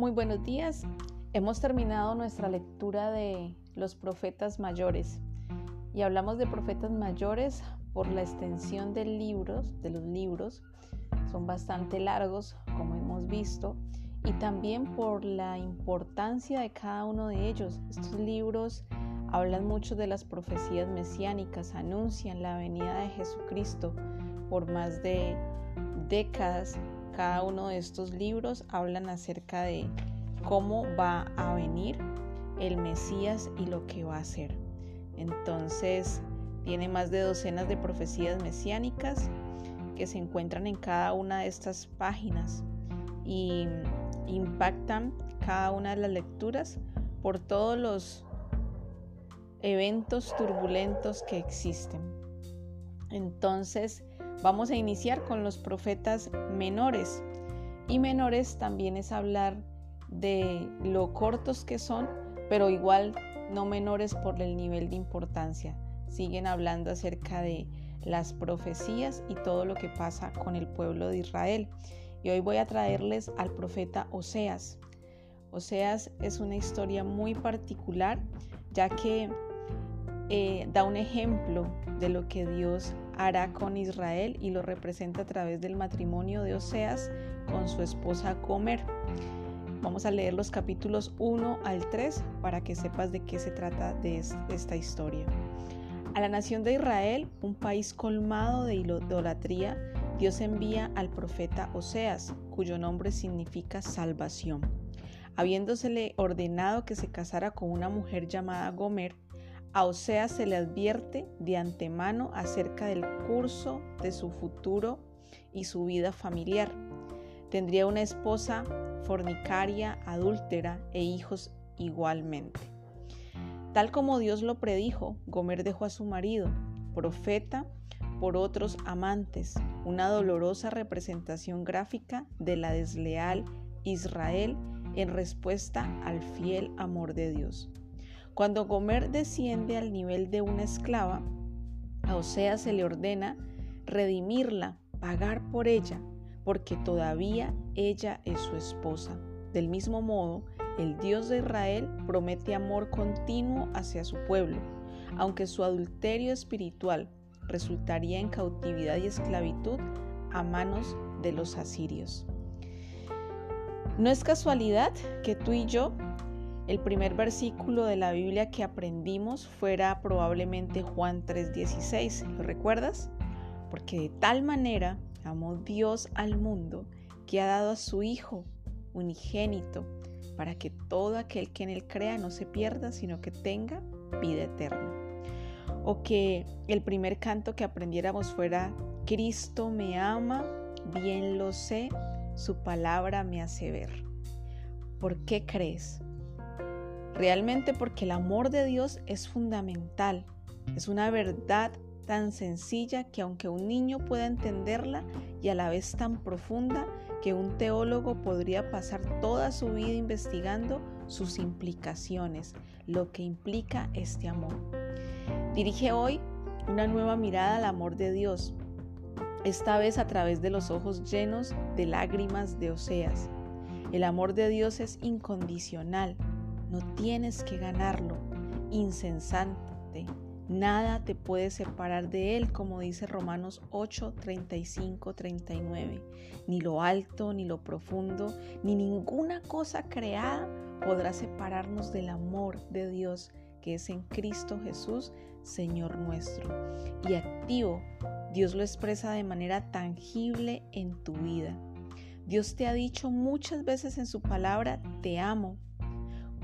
Muy buenos días. Hemos terminado nuestra lectura de los profetas mayores y hablamos de profetas mayores por la extensión de libros, de los libros, son bastante largos como hemos visto y también por la importancia de cada uno de ellos. Estos libros hablan mucho de las profecías mesiánicas, anuncian la venida de Jesucristo por más de décadas cada uno de estos libros hablan acerca de cómo va a venir el Mesías y lo que va a hacer. Entonces, tiene más de docenas de profecías mesiánicas que se encuentran en cada una de estas páginas y impactan cada una de las lecturas por todos los eventos turbulentos que existen. Entonces, Vamos a iniciar con los profetas menores. Y menores también es hablar de lo cortos que son, pero igual no menores por el nivel de importancia. Siguen hablando acerca de las profecías y todo lo que pasa con el pueblo de Israel. Y hoy voy a traerles al profeta Oseas. Oseas es una historia muy particular, ya que eh, da un ejemplo de lo que Dios hará con Israel y lo representa a través del matrimonio de Oseas con su esposa Gomer. Vamos a leer los capítulos 1 al 3 para que sepas de qué se trata de esta historia. A la nación de Israel, un país colmado de idolatría, Dios envía al profeta Oseas, cuyo nombre significa salvación. Habiéndosele ordenado que se casara con una mujer llamada Gomer, a Oseas se le advierte de antemano acerca del curso de su futuro y su vida familiar. Tendría una esposa fornicaria, adúltera e hijos igualmente. Tal como Dios lo predijo, Gomer dejó a su marido, profeta, por otros amantes, una dolorosa representación gráfica de la desleal Israel en respuesta al fiel amor de Dios. Cuando Gomer desciende al nivel de una esclava, a Osea se le ordena redimirla, pagar por ella, porque todavía ella es su esposa. Del mismo modo, el Dios de Israel promete amor continuo hacia su pueblo, aunque su adulterio espiritual resultaría en cautividad y esclavitud a manos de los asirios. No es casualidad que tú y yo el primer versículo de la Biblia que aprendimos fuera probablemente Juan 3:16. ¿Lo recuerdas? Porque de tal manera amó Dios al mundo que ha dado a su Hijo unigénito para que todo aquel que en él crea no se pierda, sino que tenga vida eterna. O que el primer canto que aprendiéramos fuera, Cristo me ama, bien lo sé, su palabra me hace ver. ¿Por qué crees? Realmente porque el amor de Dios es fundamental. Es una verdad tan sencilla que aunque un niño pueda entenderla y a la vez tan profunda que un teólogo podría pasar toda su vida investigando sus implicaciones, lo que implica este amor. Dirige hoy una nueva mirada al amor de Dios, esta vez a través de los ojos llenos de lágrimas de Oseas. El amor de Dios es incondicional, no tienes que ganarlo. Insensante. Nada te puede separar de Él, como dice Romanos 8, 35, 39. Ni lo alto, ni lo profundo, ni ninguna cosa creada podrá separarnos del amor de Dios que es en Cristo Jesús, Señor nuestro. Y activo, Dios lo expresa de manera tangible en tu vida. Dios te ha dicho muchas veces en su palabra, te amo,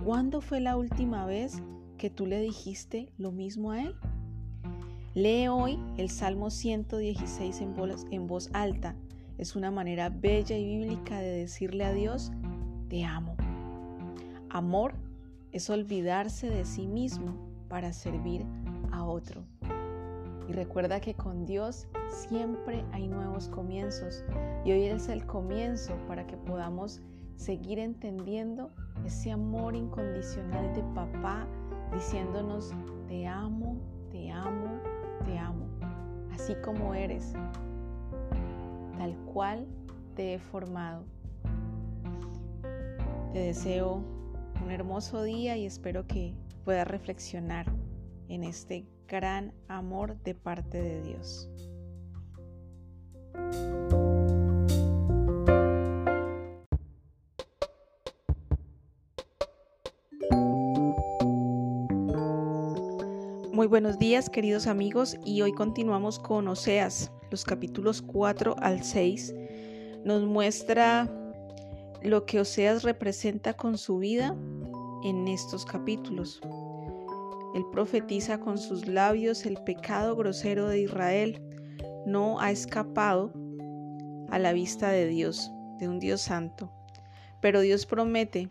¿Cuándo fue la última vez que tú le dijiste lo mismo a Él? Lee hoy el Salmo 116 en voz, alta. Es una manera bella y bíblica de decirle a Dios, te amo. Amor es olvidarse de sí mismo para servir a otro. Y recuerda que con Dios siempre hay nuevos comienzos y hoy es el comienzo para que podamos seguir entendiendo ese amor incondicional de papá diciéndonos, te amo, te amo, te amo, así como eres, tal cual te he formado. Te deseo un hermoso día y espero que puedas reflexionar en este gran amor de parte de Dios. Buenos días queridos amigos y hoy continuamos con Oseas, los capítulos 4 al 6. Nos muestra lo que Oseas representa con su vida en estos capítulos. Él profetiza con sus labios el pecado grosero de Israel. No ha escapado a la vista de Dios, de un Dios santo. Pero Dios promete,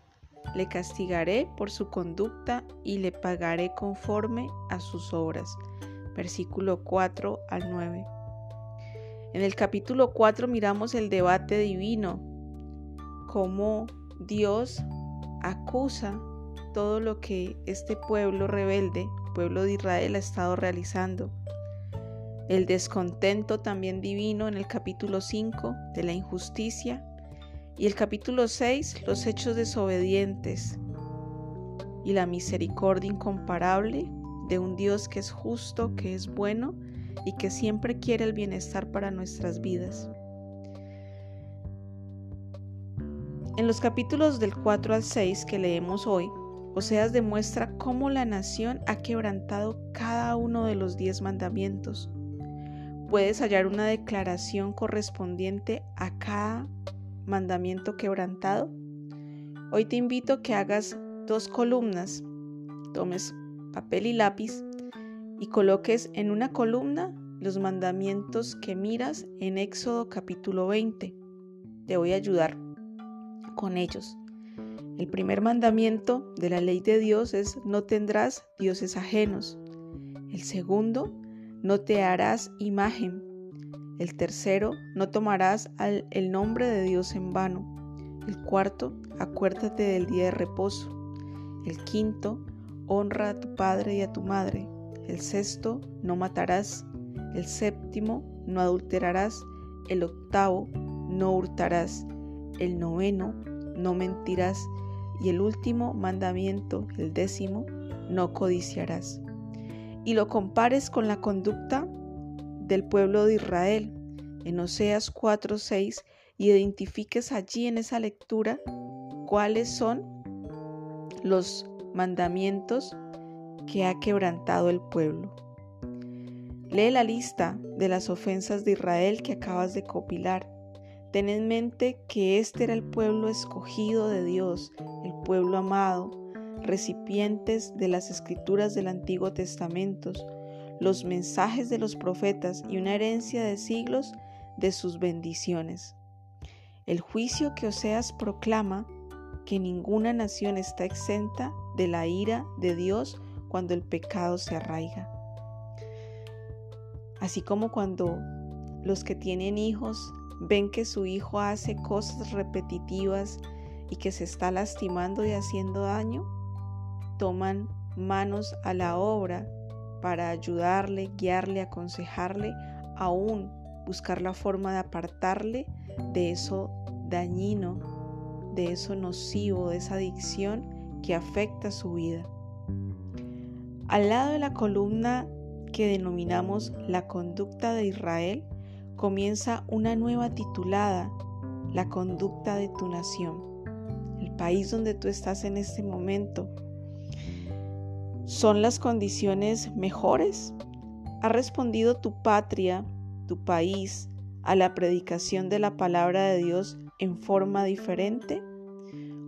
le castigaré por su conducta y le pagaré conforme a sus obras. Versículo 4 al 9. En el capítulo 4 miramos el debate divino cómo Dios acusa todo lo que este pueblo rebelde, pueblo de Israel, ha estado realizando. El descontento también divino en el capítulo 5 de la injusticia y el capítulo 6 los hechos desobedientes y la misericordia incomparable de un Dios que es justo, que es bueno y que siempre quiere el bienestar para nuestras vidas. En los capítulos del 4 al 6 que leemos hoy, Oseas demuestra cómo la nación ha quebrantado cada uno de los diez mandamientos. Puedes hallar una declaración correspondiente a cada mandamiento quebrantado. Hoy te invito a que hagas dos columnas, tomes papel y lápiz y coloques en una columna los mandamientos que miras en Éxodo capítulo 20. Te voy a ayudar con ellos. El primer mandamiento de la ley de Dios es no tendrás dioses ajenos. El segundo, no te harás imagen. El tercero, no tomarás el nombre de Dios en vano. El cuarto, acuérdate del día de reposo. El quinto, honra a tu padre y a tu madre. El sexto, no matarás. El séptimo, no adulterarás. El octavo, no hurtarás el noveno, no mentirás, y el último mandamiento, el décimo, no codiciarás. Y lo compares con la conducta del pueblo de Israel en Oseas 4:6 y identifiques allí en esa lectura cuáles son los mandamientos que ha quebrantado el pueblo. Lee la lista de las ofensas de Israel que acabas de copilar Ten en mente que este era el pueblo escogido de Dios, el pueblo amado, recipientes de las escrituras del Antiguo Testamento, los mensajes de los profetas y una herencia de siglos de sus bendiciones. El juicio que Oseas proclama que ninguna nación está exenta de la ira de Dios cuando el pecado se arraiga. Así como cuando los que tienen hijos ven que su hijo hace cosas repetitivas y que se está lastimando y haciendo daño, toman manos a la obra para ayudarle, guiarle, aconsejarle, aún buscar la forma de apartarle de eso dañino, de eso nocivo, de esa adicción que afecta su vida. Al lado de la columna que denominamos la conducta de Israel, comienza una nueva titulada, La conducta de tu nación, el país donde tú estás en este momento. ¿Son las condiciones mejores? ¿Ha respondido tu patria, tu país, a la predicación de la palabra de Dios en forma diferente?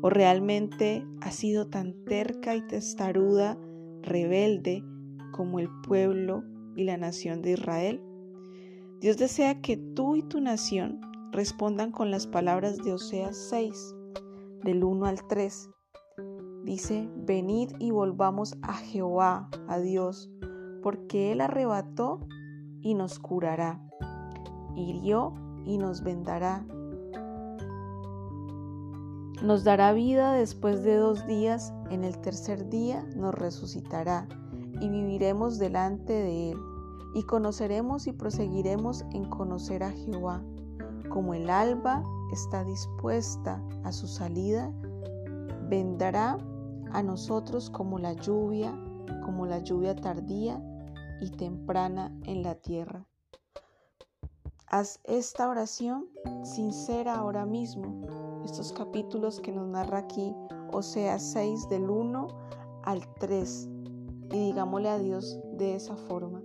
¿O realmente ha sido tan terca y testaruda, rebelde como el pueblo y la nación de Israel? Dios desea que tú y tu nación respondan con las palabras de Oseas 6, del 1 al 3. Dice, venid y volvamos a Jehová, a Dios, porque Él arrebató y nos curará, hirió y nos vendará. Nos dará vida después de dos días, en el tercer día nos resucitará y viviremos delante de Él y conoceremos y proseguiremos en conocer a Jehová, como el alba está dispuesta a su salida vendrá a nosotros como la lluvia, como la lluvia tardía y temprana en la tierra. Haz esta oración sincera ahora mismo. Estos capítulos que nos narra aquí, o sea, 6 del 1 al 3. Y digámosle a Dios de esa forma.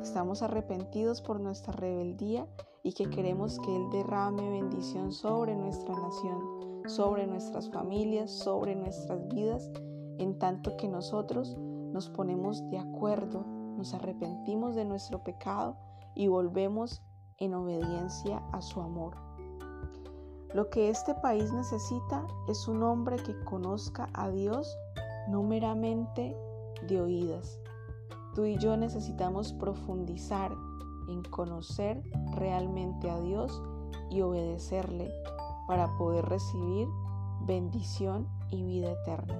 Estamos arrepentidos por nuestra rebeldía y que queremos que Él derrame bendición sobre nuestra nación, sobre nuestras familias, sobre nuestras vidas, en tanto que nosotros nos ponemos de acuerdo, nos arrepentimos de nuestro pecado y volvemos en obediencia a su amor. Lo que este país necesita es un hombre que conozca a Dios no meramente de oídas. Tú y yo necesitamos profundizar en conocer realmente a Dios y obedecerle para poder recibir bendición y vida eterna.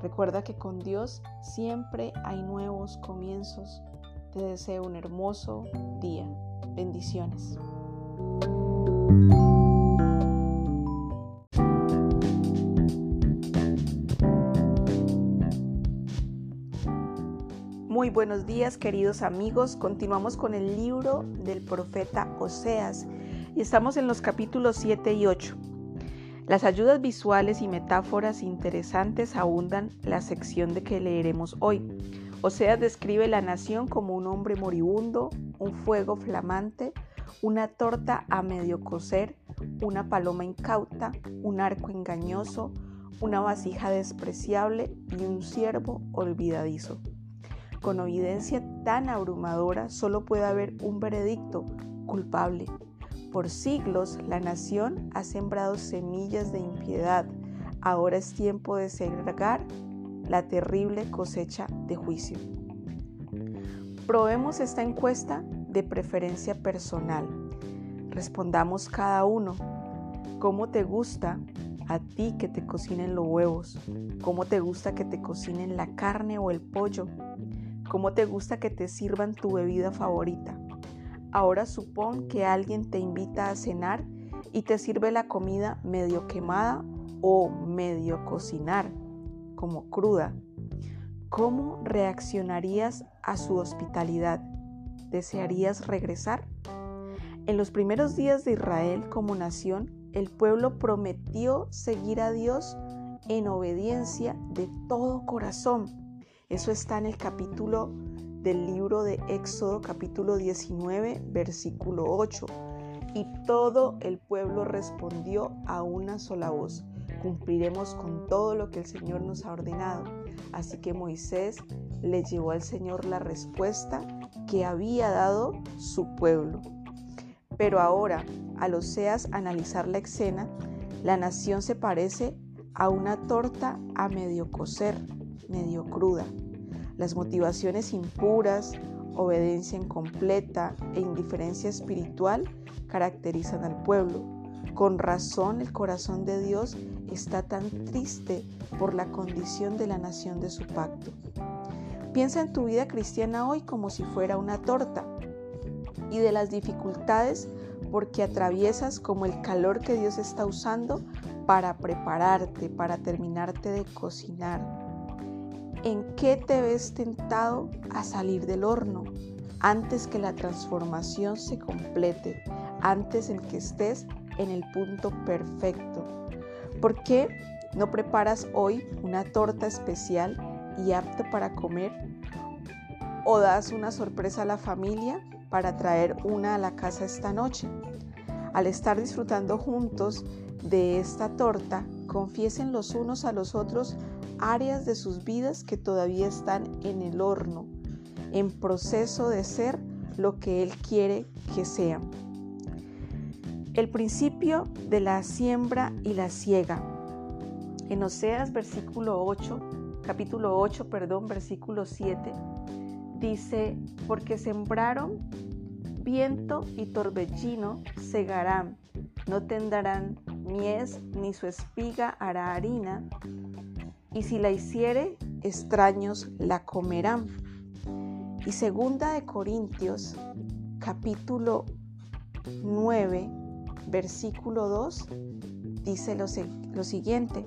Recuerda que con Dios siempre hay nuevos comienzos. Te deseo un hermoso día. Bendiciones. Muy buenos días queridos amigos. Continuamos con el libro del profeta Oseas y estamos en los capítulos 7 y 8. Las ayudas visuales y metáforas interesantes abundan la sección de que leeremos hoy. Oseas describe la nación como un hombre moribundo, un fuego flamante, una torta a medio cocer, una paloma incauta, un arco engañoso, una vasija despreciable y un ciervo olvidadizo. Con evidencia tan abrumadora solo puede haber un veredicto culpable. Por siglos la nación ha sembrado semillas de impiedad. Ahora es tiempo de segregar la terrible cosecha de juicio. Probemos esta encuesta de preferencia personal. Respondamos cada uno. ¿Cómo te gusta a ti que te cocinen los huevos? ¿Cómo te gusta que te cocinen la carne o el pollo? ¿Cómo te gusta que te sirvan tu bebida favorita? Ahora supón que alguien te invita a cenar y te sirve la comida medio quemada o medio cocinar, como cruda. ¿Cómo reaccionarías a su hospitalidad? ¿Desearías regresar? En los primeros días de Israel como nación, el pueblo prometió seguir a Dios en obediencia de todo corazón. Eso está en el capítulo del libro de Éxodo, capítulo 19, versículo 8. Y todo el pueblo respondió a una sola voz. Cumpliremos con todo lo que el Señor nos ha ordenado. Así que Moisés le llevó al Señor la respuesta que había dado su pueblo. Pero ahora, al Oseas analizar la escena, la nación se parece a una torta a medio cocer, medio cruda. Las motivaciones impuras, obediencia incompleta e indiferencia espiritual caracterizan al pueblo. Con razón el corazón de Dios está tan triste por la condición de la nación de su pacto. Piensa en tu vida cristiana hoy como si fuera una torta y de las dificultades porque atraviesas como el calor que Dios está usando para prepararte, para terminarte de cocinar. ¿En qué te ves tentado a salir del horno antes que la transformación se complete, antes en que estés en el punto perfecto? ¿Por qué no preparas hoy una torta especial y apta para comer? ¿O das una sorpresa a la familia para traer una a la casa esta noche? Al estar disfrutando juntos de esta torta, confiesen los unos a los otros áreas de sus vidas que todavía están en el horno, en proceso de ser lo que Él quiere que sean. El principio de la siembra y la siega. En Oseas versículo 8 capítulo 8, perdón, versículo 7, dice, porque sembraron viento y torbellino segarán, no tendrán mies, ni su espiga hará harina, y si la hiciere, extraños la comerán. Y segunda de Corintios, capítulo 9, versículo 2, dice lo, lo siguiente.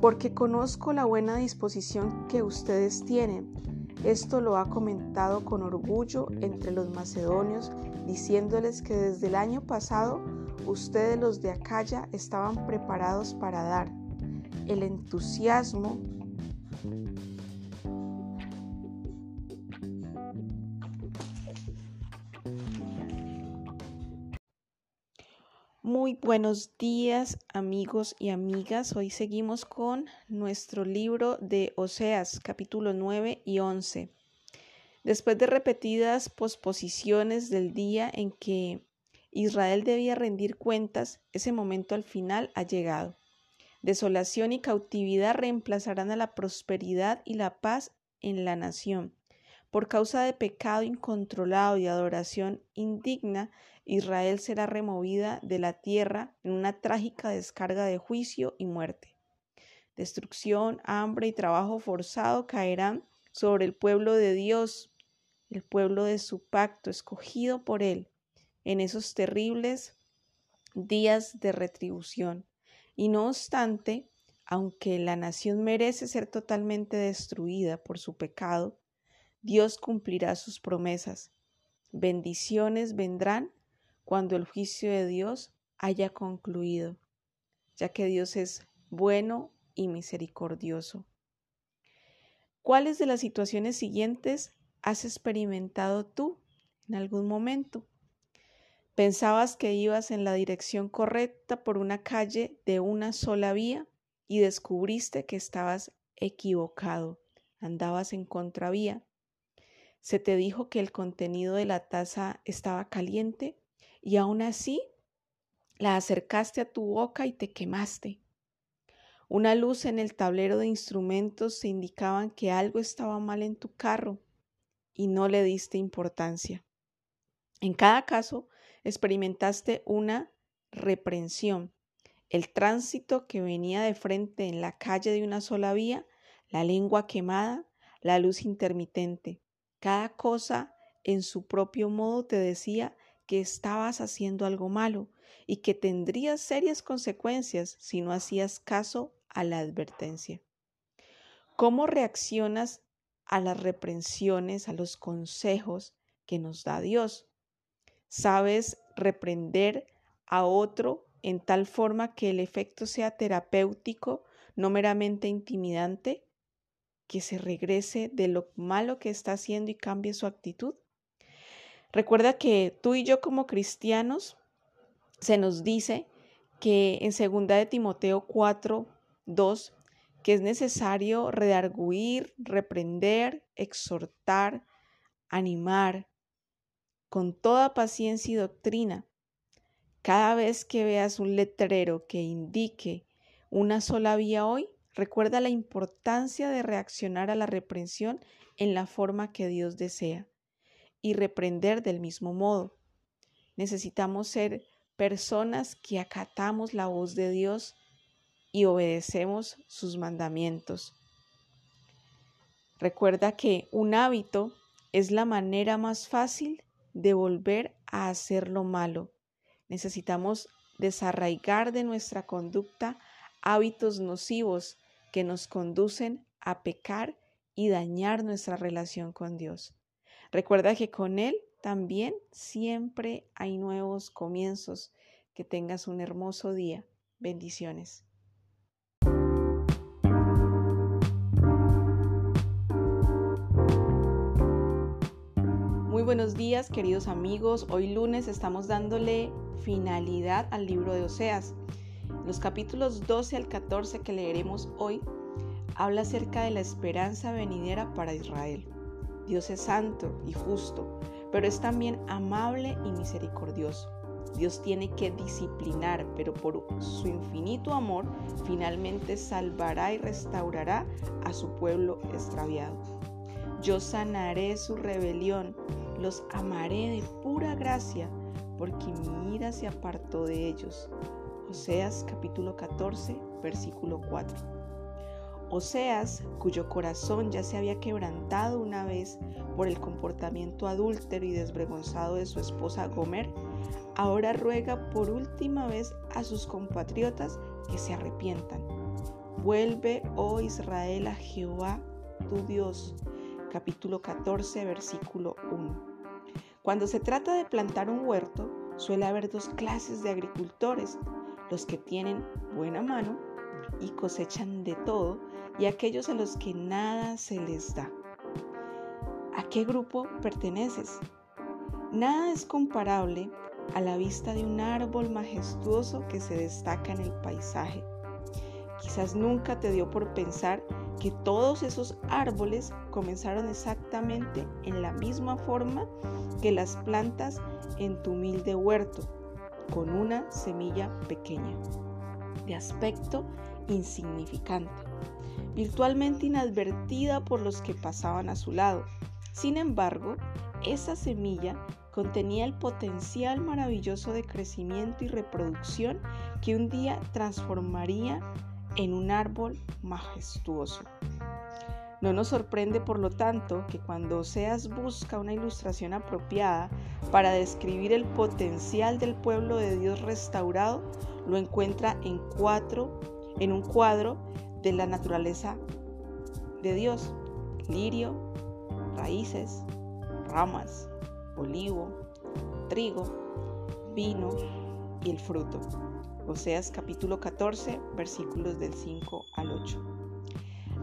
Porque conozco la buena disposición que ustedes tienen. Esto lo ha comentado con orgullo entre los macedonios, diciéndoles que desde el año pasado ustedes los de Acaya estaban preparados para dar. El entusiasmo Muy buenos días amigos y amigas. Hoy seguimos con nuestro libro de Oseas capítulo 9 y 11. Después de repetidas posposiciones del día en que Israel debía rendir cuentas, ese momento al final ha llegado. Desolación y cautividad reemplazarán a la prosperidad y la paz en la nación. Por causa de pecado incontrolado y adoración indigna, Israel será removida de la tierra en una trágica descarga de juicio y muerte. Destrucción, hambre y trabajo forzado caerán sobre el pueblo de Dios, el pueblo de su pacto, escogido por Él, en esos terribles días de retribución. Y no obstante, aunque la nación merece ser totalmente destruida por su pecado, Dios cumplirá sus promesas. Bendiciones vendrán cuando el juicio de Dios haya concluido, ya que Dios es bueno y misericordioso. ¿Cuáles de las situaciones siguientes has experimentado tú en algún momento? Pensabas que ibas en la dirección correcta por una calle de una sola vía y descubriste que estabas equivocado, andabas en contravía. Se te dijo que el contenido de la taza estaba caliente y aún así la acercaste a tu boca y te quemaste. Una luz en el tablero de instrumentos se indicaban que algo estaba mal en tu carro y no le diste importancia. En cada caso, experimentaste una reprensión, el tránsito que venía de frente en la calle de una sola vía, la lengua quemada, la luz intermitente. Cada cosa en su propio modo te decía que estabas haciendo algo malo y que tendrías serias consecuencias si no hacías caso a la advertencia. ¿Cómo reaccionas a las reprensiones, a los consejos que nos da Dios? ¿Sabes reprender a otro en tal forma que el efecto sea terapéutico, no meramente intimidante? que se regrese de lo malo que está haciendo y cambie su actitud? Recuerda que tú y yo como cristianos se nos dice que en 2 de Timoteo 4, 2, que es necesario redarguir, reprender, exhortar, animar con toda paciencia y doctrina. Cada vez que veas un letrero que indique una sola vía hoy, recuerda la importancia de reaccionar a la reprensión en la forma que Dios desea y reprender del mismo modo. Necesitamos ser personas que acatamos la voz de Dios y obedecemos sus mandamientos. Recuerda que un hábito es la manera más fácil de volver a hacer lo malo. Necesitamos desarraigar de nuestra conducta hábitos nocivos que nos conducen a pecar y dañar nuestra relación con Dios. Recuerda que con Él también siempre hay nuevos comienzos. Que tengas un hermoso día. Bendiciones. Buenos días queridos amigos. Hoy lunes estamos dándole finalidad al libro de Oseas. Los capítulos 12 al 14 que leeremos hoy habla acerca de la esperanza venidera para Israel. Dios es santo y justo, pero es también amable y misericordioso. Dios tiene que disciplinar, pero por su infinito amor finalmente salvará y restaurará a su pueblo extraviado. Yo sanaré su rebelión, los amaré de pura gracia, porque mi ira se apartó de ellos. Oseas capítulo 14, versículo 4. Oseas, cuyo corazón ya se había quebrantado una vez por el comportamiento adúltero y desvergonzado de su esposa Gomer, ahora ruega por última vez a sus compatriotas que se arrepientan. Vuelve, oh Israel, a Jehová tu Dios. Capítulo 14, versículo 1. Cuando se trata de plantar un huerto, suele haber dos clases de agricultores, los que tienen buena mano y cosechan de todo, y aquellos a los que nada se les da. ¿A qué grupo perteneces? Nada es comparable a la vista de un árbol majestuoso que se destaca en el paisaje. Quizás nunca te dio por pensar que todos esos árboles comenzaron exactamente en la misma forma que las plantas en tu humilde huerto, con una semilla pequeña, de aspecto insignificante, virtualmente inadvertida por los que pasaban a su lado. Sin embargo, esa semilla contenía el potencial maravilloso de crecimiento y reproducción que un día transformaría en un árbol majestuoso. No nos sorprende, por lo tanto, que cuando Oseas busca una ilustración apropiada para describir el potencial del pueblo de Dios restaurado, lo encuentra en cuatro, en un cuadro de la naturaleza de Dios: lirio, raíces, ramas, olivo, trigo, vino y el fruto. Oseas capítulo 14, versículos del 5 al 8.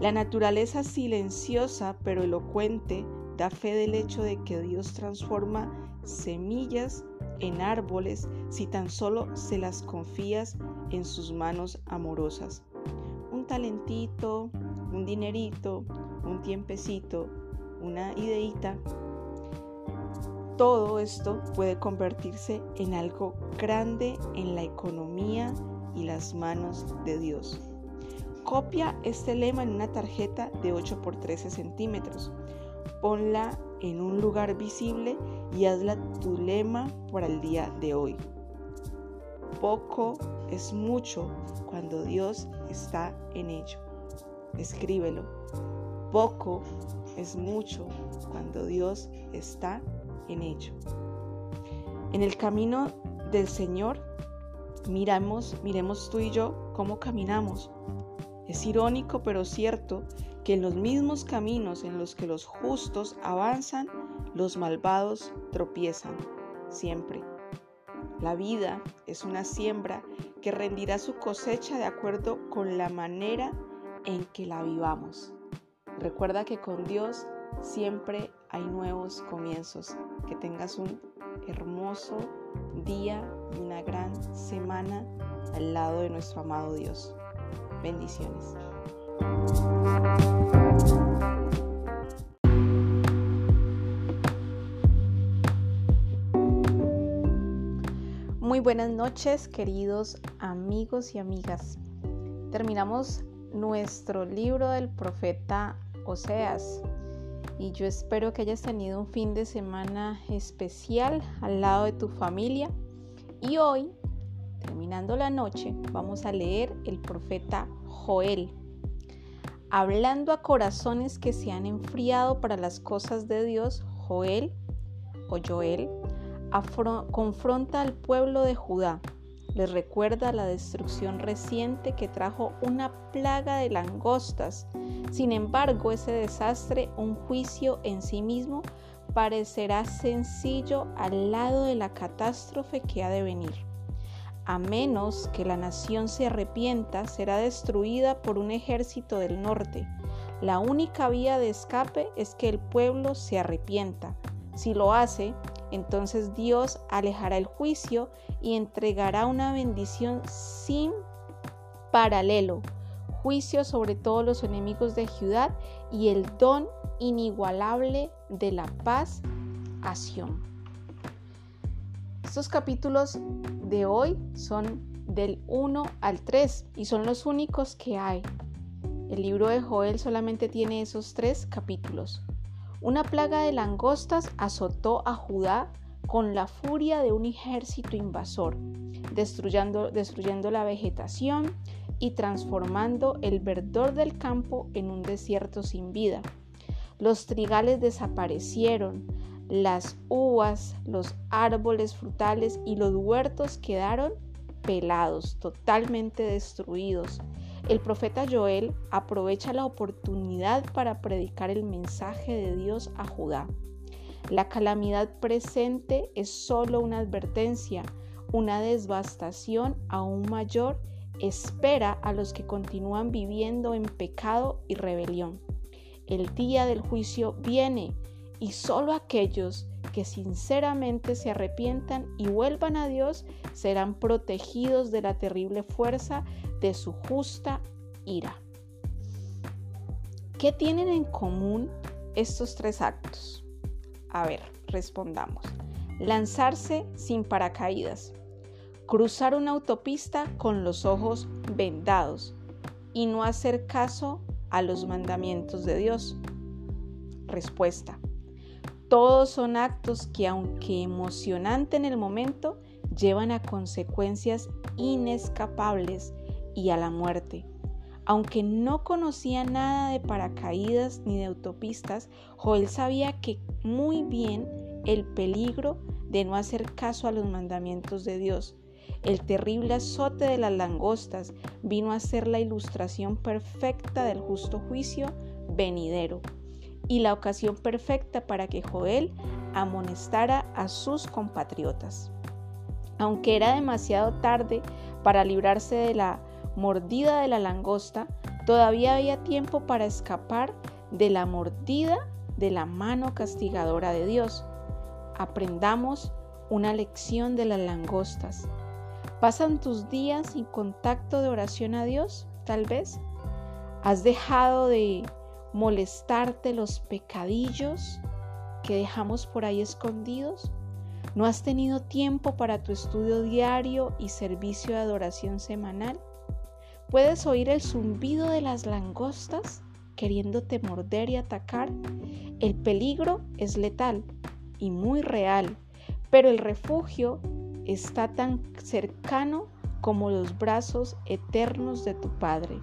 La naturaleza silenciosa pero elocuente da fe del hecho de que Dios transforma semillas en árboles si tan solo se las confías en sus manos amorosas. Un talentito, un dinerito, un tiempecito, una ideita todo esto puede convertirse en algo grande en la economía y las manos de Dios. Copia este lema en una tarjeta de 8 por 13 centímetros. Ponla en un lugar visible y hazla tu lema para el día de hoy. Poco es mucho cuando Dios está en ello. Escríbelo. Poco es mucho cuando Dios está en ello. En el camino del Señor, miramos, miremos tú y yo cómo caminamos. Es irónico pero cierto que en los mismos caminos en los que los justos avanzan, los malvados tropiezan, siempre. La vida es una siembra que rendirá su cosecha de acuerdo con la manera en que la vivamos. Recuerda que con Dios siempre hay nuevos comienzos. Que tengas un hermoso día y una gran semana al lado de nuestro amado Dios. Bendiciones. Muy buenas noches, queridos amigos y amigas. Terminamos nuestro libro del profeta Oseas y yo espero que hayas tenido un fin de semana especial al lado de tu familia. Y hoy, terminando la noche, vamos a leer el profeta Joel, hablando a corazones que se han enfriado para las cosas de Dios. Joel o Joel confronta al pueblo de Judá les recuerda la destrucción reciente que trajo una plaga de langostas. Sin embargo, ese desastre, un juicio en sí mismo, parecerá sencillo al lado de la catástrofe que ha de venir. A menos que la nación se arrepienta, será destruida por un ejército del norte. La única vía de escape es que el pueblo se arrepienta. Si lo hace, entonces Dios alejará el juicio y entregará una bendición sin paralelo, juicio sobre todos los enemigos de Judá y el don inigualable de la paz a Sion. Estos capítulos de hoy son del 1 al 3 y son los únicos que hay. El libro de Joel solamente tiene esos tres capítulos. Una plaga de langostas azotó a Judá con la furia de un ejército invasor, destruyendo, destruyendo la vegetación y transformando el verdor del campo en un desierto sin vida. Los trigales desaparecieron, las uvas, los árboles frutales y los huertos quedaron pelados, totalmente destruidos. El profeta Joel aprovecha la oportunidad para predicar el mensaje de Dios a Judá. La calamidad presente es solo una advertencia, una devastación aún mayor espera a los que continúan viviendo en pecado y rebelión. El día del juicio viene y solo aquellos que sinceramente se arrepientan y vuelvan a Dios serán protegidos de la terrible fuerza de su justa ira. ¿Qué tienen en común estos tres actos? A ver, respondamos. Lanzarse sin paracaídas, cruzar una autopista con los ojos vendados y no hacer caso a los mandamientos de Dios. Respuesta. Todos son actos que aunque emocionante en el momento, llevan a consecuencias inescapables y a la muerte. Aunque no conocía nada de paracaídas ni de autopistas, Joel sabía que muy bien el peligro de no hacer caso a los mandamientos de Dios el terrible azote de las langostas vino a ser la ilustración perfecta del justo juicio venidero y la ocasión perfecta para que Joel amonestara a sus compatriotas. Aunque era demasiado tarde para librarse de la mordida de la langosta, todavía había tiempo para escapar de la mordida de la mano castigadora de Dios. Aprendamos una lección de las langostas. ¿Pasan tus días sin contacto de oración a Dios? Tal vez. ¿Has dejado de molestarte los pecadillos que dejamos por ahí escondidos? ¿No has tenido tiempo para tu estudio diario y servicio de adoración semanal? ¿Puedes oír el zumbido de las langostas queriéndote morder y atacar? El peligro es letal y muy real, pero el refugio está tan cercano como los brazos eternos de tu Padre.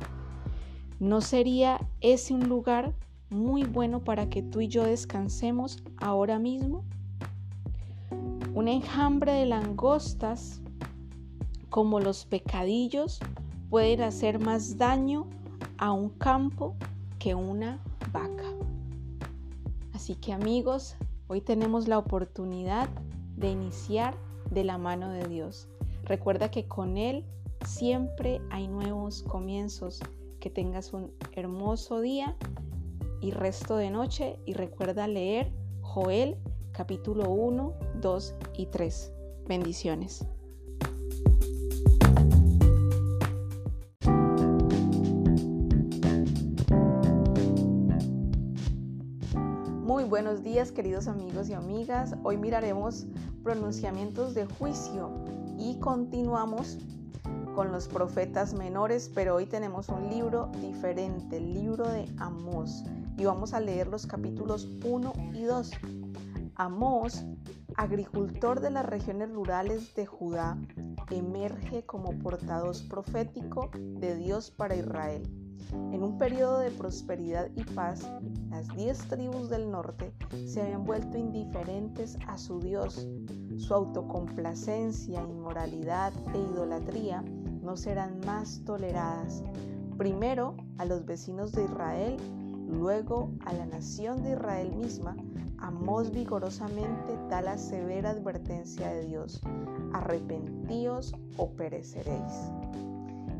¿No sería ese un lugar muy bueno para que tú y yo descansemos ahora mismo? Un enjambre de langostas como los pecadillos pueden hacer más daño a un campo que una vaca. Así que amigos, hoy tenemos la oportunidad de iniciar de la mano de Dios. Recuerda que con Él siempre hay nuevos comienzos. Que tengas un hermoso día y resto de noche y recuerda leer Joel capítulo 1, 2 y 3. Bendiciones. Buenos días queridos amigos y amigas. Hoy miraremos pronunciamientos de juicio y continuamos con los profetas menores, pero hoy tenemos un libro diferente, el libro de Amós, y vamos a leer los capítulos 1 y 2. Amós, agricultor de las regiones rurales de Judá, emerge como portavoz profético de Dios para Israel. En un periodo de prosperidad y paz, las diez tribus del norte se habían vuelto indiferentes a su Dios. Su autocomplacencia, inmoralidad e idolatría no serán más toleradas. Primero a los vecinos de Israel, luego a la nación de Israel misma, Amós vigorosamente da la severa advertencia de Dios, arrepentíos o pereceréis.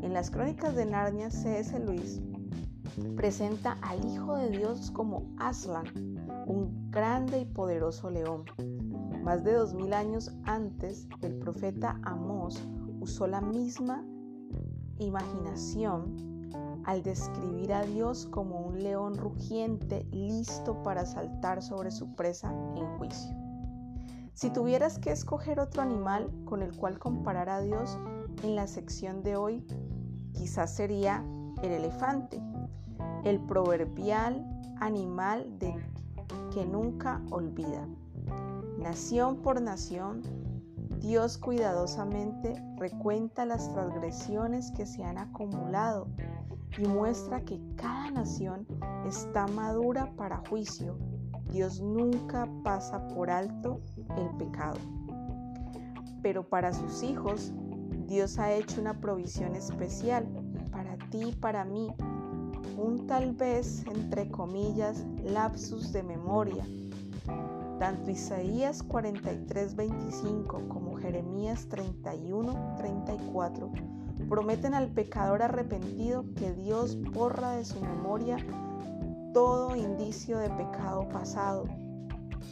En las crónicas de Narnia, C.S. Luis presenta al Hijo de Dios como Aslan, un grande y poderoso león. Más de dos mil años antes, el profeta Amós usó la misma imaginación al describir a Dios como un león rugiente listo para saltar sobre su presa en juicio. Si tuvieras que escoger otro animal con el cual comparar a Dios en la sección de hoy, quizás sería el elefante, el proverbial animal que nunca olvida. Nación por nación, Dios cuidadosamente recuenta las transgresiones que se han acumulado y muestra que cada nación está madura para juicio. Dios nunca pasa por alto el pecado. Pero para sus hijos, Dios ha hecho una provisión especial para ti y para mí un tal vez, entre comillas, lapsus de memoria. Tanto Isaías 43:25 como Jeremías 31:34 prometen al pecador arrepentido que Dios borra de su memoria todo indicio de pecado pasado.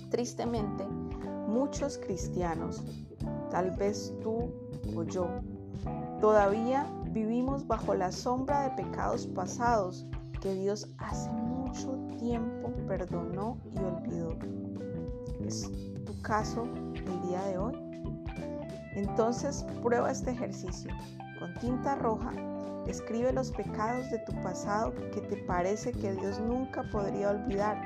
Tristemente, muchos cristianos, tal vez tú yo, todavía vivimos bajo la sombra de pecados pasados que Dios hace mucho tiempo perdonó y olvidó. ¿Es tu caso el día de hoy? Entonces prueba este ejercicio. Con tinta roja, escribe los pecados de tu pasado que te parece que Dios nunca podría olvidar.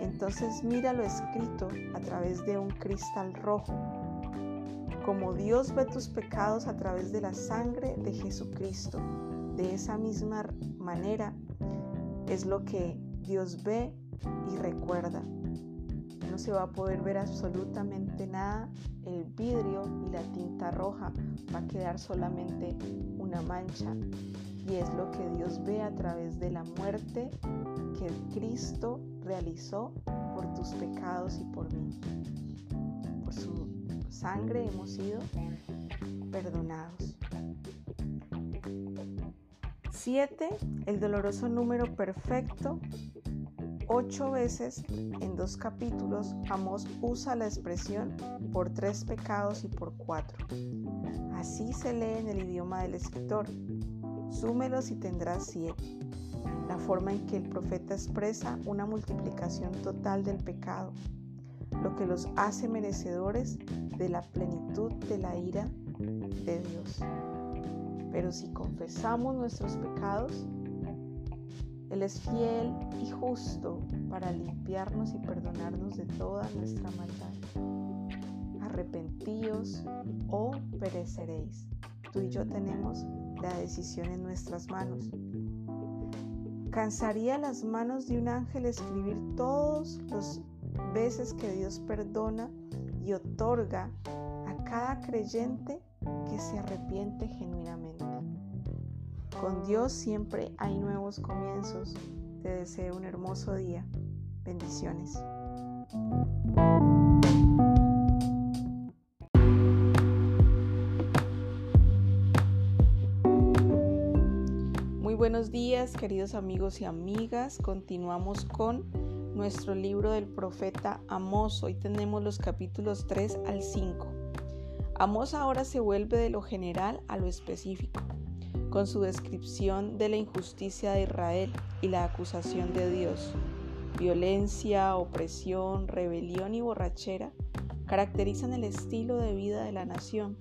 Entonces mira lo escrito a través de un cristal rojo. Como Dios ve tus pecados a través de la sangre de Jesucristo, de esa misma manera es lo que Dios ve y recuerda. No se va a poder ver absolutamente nada. El vidrio y la tinta roja va a quedar solamente una mancha. Y es lo que Dios ve a través de la muerte que Cristo realizó por tus pecados y por mí. Por su sangre hemos sido perdonados. 7, el doloroso número perfecto. Ocho veces en dos capítulos, Amós usa la expresión por tres pecados y por cuatro. Así se lee en el idioma del escritor. Súmelos y tendrás siete. La forma en que el profeta expresa una multiplicación total del pecado, lo que los hace merecedores de la plenitud de la ira de Dios. Pero si confesamos nuestros pecados, Él es fiel y justo para limpiarnos y perdonarnos de toda nuestra maldad. Arrepentíos o pereceréis. Tú y yo tenemos la decisión en nuestras manos. ¿Cansaría las manos de un ángel escribir todas las veces que Dios perdona y otorga a cada creyente que se arrepiente genuinamente. Con Dios siempre hay nuevos comienzos. Te deseo un hermoso día. Bendiciones. Muy buenos días queridos amigos y amigas. Continuamos con nuestro libro del profeta Amos. Hoy tenemos los capítulos 3 al 5. Amos ahora se vuelve de lo general a lo específico, con su descripción de la injusticia de Israel y la acusación de Dios. Violencia, opresión, rebelión y borrachera caracterizan el estilo de vida de la nación.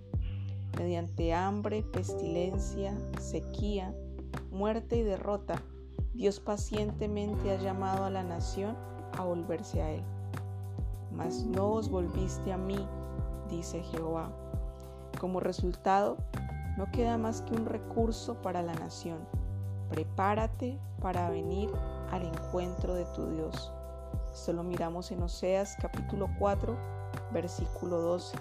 Mediante hambre, pestilencia, sequía, muerte y derrota, Dios pacientemente ha llamado a la nación a volverse a Él. Mas no os volviste a mí, dice Jehová. Como resultado, no queda más que un recurso para la nación. Prepárate para venir al encuentro de tu Dios. Esto lo miramos en Oseas capítulo 4, versículo 12.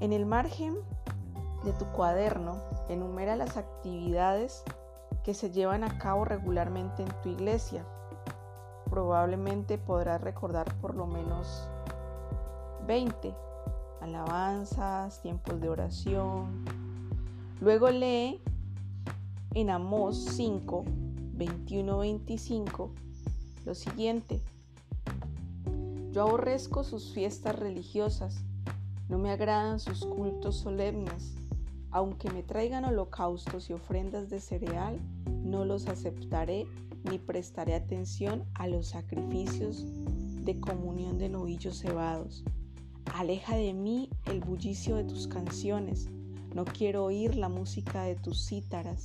En el margen de tu cuaderno, enumera las actividades que se llevan a cabo regularmente en tu iglesia. Probablemente podrás recordar por lo menos 20 alabanzas, tiempos de oración. Luego lee en Amós 5, 21, 25 lo siguiente. Yo aborrezco sus fiestas religiosas, no me agradan sus cultos solemnes. Aunque me traigan holocaustos y ofrendas de cereal, no los aceptaré ni prestaré atención a los sacrificios de comunión de novillos cebados. Aleja de mí el bullicio de tus canciones, no quiero oír la música de tus cítaras,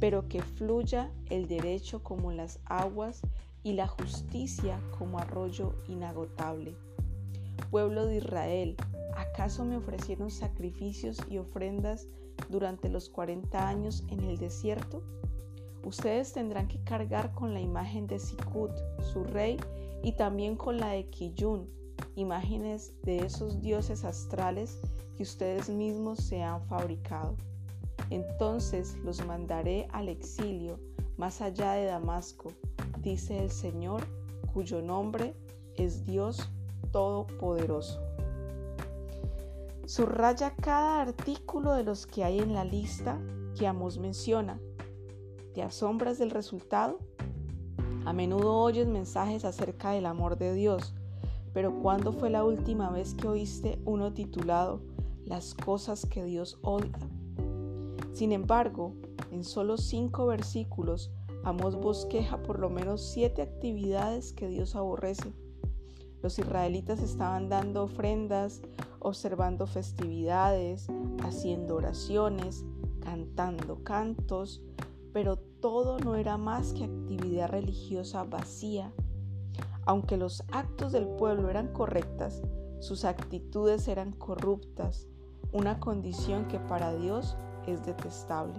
pero que fluya el derecho como las aguas y la justicia como arroyo inagotable. Pueblo de Israel, ¿acaso me ofrecieron sacrificios y ofrendas durante los 40 años en el desierto? Ustedes tendrán que cargar con la imagen de Sikut, su rey, y también con la de Kiyun, imágenes de esos dioses astrales que ustedes mismos se han fabricado. entonces los mandaré al exilio más allá de Damasco, dice el Señor, cuyo nombre es Dios Todopoderoso. Subraya cada artículo de los que hay en la lista que Amos menciona. ¿Te asombras del resultado? A menudo oyes mensajes acerca del amor de Dios, pero ¿cuándo fue la última vez que oíste uno titulado Las cosas que Dios odia? Sin embargo, en solo cinco versículos, Amos bosqueja por lo menos siete actividades que Dios aborrece. Los israelitas estaban dando ofrendas, observando festividades, haciendo oraciones, cantando cantos, pero todo no era más que actividad religiosa vacía. Aunque los actos del pueblo eran correctas, sus actitudes eran corruptas, una condición que para Dios es detestable.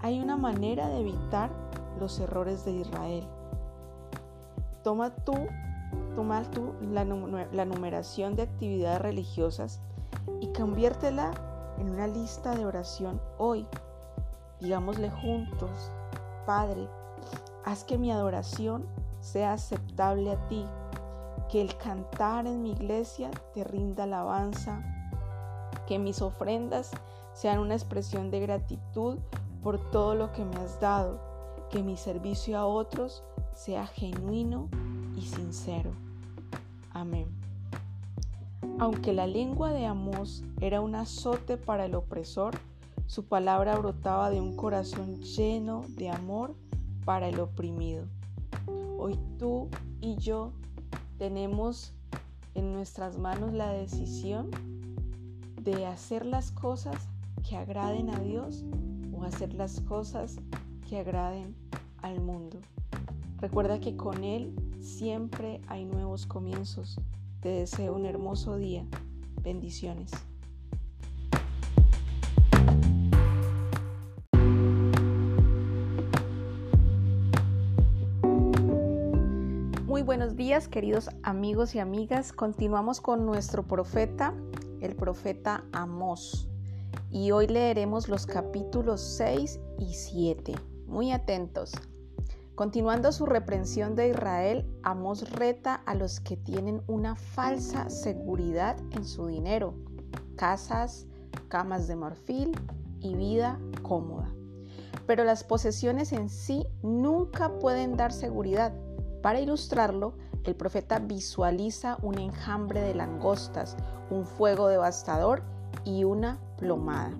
Hay una manera de evitar los errores de Israel. Toma tú, toma tú la, la numeración de actividades religiosas y conviértela en una lista de oración hoy. Digámosle juntos, Padre, haz que mi adoración sea aceptable a ti, que el cantar en mi iglesia te rinda alabanza, que mis ofrendas sean una expresión de gratitud por todo lo que me has dado, que mi servicio a otros sea genuino y sincero. Amén. Aunque la lengua de Amós era un azote para el opresor, su palabra brotaba de un corazón lleno de amor para el oprimido. Hoy tú y yo tenemos en nuestras manos la decisión de hacer las cosas que agraden a Dios o hacer las cosas que agraden al mundo. Recuerda que con Él siempre hay nuevos comienzos. Te deseo un hermoso día. Bendiciones. Muy buenos días queridos amigos y amigas. Continuamos con nuestro profeta, el profeta Amós y hoy leeremos los capítulos 6 y 7. Muy atentos. Continuando su reprensión de Israel, Amos reta a los que tienen una falsa seguridad en su dinero, casas, camas de marfil y vida cómoda. Pero las posesiones en sí nunca pueden dar seguridad. Para ilustrarlo, el profeta visualiza un enjambre de langostas, un fuego devastador y una plomada.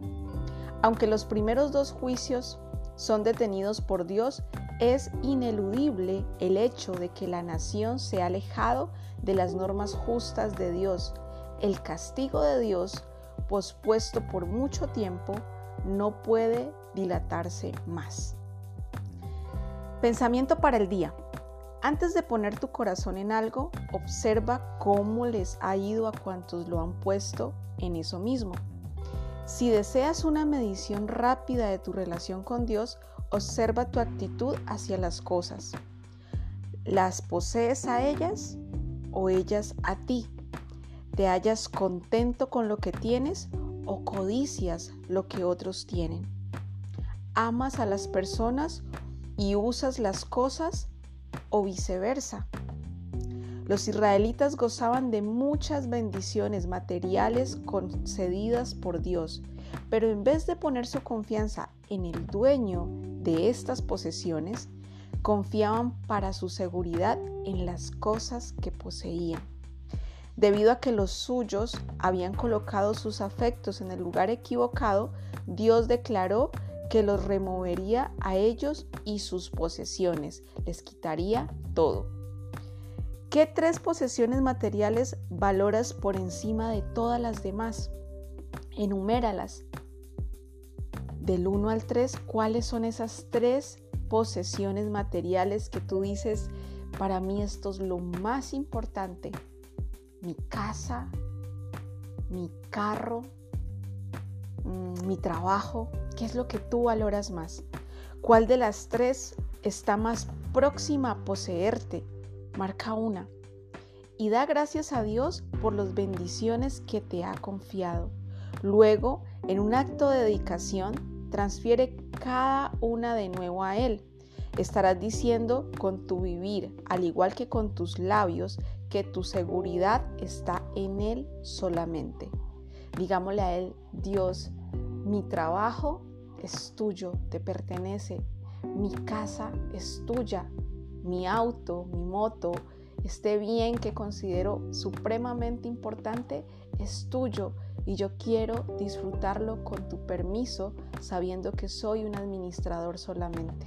Aunque los primeros dos juicios son detenidos por Dios, es ineludible el hecho de que la nación se ha alejado de las normas justas de Dios. El castigo de Dios, pospuesto por mucho tiempo, no puede dilatarse más. Pensamiento para el día. Antes de poner tu corazón en algo, observa cómo les ha ido a cuantos lo han puesto en eso mismo. Si deseas una medición rápida de tu relación con Dios, observa tu actitud hacia las cosas. ¿Las posees a ellas o ellas a ti? ¿Te hallas contento con lo que tienes o codicias lo que otros tienen? ¿Amas a las personas y usas las cosas o viceversa? Los israelitas gozaban de muchas bendiciones materiales concedidas por Dios, pero en vez de poner su confianza en el dueño de estas posesiones, confiaban para su seguridad en las cosas que poseían. Debido a que los suyos habían colocado sus afectos en el lugar equivocado, Dios declaró que los removería a ellos y sus posesiones, les quitaría todo. ¿Qué tres posesiones materiales valoras por encima de todas las demás? Enuméralas. Del 1 al 3, ¿cuáles son esas tres posesiones materiales que tú dices, para mí esto es lo más importante? Mi casa, mi carro, mm, mi trabajo. ¿Qué es lo que tú valoras más? ¿Cuál de las tres está más próxima a poseerte? Marca una y da gracias a Dios por las bendiciones que te ha confiado. Luego, en un acto de dedicación, transfiere cada una de nuevo a Él. Estarás diciendo con tu vivir, al igual que con tus labios, que tu seguridad está en Él solamente. Digámosle a Él, Dios, mi trabajo es tuyo, te pertenece, mi casa es tuya, mi auto, mi moto, este bien que considero supremamente importante es tuyo y yo quiero disfrutarlo con tu permiso sabiendo que soy un administrador solamente.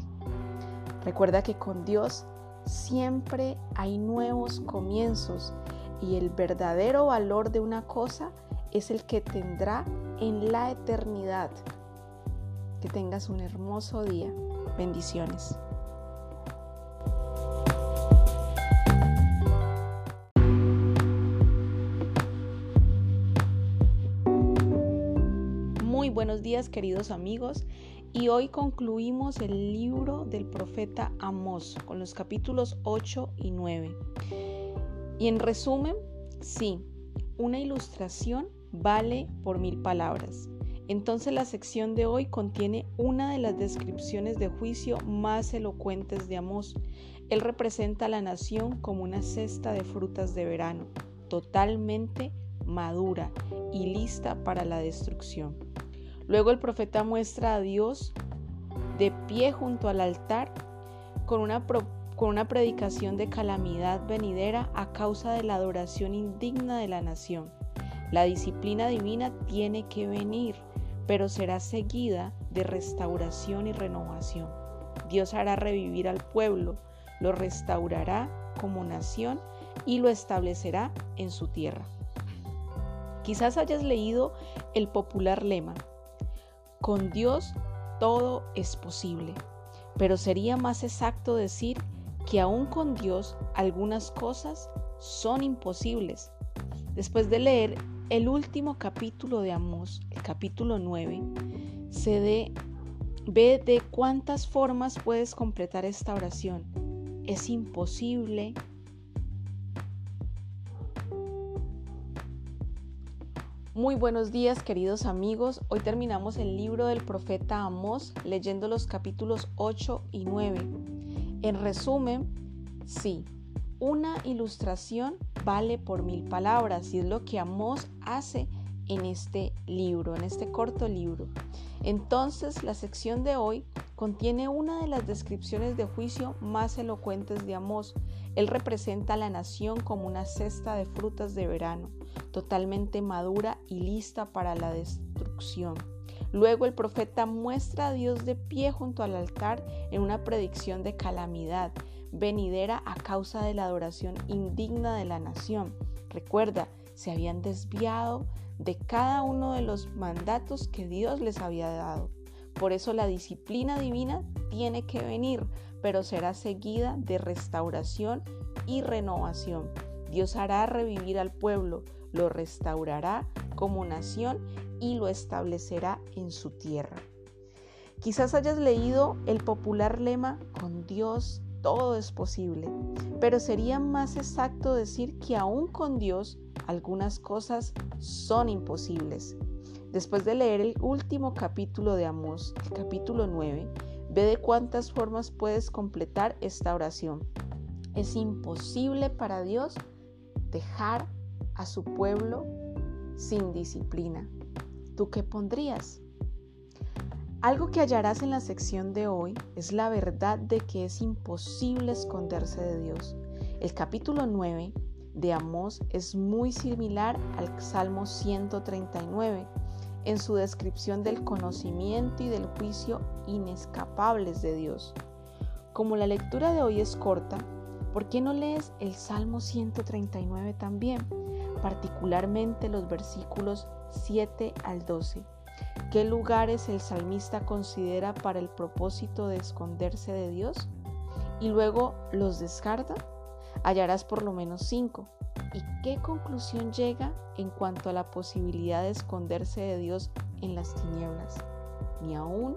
Recuerda que con Dios siempre hay nuevos comienzos y el verdadero valor de una cosa es el que tendrá en la eternidad. Que tengas un hermoso día. Bendiciones. Muy buenos días queridos amigos y hoy concluimos el libro del profeta Amós con los capítulos 8 y 9. Y en resumen, sí, una ilustración vale por mil palabras. Entonces la sección de hoy contiene una de las descripciones de juicio más elocuentes de Amós. Él representa a la nación como una cesta de frutas de verano, totalmente madura y lista para la destrucción. Luego el profeta muestra a Dios de pie junto al altar con una, con una predicación de calamidad venidera a causa de la adoración indigna de la nación. La disciplina divina tiene que venir, pero será seguida de restauración y renovación. Dios hará revivir al pueblo, lo restaurará como nación y lo establecerá en su tierra. Quizás hayas leído el popular lema, con Dios todo es posible, pero sería más exacto decir que aún con Dios algunas cosas son imposibles. Después de leer el último capítulo de Amós, el capítulo 9, se ve de cuántas formas puedes completar esta oración. Es imposible Muy buenos días queridos amigos, hoy terminamos el libro del profeta Amós leyendo los capítulos 8 y 9. En resumen, sí, una ilustración vale por mil palabras y es lo que Amós hace en este libro, en este corto libro. Entonces la sección de hoy contiene una de las descripciones de juicio más elocuentes de Amós. Él representa a la nación como una cesta de frutas de verano totalmente madura y lista para la destrucción. Luego el profeta muestra a Dios de pie junto al altar en una predicción de calamidad venidera a causa de la adoración indigna de la nación. Recuerda, se habían desviado de cada uno de los mandatos que Dios les había dado. Por eso la disciplina divina tiene que venir, pero será seguida de restauración y renovación. Dios hará revivir al pueblo, lo restaurará como nación y lo establecerá en su tierra. Quizás hayas leído el popular lema, con Dios todo es posible, pero sería más exacto decir que aún con Dios algunas cosas son imposibles. Después de leer el último capítulo de Amós, el capítulo 9, ve de cuántas formas puedes completar esta oración. Es imposible para Dios dejar a su pueblo sin disciplina. ¿Tú qué pondrías? Algo que hallarás en la sección de hoy es la verdad de que es imposible esconderse de Dios. El capítulo 9 de Amós es muy similar al Salmo 139 en su descripción del conocimiento y del juicio inescapables de Dios. Como la lectura de hoy es corta, ¿por qué no lees el Salmo 139 también? particularmente los versículos 7 al 12. ¿Qué lugares el salmista considera para el propósito de esconderse de Dios? Y luego los descarta. Hallarás por lo menos cinco. ¿Y qué conclusión llega en cuanto a la posibilidad de esconderse de Dios en las tinieblas? Ni aún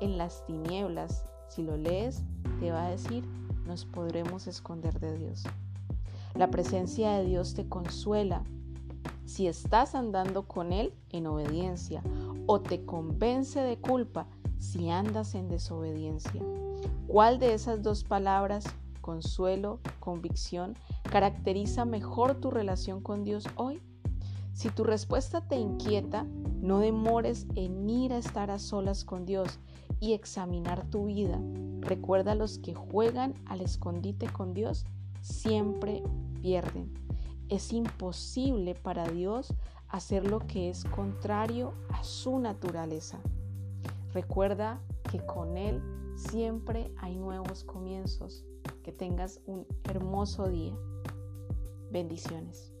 en las tinieblas, si lo lees, te va a decir, nos podremos esconder de Dios. La presencia de Dios te consuela, si estás andando con Él en obediencia o te convence de culpa si andas en desobediencia. ¿Cuál de esas dos palabras, consuelo, convicción, caracteriza mejor tu relación con Dios hoy? Si tu respuesta te inquieta, no demores en ir a estar a solas con Dios y examinar tu vida. Recuerda los que juegan al escondite con Dios siempre pierden. Es imposible para Dios hacer lo que es contrario a su naturaleza. Recuerda que con Él siempre hay nuevos comienzos. Que tengas un hermoso día. Bendiciones.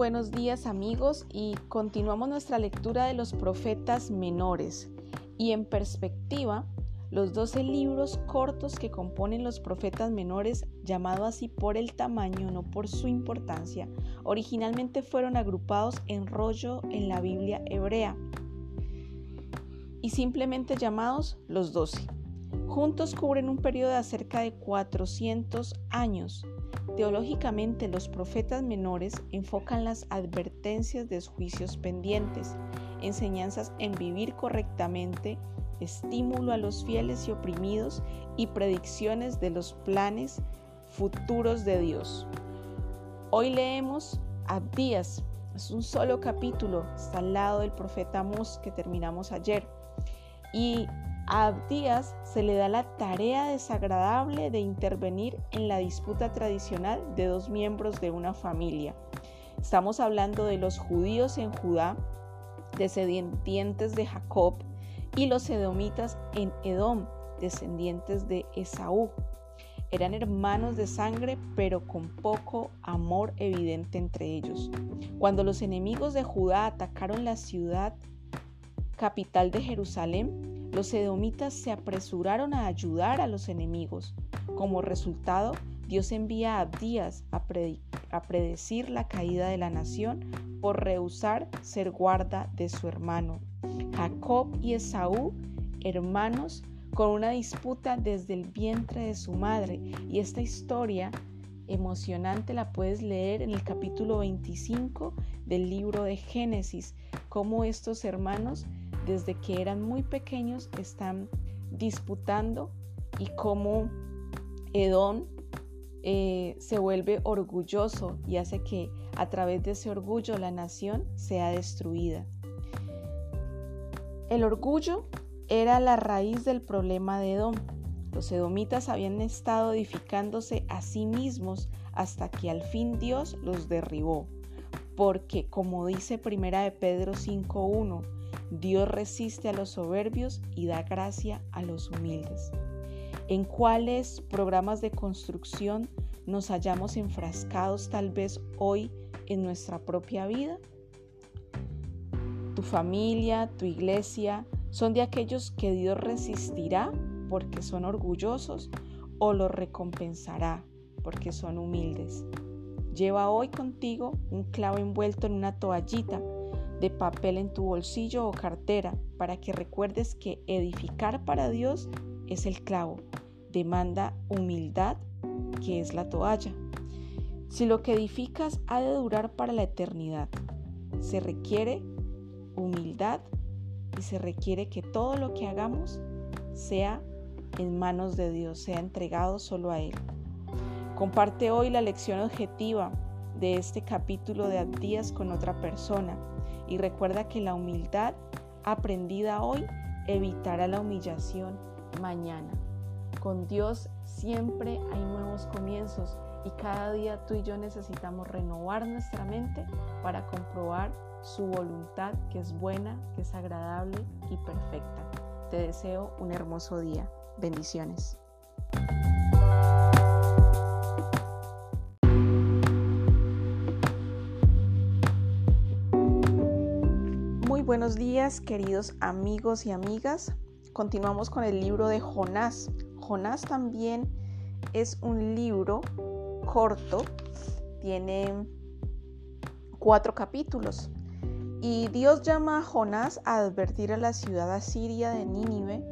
Buenos días amigos y continuamos nuestra lectura de los profetas menores y en perspectiva los 12 libros cortos que componen los profetas menores, llamado así por el tamaño, no por su importancia, originalmente fueron agrupados en rollo en la Biblia hebrea y simplemente llamados los 12. Juntos cubren un periodo de acerca de 400 años. Teológicamente, los profetas menores enfocan las advertencias de juicios pendientes, enseñanzas en vivir correctamente, estímulo a los fieles y oprimidos y predicciones de los planes futuros de Dios. Hoy leemos Abdías, es un solo capítulo, está al lado del profeta Amos que terminamos ayer. Y a Abdías se le da la tarea desagradable de intervenir en la disputa tradicional de dos miembros de una familia. Estamos hablando de los judíos en Judá, descendientes de Jacob, y los edomitas en Edom, descendientes de Esaú. Eran hermanos de sangre, pero con poco amor evidente entre ellos. Cuando los enemigos de Judá atacaron la ciudad capital de Jerusalén, los edomitas se apresuraron a ayudar a los enemigos. Como resultado, Dios envía a Abdías a, predecir la caída de la nación por rehusar ser guarda de su hermano. Jacob y Esaú, hermanos, con una disputa desde el vientre de su madre. Y esta historia emocionante la puedes leer en el capítulo 25 del libro de Génesis, cómo estos hermanos desde que eran muy pequeños están disputando y cómo Edom eh, se vuelve orgulloso y hace que a través de ese orgullo la nación sea destruida. El orgullo era la raíz del problema de Edom. Los edomitas habían estado edificándose a sí mismos hasta que al fin Dios los derribó. Porque, como dice Primera de Pedro 5.1, Dios resiste a los soberbios y da gracia a los humildes. ¿En cuáles programas de construcción nos hallamos enfrascados tal vez hoy en nuestra propia vida? Tu familia, tu iglesia, son de aquellos que Dios resistirá porque son orgullosos o los recompensará porque son humildes. Lleva hoy contigo un clavo envuelto en una toallita de papel en tu bolsillo o cartera para que recuerdes que edificar para Dios es el clavo. Demanda humildad, que es la toalla. Si lo que edificas ha de durar para la eternidad, se requiere humildad y se requiere que todo lo que hagamos sea en manos de Dios, sea entregado solo a Él. Comparte hoy la lección objetiva de este capítulo de Abdías con otra persona y recuerda que la humildad aprendida hoy evitará la humillación mañana. Con Dios siempre hay nuevos comienzos y cada día tú y yo necesitamos renovar nuestra mente para comprobar su voluntad que es buena, que es agradable y perfecta. Te deseo un hermoso día. Bendiciones. Buenos días queridos amigos y amigas. Continuamos con el libro de Jonás. Jonás también es un libro corto, tiene cuatro capítulos. Y Dios llama a Jonás a advertir a la ciudad asiria de Nínive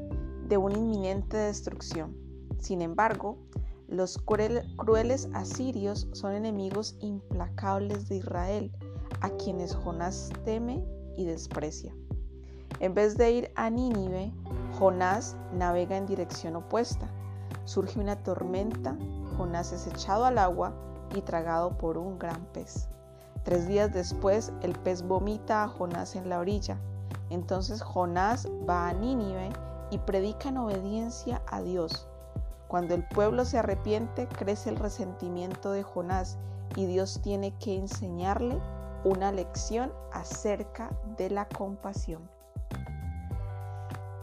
de una inminente destrucción. Sin embargo, los crueles asirios son enemigos implacables de Israel, a quienes Jonás teme y desprecia. En vez de ir a Nínive, Jonás navega en dirección opuesta. Surge una tormenta, Jonás es echado al agua y tragado por un gran pez. Tres días después, el pez vomita a Jonás en la orilla. Entonces Jonás va a Nínive y predica en obediencia a Dios. Cuando el pueblo se arrepiente, crece el resentimiento de Jonás y Dios tiene que enseñarle una lección acerca de la compasión.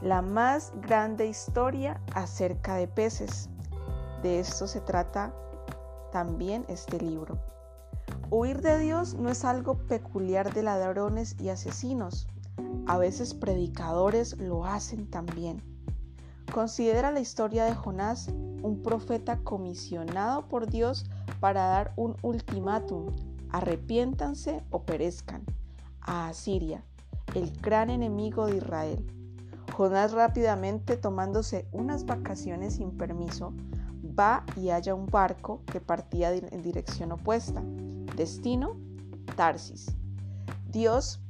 La más grande historia acerca de peces. De esto se trata también este libro. Huir de Dios no es algo peculiar de ladrones y asesinos. A veces predicadores lo hacen también. Considera la historia de Jonás, un profeta comisionado por Dios para dar un ultimátum, arrepiéntanse o perezcan, a Asiria, el gran enemigo de Israel. Jonás rápidamente, tomándose unas vacaciones sin permiso, va y halla un barco que partía en dirección opuesta. Destino, Tarsis. Dios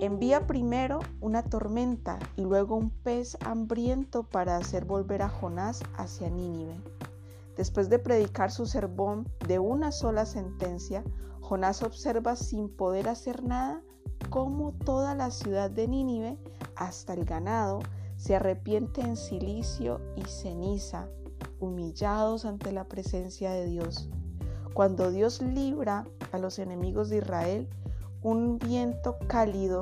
Envía primero una tormenta y luego un pez hambriento para hacer volver a Jonás hacia Nínive. Después de predicar su sermón de una sola sentencia, Jonás observa sin poder hacer nada cómo toda la ciudad de Nínive, hasta el ganado, se arrepiente en silicio y ceniza, humillados ante la presencia de Dios. Cuando Dios libra a los enemigos de Israel, un viento cálido,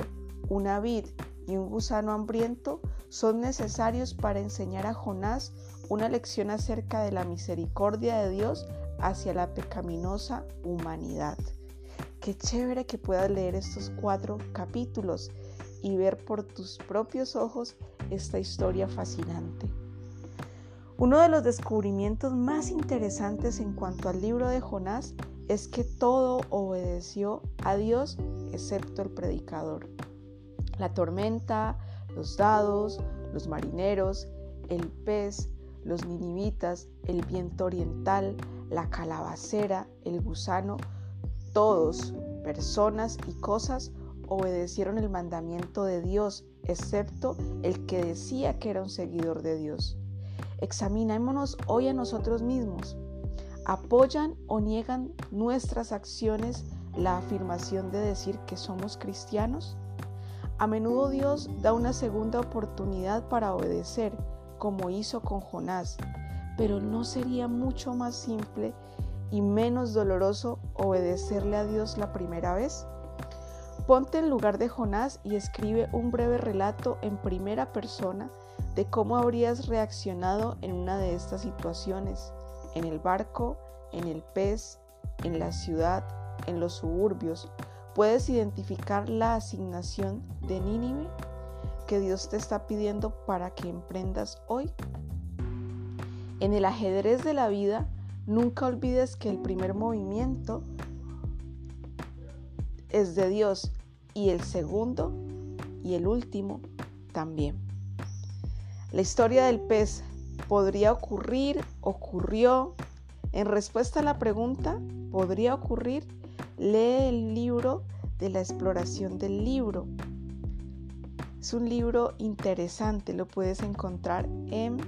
una vid y un gusano hambriento son necesarios para enseñar a Jonás una lección acerca de la misericordia de Dios hacia la pecaminosa humanidad. Qué chévere que puedas leer estos cuatro capítulos y ver por tus propios ojos esta historia fascinante. Uno de los descubrimientos más interesantes en cuanto al libro de Jonás es que todo obedeció a Dios excepto el predicador. La tormenta, los dados, los marineros, el pez, los ninivitas, el viento oriental, la calabacera, el gusano, todos, personas y cosas, obedecieron el mandamiento de Dios, excepto el que decía que era un seguidor de Dios. Examinémonos hoy a nosotros mismos apoyan o niegan nuestras acciones la afirmación de decir que somos cristianos? A menudo Dios da una segunda oportunidad para obedecer, como hizo con Jonás, pero ¿no sería mucho más simple y menos doloroso obedecerle a Dios la primera vez? Ponte en lugar de Jonás y escribe un breve relato en primera persona de cómo habrías reaccionado en una de estas situaciones en el barco, en el pez, en la ciudad, en los suburbios, puedes identificar la asignación de Nínive que Dios te está pidiendo para que emprendas hoy. En el ajedrez de la vida, nunca olvides que el primer movimiento es de Dios y el segundo y el último también. La historia del pez podría ocurrir, ocurrió. En respuesta a la pregunta, ¿podría ocurrir? Lee el libro de la exploración del libro. Es un libro interesante, lo puedes encontrar en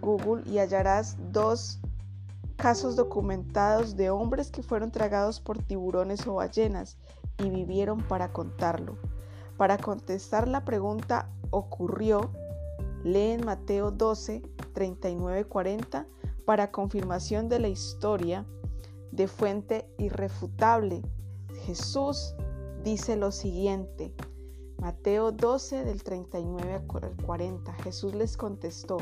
Google y hallarás dos casos documentados de hombres que fueron tragados por tiburones o ballenas y vivieron para contarlo. Para contestar la pregunta ocurrió, lee en Mateo 12, 39-40 para confirmación de la historia de fuente irrefutable. Jesús dice lo siguiente, Mateo 12 del 39 al 40. Jesús les contestó,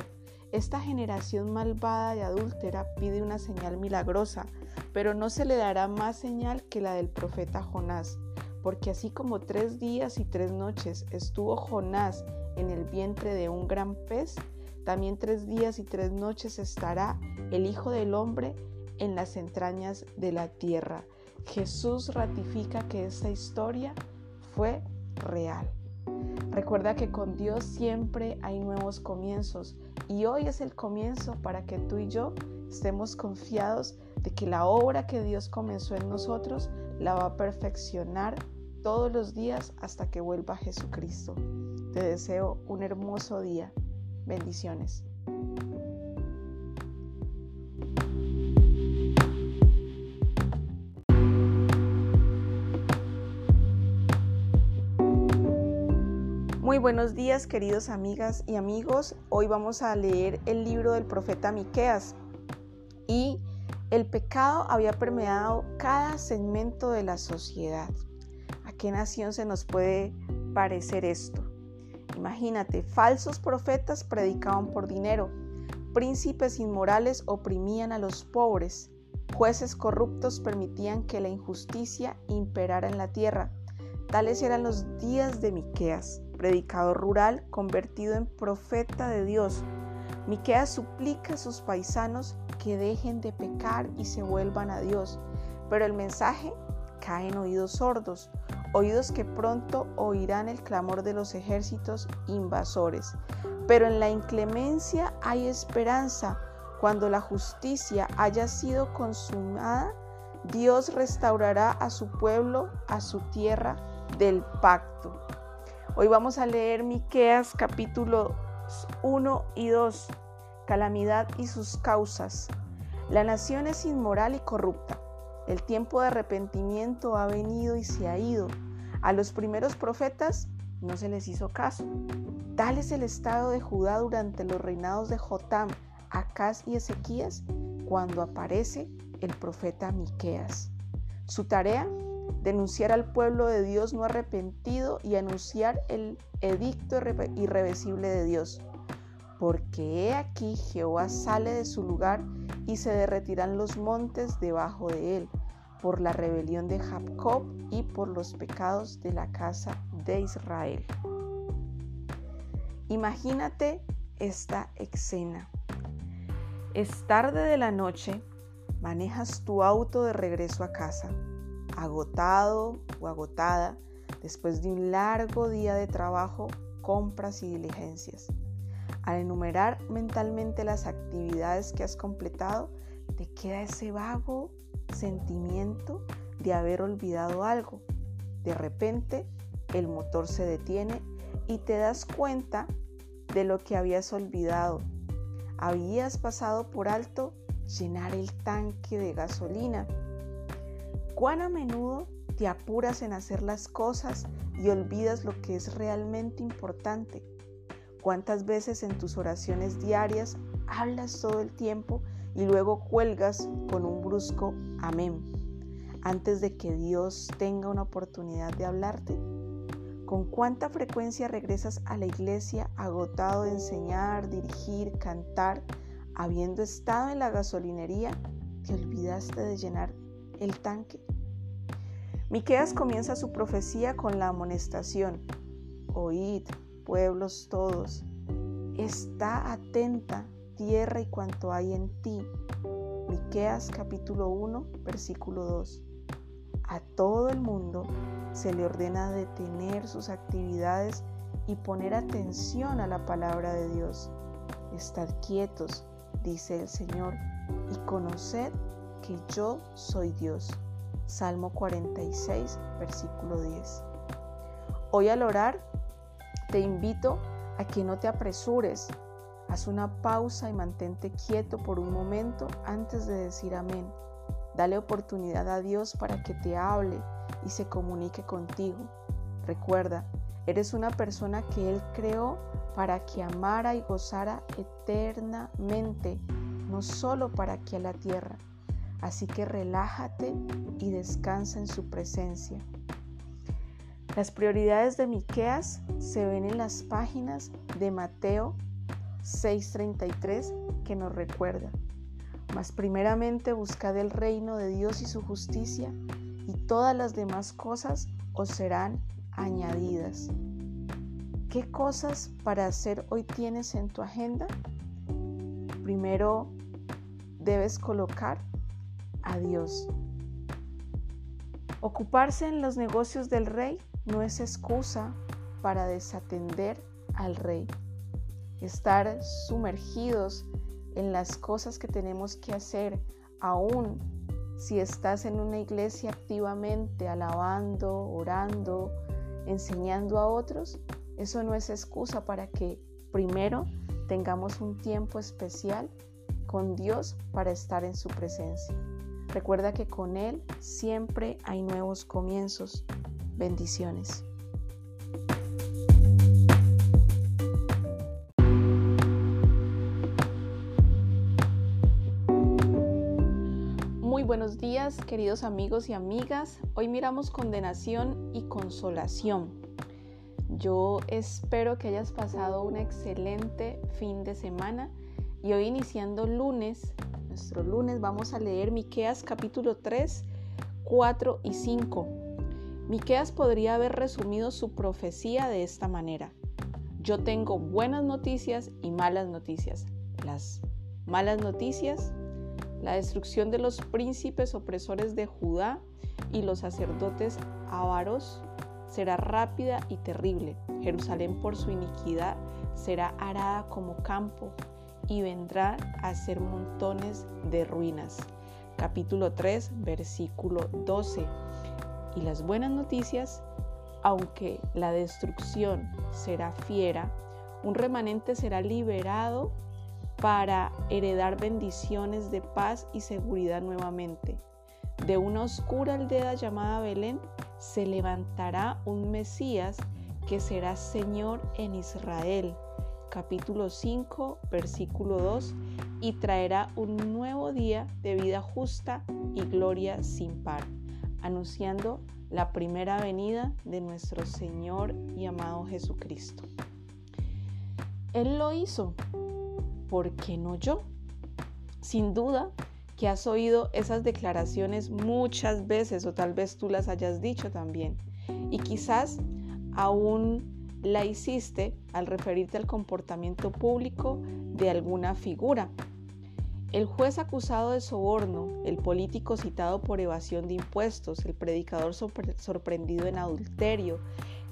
esta generación malvada y adúltera pide una señal milagrosa, pero no se le dará más señal que la del profeta Jonás, porque así como tres días y tres noches estuvo Jonás en el vientre de un gran pez, también tres días y tres noches estará el Hijo del Hombre en las entrañas de la tierra. Jesús ratifica que esta historia fue real. Recuerda que con Dios siempre hay nuevos comienzos y hoy es el comienzo para que tú y yo estemos confiados de que la obra que Dios comenzó en nosotros la va a perfeccionar todos los días hasta que vuelva Jesucristo. Te deseo un hermoso día. Bendiciones. Muy buenos días, queridos amigas y amigos. Hoy vamos a leer el libro del profeta Miqueas. Y el pecado había permeado cada segmento de la sociedad. ¿A qué nación se nos puede parecer esto? Imagínate, falsos profetas predicaban por dinero, príncipes inmorales oprimían a los pobres, jueces corruptos permitían que la injusticia imperara en la tierra. Tales eran los días de Miqueas predicador rural convertido en profeta de Dios. Miqueas suplica a sus paisanos que dejen de pecar y se vuelvan a Dios, pero el mensaje cae en oídos sordos, oídos que pronto oirán el clamor de los ejércitos invasores. Pero en la inclemencia hay esperanza. Cuando la justicia haya sido consumada, Dios restaurará a su pueblo, a su tierra del pacto. Hoy vamos a leer Miqueas capítulos 1 y 2, calamidad y sus causas. La nación es inmoral y corrupta. El tiempo de arrepentimiento ha venido y se ha ido. A los primeros profetas no se les hizo caso. Tal es el estado de Judá durante los reinados de Jotam, Acaz y Ezequías, cuando aparece el profeta Miqueas. Su tarea denunciar al pueblo de Dios no arrepentido y anunciar el edicto irreversible de Dios. Porque he aquí Jehová sale de su lugar y se derretirán los montes debajo de él, por la rebelión de Jacob y por los pecados de la casa de Israel. Imagínate esta escena. Es tarde de la noche, manejas tu auto de regreso a casa agotado o agotada después de un largo día de trabajo, compras y diligencias. Al enumerar mentalmente las actividades que has completado, te queda ese vago sentimiento de haber olvidado algo. De repente, el motor se detiene y te das cuenta de lo que habías olvidado. Habías pasado por alto llenar el tanque de gasolina ¿Cuán a menudo te apuras en hacer las cosas y olvidas lo que es realmente importante? ¿Cuántas veces en tus oraciones diarias hablas todo el tiempo y luego cuelgas con un brusco amén antes de que Dios tenga una oportunidad de hablarte? ¿Con cuánta frecuencia regresas a la iglesia agotado de enseñar, dirigir, cantar, habiendo estado en la gasolinería, te olvidaste de llenar el tanque. Miqueas comienza su profecía con la amonestación: Oíd, pueblos todos, está atenta tierra y cuanto hay en ti. Miqueas capítulo 1, versículo 2. A todo el mundo se le ordena detener sus actividades y poner atención a la palabra de Dios. Estad quietos, dice el Señor, y conoced que yo soy Dios. Salmo 46, versículo 10. Hoy al orar te invito a que no te apresures. Haz una pausa y mantente quieto por un momento antes de decir amén. Dale oportunidad a Dios para que te hable y se comunique contigo. Recuerda, eres una persona que Él creó para que amara y gozara eternamente, no solo para aquí a la tierra. Así que relájate y descansa en su presencia. Las prioridades de Miqueas se ven en las páginas de Mateo 6:33 que nos recuerda: Mas primeramente buscad el reino de Dios y su justicia, y todas las demás cosas os serán añadidas. ¿Qué cosas para hacer hoy tienes en tu agenda? Primero debes colocar a Dios. Ocuparse en los negocios del rey no es excusa para desatender al rey. Estar sumergidos en las cosas que tenemos que hacer, aún si estás en una iglesia activamente alabando, orando, enseñando a otros, eso no es excusa para que primero tengamos un tiempo especial con Dios para estar en su presencia. Recuerda que con Él siempre hay nuevos comienzos. Bendiciones. Muy buenos días, queridos amigos y amigas. Hoy miramos condenación y consolación. Yo espero que hayas pasado un excelente fin de semana y hoy iniciando lunes, nuestro lunes vamos a leer Miqueas capítulo 3, 4 y 5. Miqueas podría haber resumido su profecía de esta manera: Yo tengo buenas noticias y malas noticias. Las malas noticias, la destrucción de los príncipes opresores de Judá y los sacerdotes avaros será rápida y terrible. Jerusalén por su iniquidad será arada como campo y vendrá a ser montones de ruinas. Capítulo 3, versículo 12. Y las buenas noticias, aunque la destrucción será fiera, un remanente será liberado para heredar bendiciones de paz y seguridad nuevamente. De una oscura aldea llamada Belén se levantará un Mesías que será Señor en Israel capítulo 5, versículo 2, y traerá un nuevo día de vida justa y gloria sin par, anunciando la primera venida de nuestro Señor y amado Jesucristo. Él lo hizo, ¿por qué no yo? Sin duda que has oído esas declaraciones muchas veces o tal vez tú las hayas dicho también. Y quizás aún la hiciste al referirte al comportamiento público de alguna figura. El juez acusado de soborno, el político citado por evasión de impuestos, el predicador sorprendido en adulterio,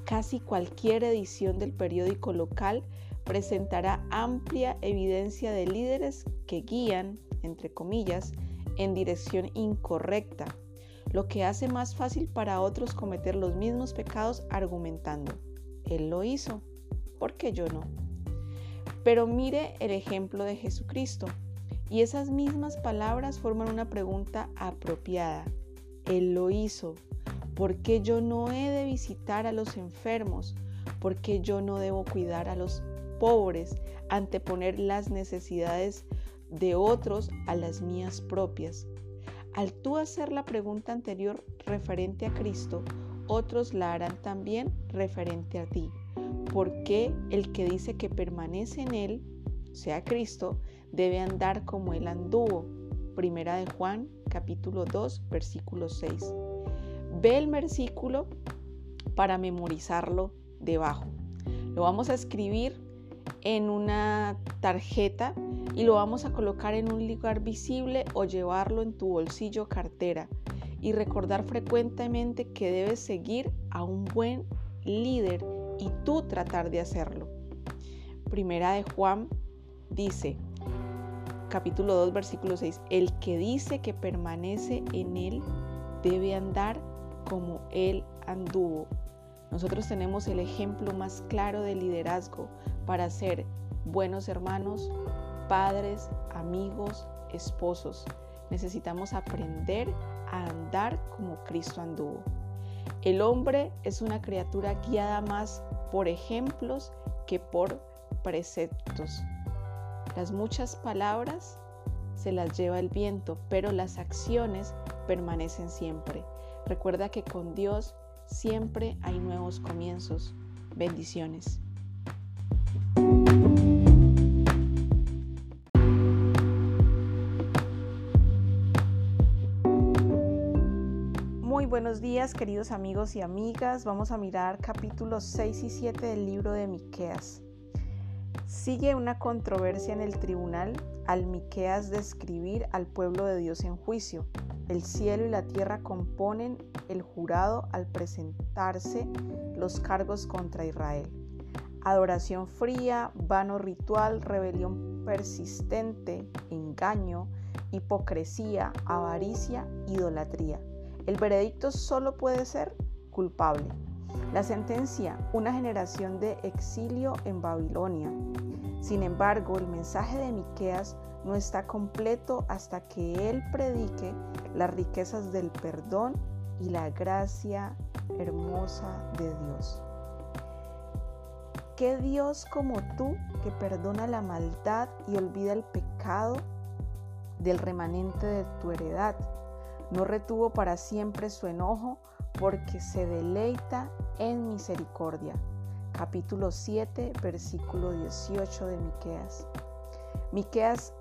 casi cualquier edición del periódico local presentará amplia evidencia de líderes que guían, entre comillas, en dirección incorrecta, lo que hace más fácil para otros cometer los mismos pecados argumentando. Él lo hizo, ¿por qué yo no? Pero mire el ejemplo de Jesucristo. Y esas mismas palabras forman una pregunta apropiada. Él lo hizo. ¿Por qué yo no he de visitar a los enfermos? ¿Por qué yo no debo cuidar a los pobres, anteponer las necesidades de otros a las mías propias? Al tú hacer la pregunta anterior referente a Cristo, otros la harán también referente a ti. Porque el que dice que permanece en él, sea Cristo, debe andar como él anduvo. Primera de Juan, capítulo 2, versículo 6. Ve el versículo para memorizarlo debajo. Lo vamos a escribir en una tarjeta y lo vamos a colocar en un lugar visible o llevarlo en tu bolsillo cartera y recordar frecuentemente que debes seguir a un buen líder y tú tratar de hacerlo. Primera de Juan dice, capítulo 2, versículo 6, el que dice que permanece en él debe andar como él anduvo. Nosotros tenemos el ejemplo más claro de liderazgo para ser buenos hermanos, padres, amigos, esposos. Necesitamos aprender a andar como Cristo anduvo. El hombre es una criatura guiada más por ejemplos que por preceptos. Las muchas palabras se las lleva el viento, pero las acciones permanecen siempre. Recuerda que con Dios siempre hay nuevos comienzos. Bendiciones. Buenos días, queridos amigos y amigas. Vamos a mirar capítulos 6 y 7 del libro de Miqueas. Sigue una controversia en el tribunal al Miqueas describir al pueblo de Dios en juicio. el cielo y la tierra componen el jurado al presentarse los cargos contra Israel. Adoración fría, vano ritual, rebelión persistente, engaño, hipocresía, avaricia, idolatría. El veredicto solo puede ser culpable. La sentencia, una generación de exilio en Babilonia. Sin embargo, el mensaje de Miqueas no está completo hasta que él predique las riquezas del perdón y la gracia hermosa de Dios. ¿Qué Dios como tú que perdona la maldad y olvida el pecado del remanente de tu heredad? No retuvo para siempre su enojo porque se deleita en misericordia. Capítulo 7, versículo 18 de Miqueas. Miqueas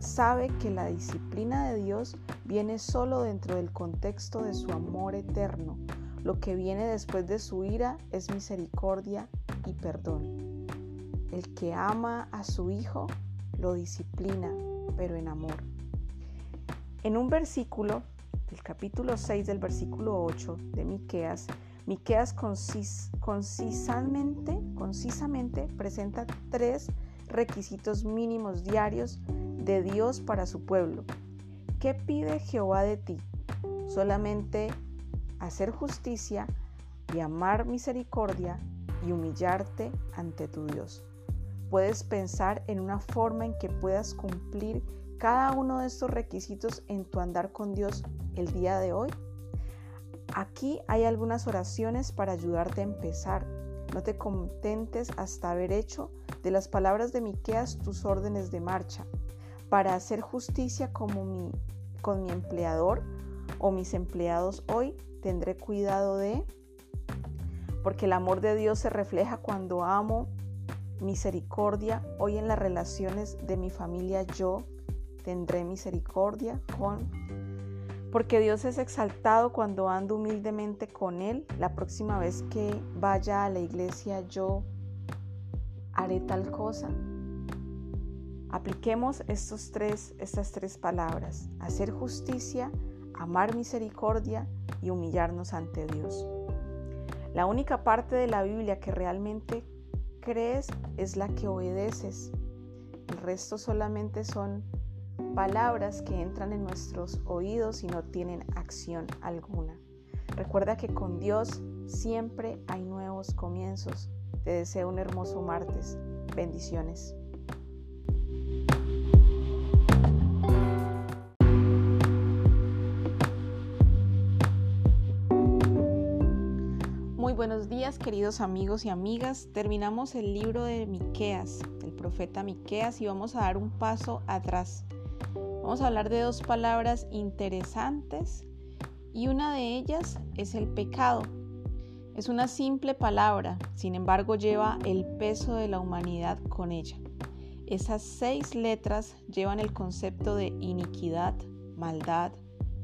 sabe que la disciplina de Dios viene solo dentro del contexto de su amor eterno. Lo que viene después de su ira es misericordia y perdón. El que ama a su hijo lo disciplina, pero en amor. En un versículo, el capítulo 6 del versículo 8 de Miqueas, Miqueas concisamente, concisamente presenta tres requisitos mínimos diarios de Dios para su pueblo. ¿Qué pide Jehová de ti? Solamente hacer justicia y amar misericordia y humillarte ante tu Dios. Puedes pensar en una forma en que puedas cumplir cada uno de estos requisitos en tu andar con Dios el día de hoy. Aquí hay algunas oraciones para ayudarte a empezar. No te contentes hasta haber hecho de las palabras de Miqueas tus órdenes de marcha para hacer justicia como mi, con mi empleador o mis empleados hoy, tendré cuidado de, porque el amor de Dios se refleja cuando amo misericordia. Hoy en las relaciones de mi familia yo tendré misericordia con, porque Dios es exaltado cuando ando humildemente con Él. La próxima vez que vaya a la iglesia yo haré tal cosa. Apliquemos estos tres, estas tres palabras, hacer justicia, amar misericordia y humillarnos ante Dios. La única parte de la Biblia que realmente crees es la que obedeces. El resto solamente son palabras que entran en nuestros oídos y no tienen acción alguna. Recuerda que con Dios siempre hay nuevos comienzos. Te deseo un hermoso martes. Bendiciones. Muy buenos días, queridos amigos y amigas. Terminamos el libro de Miqueas, el profeta Miqueas, y vamos a dar un paso atrás. Vamos a hablar de dos palabras interesantes y una de ellas es el pecado. Es una simple palabra, sin embargo lleva el peso de la humanidad con ella. Esas seis letras llevan el concepto de iniquidad, maldad,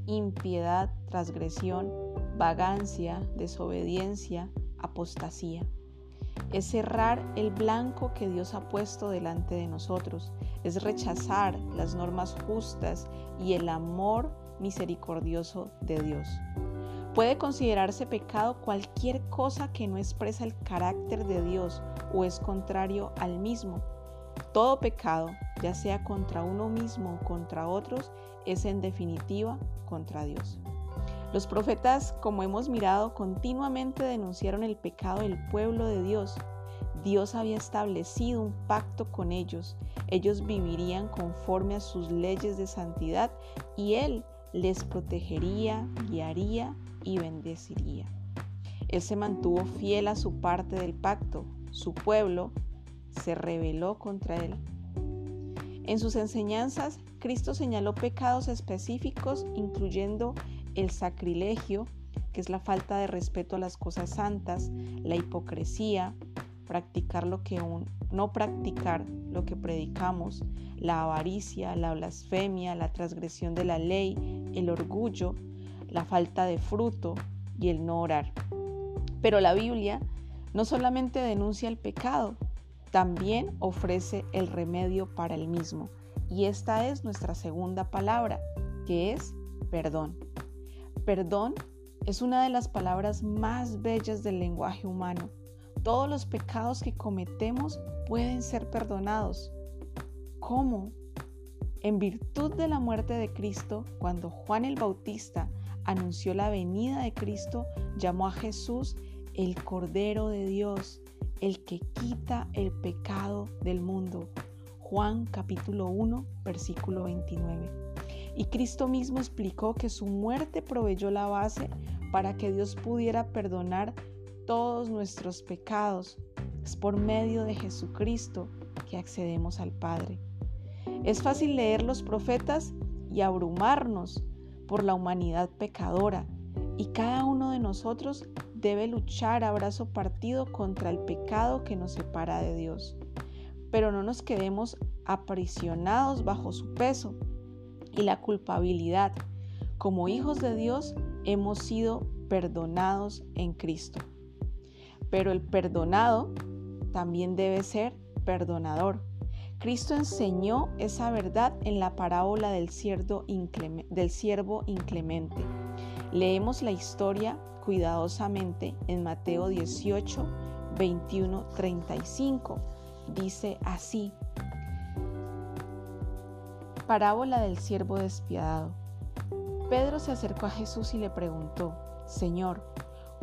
impiedad, transgresión, vagancia, desobediencia, apostasía. Es cerrar el blanco que Dios ha puesto delante de nosotros. Es rechazar las normas justas y el amor misericordioso de Dios. Puede considerarse pecado cualquier cosa que no expresa el carácter de Dios o es contrario al mismo. Todo pecado, ya sea contra uno mismo o contra otros, es en definitiva contra Dios. Los profetas, como hemos mirado, continuamente denunciaron el pecado del pueblo de Dios. Dios había establecido un pacto con ellos. Ellos vivirían conforme a sus leyes de santidad y Él les protegería, guiaría y bendeciría. Él se mantuvo fiel a su parte del pacto. Su pueblo se rebeló contra Él. En sus enseñanzas, Cristo señaló pecados específicos, incluyendo el sacrilegio, que es la falta de respeto a las cosas santas, la hipocresía, practicar lo que no practicar lo que predicamos, la avaricia, la blasfemia, la transgresión de la ley, el orgullo, la falta de fruto y el no orar. Pero la Biblia no solamente denuncia el pecado, también ofrece el remedio para el mismo. Y esta es nuestra segunda palabra, que es perdón. Perdón es una de las palabras más bellas del lenguaje humano. Todos los pecados que cometemos pueden ser perdonados. ¿Cómo? En virtud de la muerte de Cristo, cuando Juan el Bautista anunció la venida de Cristo, llamó a Jesús el Cordero de Dios, el que quita el pecado del mundo. Juan capítulo 1, versículo 29. Y Cristo mismo explicó que su muerte proveyó la base para que Dios pudiera perdonar todos nuestros pecados. Es por medio de Jesucristo que accedemos al Padre. Es fácil leer los profetas y abrumarnos por la humanidad pecadora y cada uno de nosotros debe luchar a brazo partido contra el pecado que nos separa de Dios. Pero no nos quedemos aprisionados bajo su peso y la culpabilidad. Como hijos de Dios hemos sido perdonados en Cristo. Pero el perdonado también debe ser perdonador. Cristo enseñó esa verdad en la parábola del siervo, inclemente. Leemos la historia cuidadosamente en Mateo 18, 21, 35. Dice así, Parábola del siervo despiadado. Pedro se acercó a Jesús y le preguntó, Señor,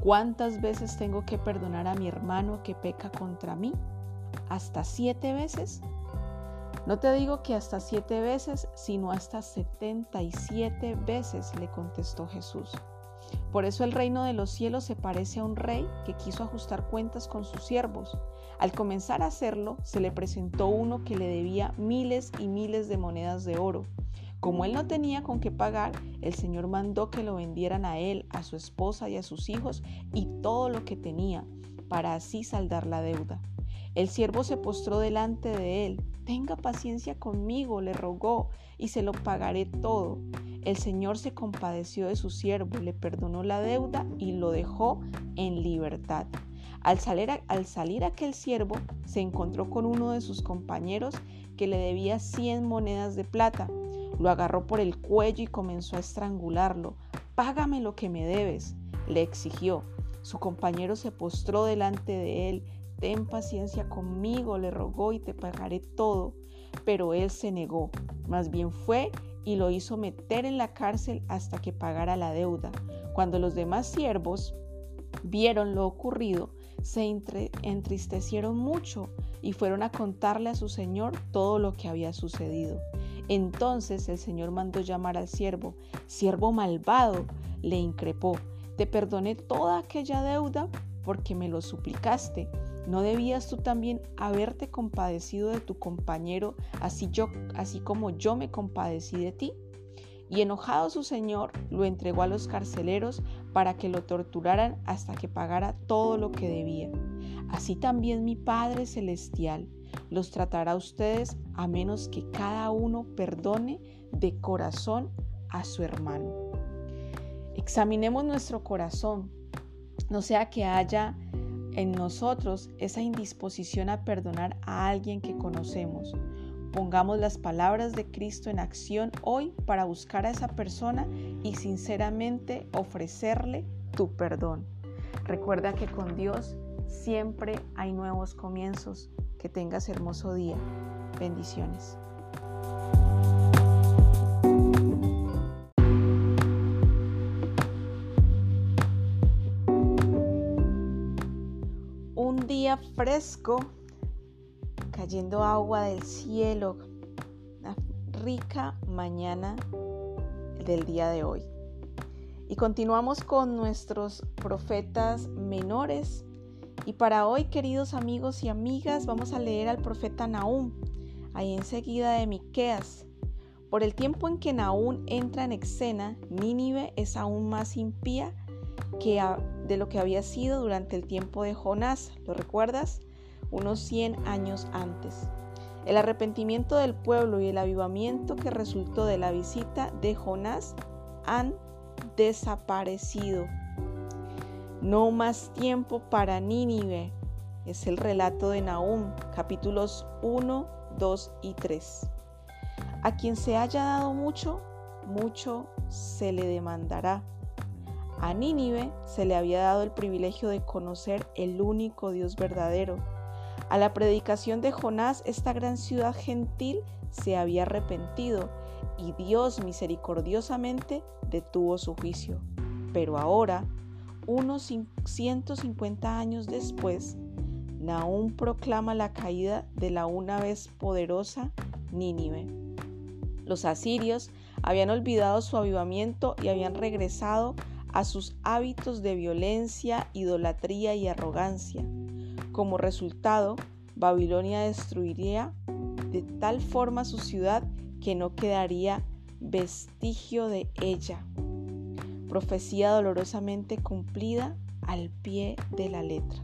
¿cuántas veces tengo que perdonar a mi hermano que peca contra mí? ¿Hasta siete veces? No te digo que hasta siete veces, sino hasta setenta y siete veces, le contestó Jesús. Por eso el reino de los cielos se parece a un rey que quiso ajustar cuentas con sus siervos. Al comenzar a hacerlo, se le presentó uno que le debía miles y miles de monedas de oro. Como él no tenía con qué pagar, el Señor mandó que lo vendieran a él, a su esposa y a sus hijos y todo lo que tenía, para así saldar la deuda. El siervo se postró delante de él. Tenga paciencia conmigo, le rogó, y se lo pagaré todo. El Señor se compadeció de su siervo, le perdonó la deuda y lo dejó en libertad. Al salir, al salir aquel siervo, se encontró con uno de sus compañeros que le debía cien monedas de plata. Lo agarró por el cuello y comenzó a estrangularlo. Págame lo que me debes, le exigió. Su compañero se postró delante de él. Ten paciencia conmigo, le rogó, y te pagaré todo. Pero él se negó. Más bien fue y lo hizo meter en la cárcel hasta que pagara la deuda. Cuando los demás siervos vieron lo ocurrido, se entristecieron mucho y fueron a contarle a su señor todo lo que había sucedido. Entonces el señor mandó llamar al siervo. Siervo malvado, le increpó, te perdoné toda aquella deuda porque me lo suplicaste. ¿No debías tú también haberte compadecido de tu compañero, así, yo, así como yo me compadecí de ti? Y enojado su señor, lo entregó a los carceleros para que lo torturaran hasta que pagara todo lo que debía. Así también mi Padre Celestial los tratará a ustedes a menos que cada uno perdone de corazón a su hermano. Examinemos nuestro corazón, no sea que haya en nosotros esa indisposición a perdonar a alguien que conocemos. Pongamos las palabras de Cristo en acción hoy para buscar a esa persona y sinceramente ofrecerle tu perdón. Recuerda que con Dios siempre hay nuevos comienzos. Que tengas hermoso día. Bendiciones. fresco, cayendo agua del cielo, una rica mañana del día de hoy. Y continuamos con nuestros profetas menores. Y para hoy, queridos amigos y amigas, vamos a leer al profeta Nahum, ahí enseguida de Miqueas. Por el tiempo en que Nahum entra en escena, Nínive es aún más impía que de lo que había sido durante el tiempo de Jonás, ¿lo recuerdas? Unos 100 años antes. El arrepentimiento del pueblo y el avivamiento que resultó de la visita de Jonás han desaparecido. No más tiempo para Nínive. Es el relato de Nahum, capítulos 1, 2 y 3. A quien se haya dado mucho, mucho se le demandará. A Nínive se le había dado el privilegio de conocer el único Dios verdadero. A la predicación de Jonás, esta gran ciudad gentil se había arrepentido y Dios misericordiosamente detuvo su juicio. Pero ahora, unos 150 años después, Nahum proclama la caída de la una vez poderosa Nínive. Los asirios habían olvidado su avivamiento y habían regresado a sus hábitos de violencia, idolatría y arrogancia. Como resultado, Babilonia destruiría de tal forma su ciudad que no quedaría vestigio de ella. Profecía dolorosamente cumplida al pie de la letra.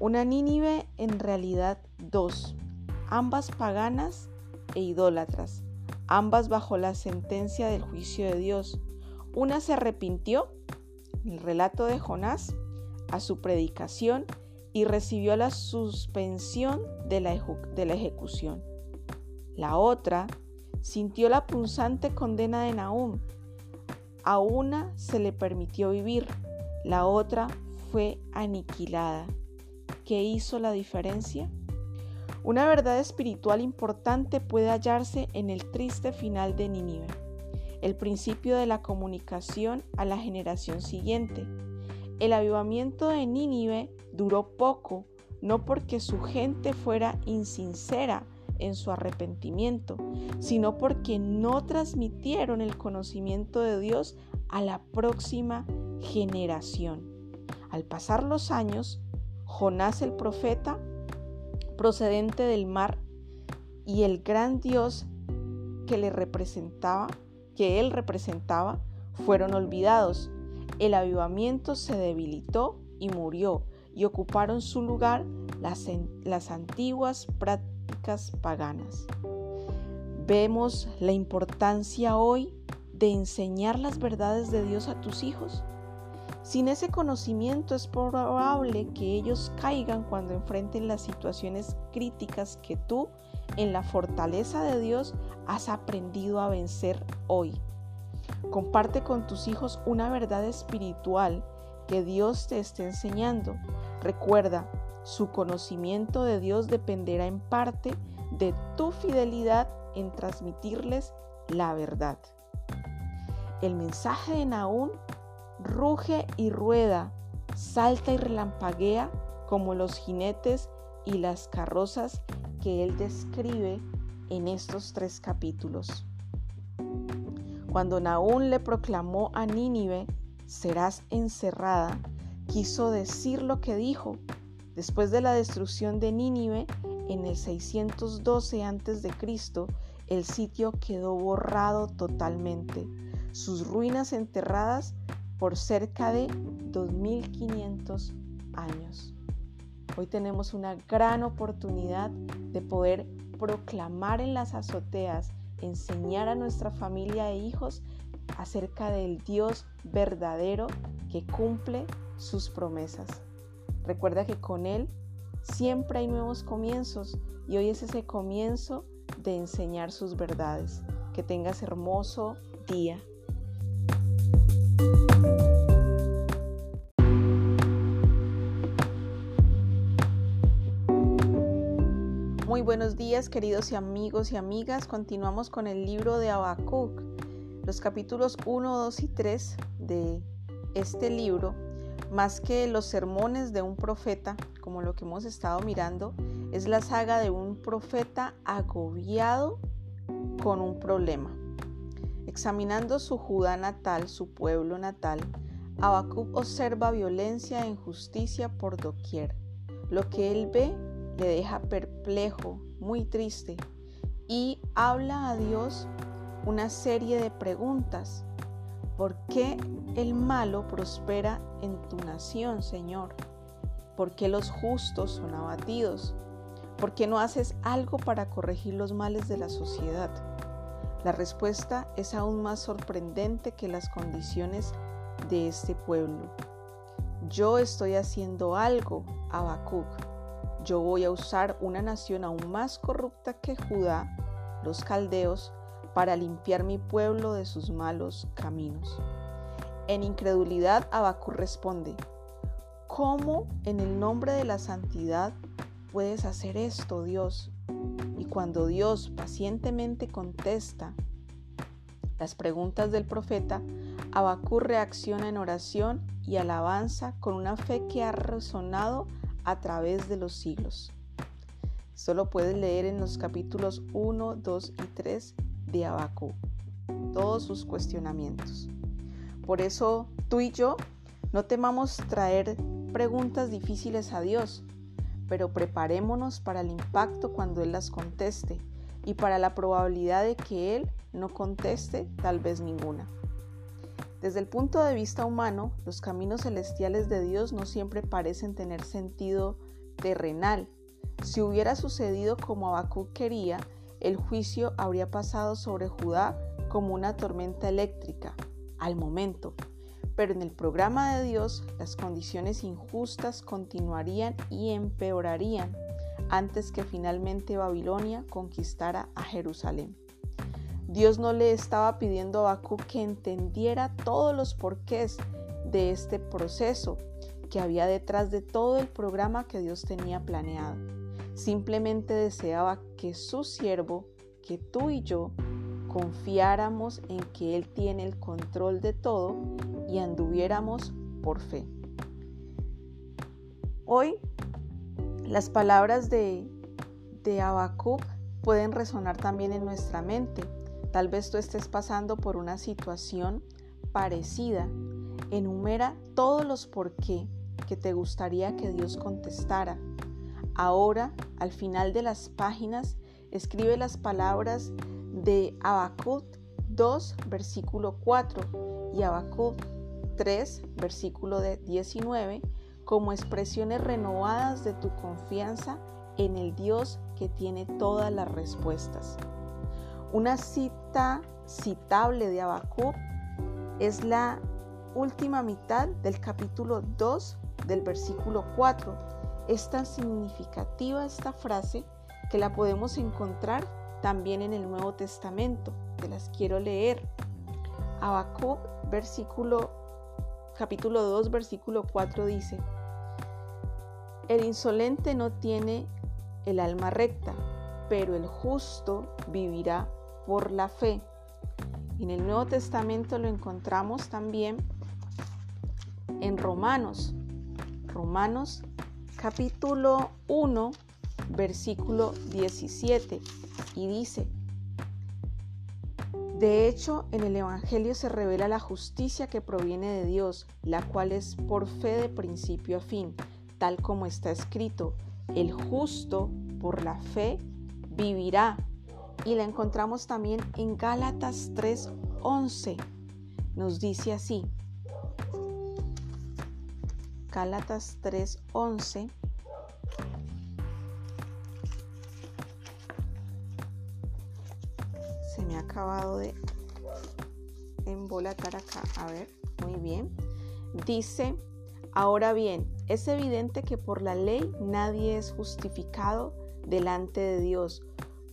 Una Nínive en realidad dos, ambas paganas e idólatras, ambas bajo la sentencia del juicio de Dios. Una se arrepintió, el relato de Jonás, a su predicación y recibió la suspensión de la, ejecución. La otra sintió la punzante condena de Nahum. A una se le permitió vivir, la otra fue aniquilada. ¿Qué hizo la diferencia? Una verdad espiritual importante puede hallarse en el triste final de Nínive, el principio de la comunicación a la generación siguiente. El avivamiento de Nínive duró poco, no porque su gente fuera insincera en su arrepentimiento, sino porque no transmitieron el conocimiento de Dios a la próxima generación. Al pasar los años, Jonás el profeta procedente del mar y el gran Dios que le representaba, que él representaba, fueron olvidados. El avivamiento se debilitó y murió y ocuparon su lugar las, antiguas prácticas paganas. Vemos la importancia hoy de enseñar las verdades de Dios a tus hijos sin ese conocimiento es probable que ellos caigan cuando enfrenten las situaciones críticas que tú, en la fortaleza de Dios, has aprendido a vencer hoy. Comparte con tus hijos una verdad espiritual que Dios te esté enseñando. Recuerda, su conocimiento de Dios dependerá en parte de tu fidelidad en transmitirles la verdad. El mensaje de Naúm ruge y rueda, salta y relampaguea como los jinetes y las carrozas que él describe en estos tres capítulos. Cuando Naún le proclamó a Nínive, serás encerrada, quiso decir lo que dijo. Después de la destrucción de Nínive, en el 612 a.C., el sitio quedó borrado totalmente, sus ruinas enterradas por cerca de 2500 años. Hoy tenemos una gran oportunidad de poder proclamar en las azoteas, enseñar a nuestra familia e hijos acerca del Dios verdadero que cumple sus promesas. Recuerda que con Él siempre hay nuevos comienzos y hoy es ese comienzo de enseñar sus verdades. Que tengas hermoso día. Buenos días queridos y amigos y amigas. Continuamos con el libro de Habacuc. Los capítulos 1, 2 y 3 de este libro, más que los sermones de un profeta, como lo que hemos estado mirando, es la saga de un profeta agobiado con un problema. Examinando su Judá natal, su pueblo natal, Habacuc observa violencia e injusticia por doquier. Lo que él ve le deja perplejo, muy triste, y habla a Dios una serie de preguntas. ¿Por qué el malo prospera en tu nación, Señor? ¿Por qué los justos son abatidos? ¿Por qué no haces algo para corregir los males de la sociedad? La respuesta es aún más sorprendente que las condiciones de este pueblo. Yo estoy haciendo algo, Habacuc. Yo voy a usar una nación aún más corrupta que Judá, los caldeos, para limpiar mi pueblo de sus malos caminos. En incredulidad, Abacú responde, ¿cómo en el nombre de la santidad puedes hacer esto, Dios? Y cuando Dios pacientemente contesta las preguntas del profeta, Abacú reacciona en oración y alabanza con una fe que ha resonado a través de los siglos. Solo puedes leer en los capítulos 1, 2 y 3 de Abacú todos sus cuestionamientos. Por eso tú y yo no temamos traer preguntas difíciles a Dios, pero preparémonos para el impacto cuando Él las conteste y para la probabilidad de que Él no conteste tal vez ninguna. Desde el punto de vista humano, los caminos celestiales de Dios no siempre parecen tener sentido terrenal. Si hubiera sucedido como Habacuc quería, el juicio habría pasado sobre Judá como una tormenta eléctrica, al momento. Pero en el programa de Dios, las condiciones injustas continuarían y empeorarían antes que finalmente Babilonia conquistara a Jerusalén. Dios no le estaba pidiendo a Habacuc que entendiera todos los porqués de este proceso que había detrás de todo el programa que Dios tenía planeado. Simplemente deseaba que su siervo, que tú y yo, confiáramos en que Él tiene el control de todo y anduviéramos por fe. Hoy las palabras de, de pueden resonar también en nuestra mente. Tal vez tú estés pasando por una situación parecida. Enumera todos los por qué que te gustaría que Dios contestara. Ahora, al final de las páginas, escribe las palabras de Habacuc 2, versículo 4 y Habacuc 3, versículo 19, como expresiones renovadas de tu confianza en el Dios que tiene todas las respuestas. Una cita citable de Habacuc es la última mitad del capítulo 2 del versículo 4. Es tan significativa esta frase que la podemos encontrar también en el Nuevo Testamento. Te las quiero leer. Habacuc, versículo, capítulo 2, versículo 4 dice, El insolente no tiene el alma recta, pero el justo vivirá por la fe. En el Nuevo Testamento lo encontramos también en Romanos. Romanos capítulo 1, versículo 17 y dice, de hecho, en el Evangelio se revela la justicia que proviene de Dios, la cual es por fe de principio a fin, tal como está escrito, el justo por la fe vivirá. Y la encontramos también en Gálatas 3:11. Nos dice así. Gálatas 3:11 acabado de embolatar acá. A ver, muy bien. Dice, ahora bien, es evidente que por la ley nadie es justificado delante de Dios,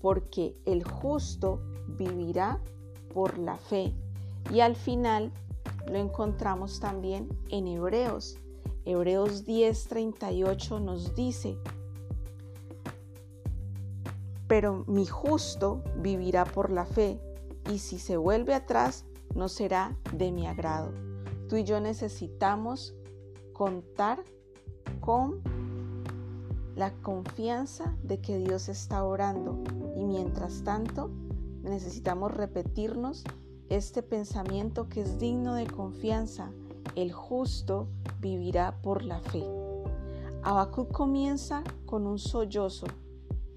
porque el justo vivirá por la fe. Y al final lo encontramos también en Hebreos. Hebreos 10:38 nos dice, pero mi justo vivirá por la fe, y si se vuelve atrás, no será de mi agrado. Tú y yo necesitamos contar con la confianza de que Dios está orando y mientras tanto necesitamos repetirnos este pensamiento que es digno de confianza. El justo vivirá por la fe. Habacuc comienza con un sollozo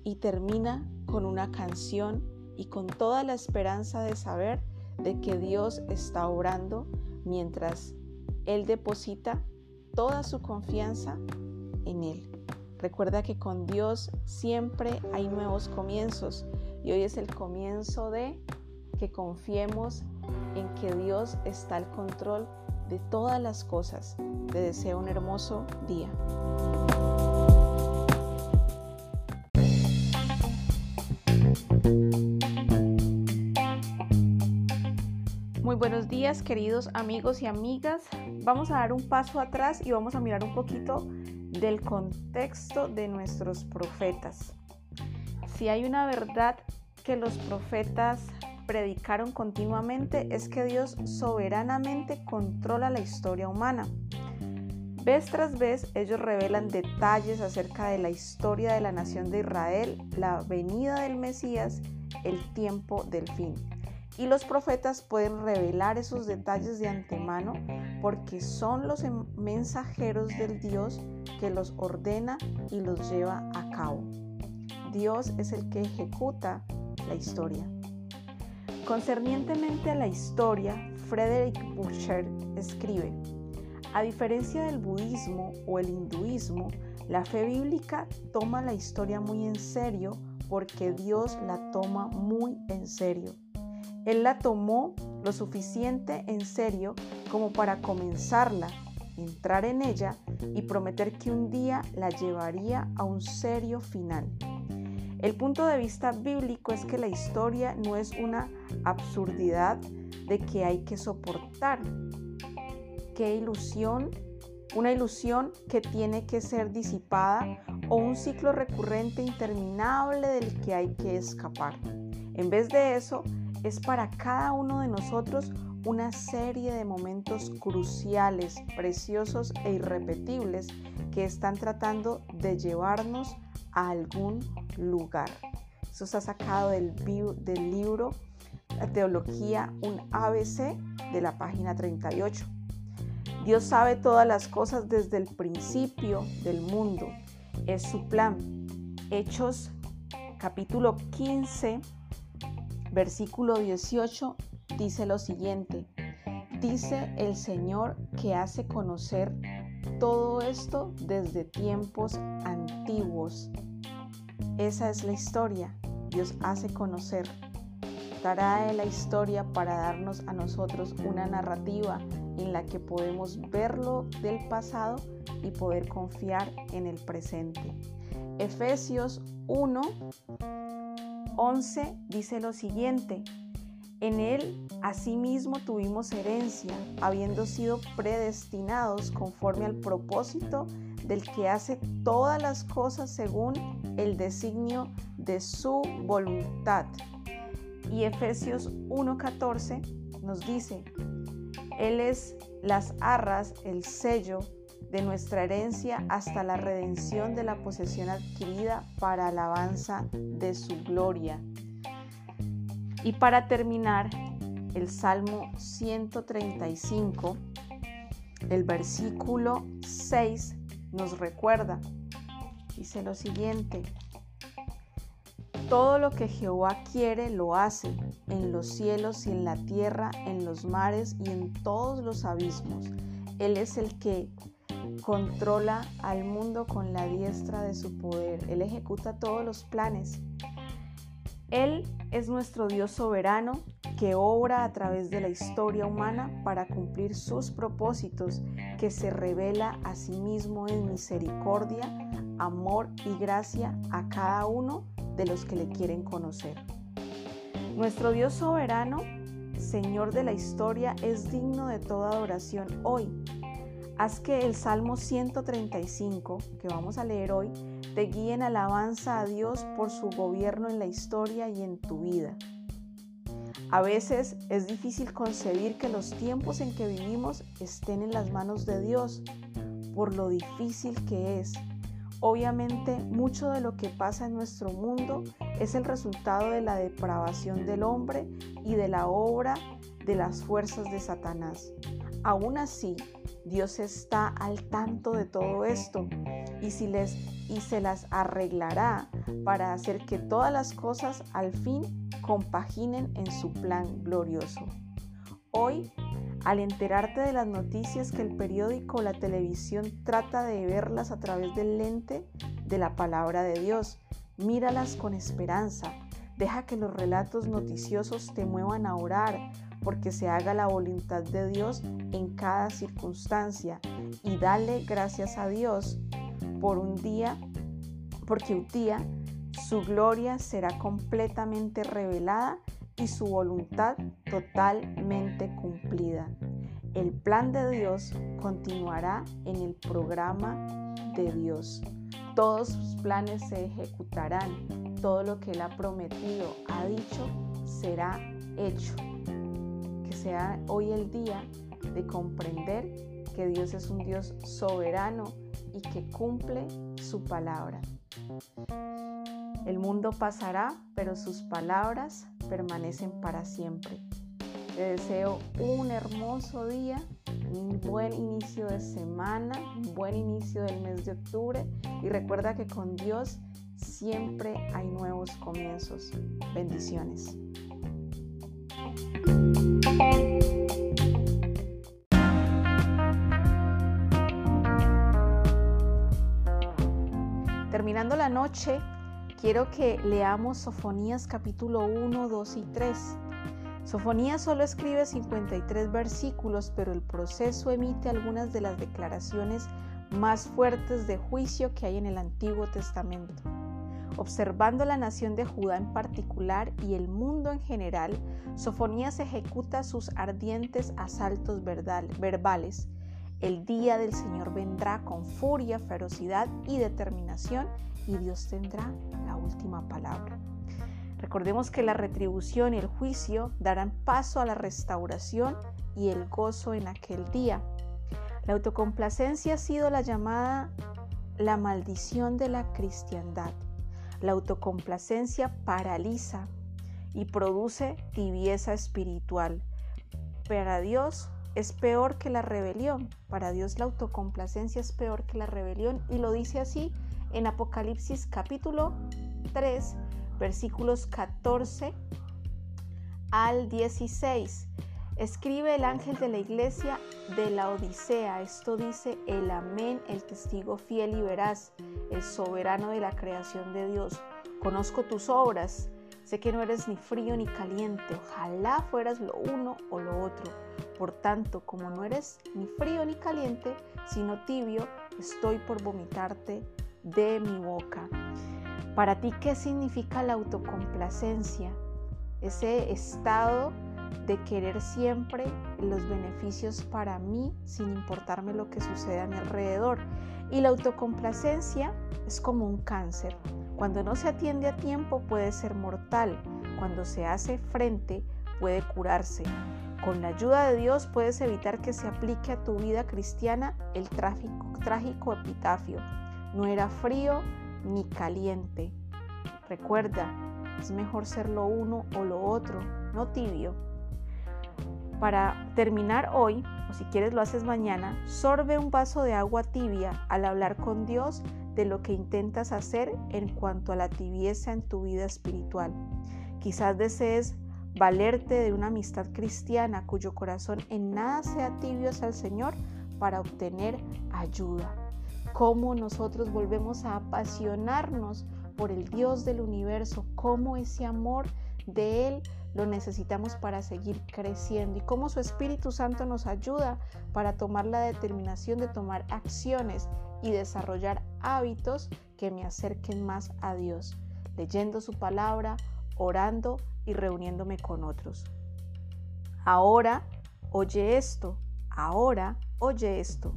y termina con una canción y con toda la esperanza de saber de que Dios está orando mientras Él deposita toda su confianza en Él. Recuerda que con Dios siempre hay nuevos comienzos y hoy es el comienzo de que confiemos en que Dios está al control de todas las cosas. Te deseo un hermoso día. Muy buenos días queridos amigos y amigas. Vamos a dar un paso atrás y vamos a mirar un poquito del contexto de nuestros profetas. Si hay una verdad que los profetas predicaron continuamente es que Dios soberanamente controla la historia humana. Vez tras vez ellos revelan detalles acerca de la historia de la nación de Israel, la venida del Mesías, el tiempo del fin. Y los profetas pueden revelar esos detalles de antemano porque son los mensajeros del Dios que los ordena y los lleva a cabo. Dios es el que ejecuta la historia. Concernientemente a la historia, Frederick Bucher escribe, a diferencia del budismo o el hinduismo, la fe bíblica toma la historia muy en serio porque Dios la toma muy en serio. Él la tomó lo suficiente en serio como para comenzarla, entrar en ella y prometer que un día la llevaría a un serio final. El punto de vista bíblico es que la historia no es una absurdidad de que hay que soportar. Qué ilusión, una ilusión que tiene que ser disipada o un ciclo recurrente interminable del que hay que escapar. En vez de eso, es para cada uno de nosotros una serie de momentos cruciales, preciosos e irrepetibles que están tratando de llevarnos a algún lugar. Eso está sacado del, libro La Teología, un ABC de la página 38. Dios sabe todas las cosas desde el principio del mundo. Es su plan. Hechos capítulo 15 Versículo 18 dice lo siguiente. Dice el Señor que hace conocer todo esto desde tiempos antiguos. Esa es la historia. Dios hace conocer. Dará la historia para darnos a nosotros una narrativa en la que podemos verlo del pasado y poder confiar en el presente. Efesios 1 11 dice lo siguiente, en él asimismo tuvimos herencia, habiendo sido predestinados conforme al propósito del que hace todas las cosas según el designio de su voluntad. Y Efesios 1.14 nos dice, Él es las arras, el sello de nuestra herencia hasta la redención de la posesión adquirida para alabanza de su gloria. Y para terminar, el Salmo 135, el versículo 6 nos recuerda, dice lo siguiente, todo lo que Jehová quiere lo hace, en los cielos y en la tierra, en los mares y en todos los abismos. Él es el que controla al mundo con la diestra de su poder. Él ejecuta todos los planes. Él es nuestro Dios soberano que obra a través de la historia humana para cumplir sus propósitos, que se revela a sí mismo en misericordia, amor y gracia a cada uno de los que le quieren conocer. Nuestro Dios soberano, Señor de la historia, es digno de toda adoración hoy Haz que el Salmo 135, que vamos a leer hoy, te guíe alabanza a Dios por su gobierno en la historia y en tu vida. A veces es difícil concebir que los tiempos en que vivimos estén en las manos de Dios, por lo difícil que es. Obviamente mucho de lo que pasa en nuestro mundo es el resultado de la depravación del hombre y de la obra de las fuerzas de Satanás. Aún así, Dios está al tanto de todo esto y, si les, y se las arreglará para hacer que todas las cosas al fin compaginen en su plan glorioso. Hoy, al enterarte de las noticias que el periódico o la televisión trata de verlas a través del lente de la palabra de Dios, míralas con esperanza. Deja que los relatos noticiosos te muevan a orar porque se haga la voluntad de Dios en cada circunstancia y dale gracias a Dios por un día, porque un día su gloria será completamente revelada y su voluntad totalmente cumplida. El plan de Dios continuará en el programa de Dios. Todos sus planes se ejecutarán. Todo lo que Él ha prometido, ha dicho, será hecho. Sea hoy el día de comprender que Dios es un Dios soberano y que cumple su palabra. El mundo pasará, pero sus palabras permanecen para siempre. Te deseo un hermoso día, un buen inicio de semana, un buen inicio del mes de octubre y recuerda que con Dios siempre hay nuevos comienzos. Bendiciones. Terminando la noche, quiero que leamos Sofonías capítulo 1, 2 y 3. Sofonías solo escribe 53 versículos, pero el proceso emite algunas de las declaraciones más fuertes de juicio que hay en el Antiguo Testamento. Observando la nación de Judá en particular y el mundo en general, Sofonías ejecuta sus ardientes asaltos verbales. El día del Señor vendrá con furia, ferocidad y determinación y Dios tendrá la última palabra. Recordemos que la retribución y el juicio darán paso a la restauración y el gozo en aquel día. La autocomplacencia ha sido la llamada la maldición de la cristiandad. La autocomplacencia paraliza y produce tibieza espiritual. Para Dios es peor que la rebelión. Para Dios la autocomplacencia es peor que la rebelión y lo dice así en Apocalipsis capítulo 3 versículos 14 al 16. Escribe el ángel de la iglesia de la Odisea. Esto dice el amén, el testigo fiel y veraz, el soberano de la creación de Dios. Conozco tus obras. Sé que no eres ni frío ni caliente. Ojalá fueras lo uno o lo otro. Por tanto, como no eres ni frío ni caliente, sino tibio, estoy por vomitarte de mi boca. Para ti, ¿qué significa la autocomplacencia? Ese estado de querer siempre los beneficios para mí sin importarme lo que suceda a mi alrededor. Y la autocomplacencia es como un cáncer. Cuando no se atiende a tiempo puede ser mortal. Cuando se hace frente puede curarse. Con la ayuda de Dios puedes evitar que se aplique a tu vida cristiana el trágico, epitafio. No era frío ni caliente. Recuerda, es mejor ser lo uno o lo otro, no tibio. Para terminar hoy, o si quieres lo haces mañana, sorbe un vaso de agua tibia al hablar con Dios de lo que intentas hacer en cuanto a la tibieza en tu vida espiritual. Quizás desees valerte de una amistad cristiana cuyo corazón en nada sea tibio el Señor para obtener ayuda cómo nosotros volvemos a apasionarnos por el Dios del universo, cómo ese amor de Él lo necesitamos para seguir creciendo y cómo su Espíritu Santo nos ayuda para tomar la determinación de tomar acciones y desarrollar hábitos que me acerquen más a Dios, leyendo su palabra, orando y reuniéndome con otros. Ahora, oye esto, ahora, oye esto.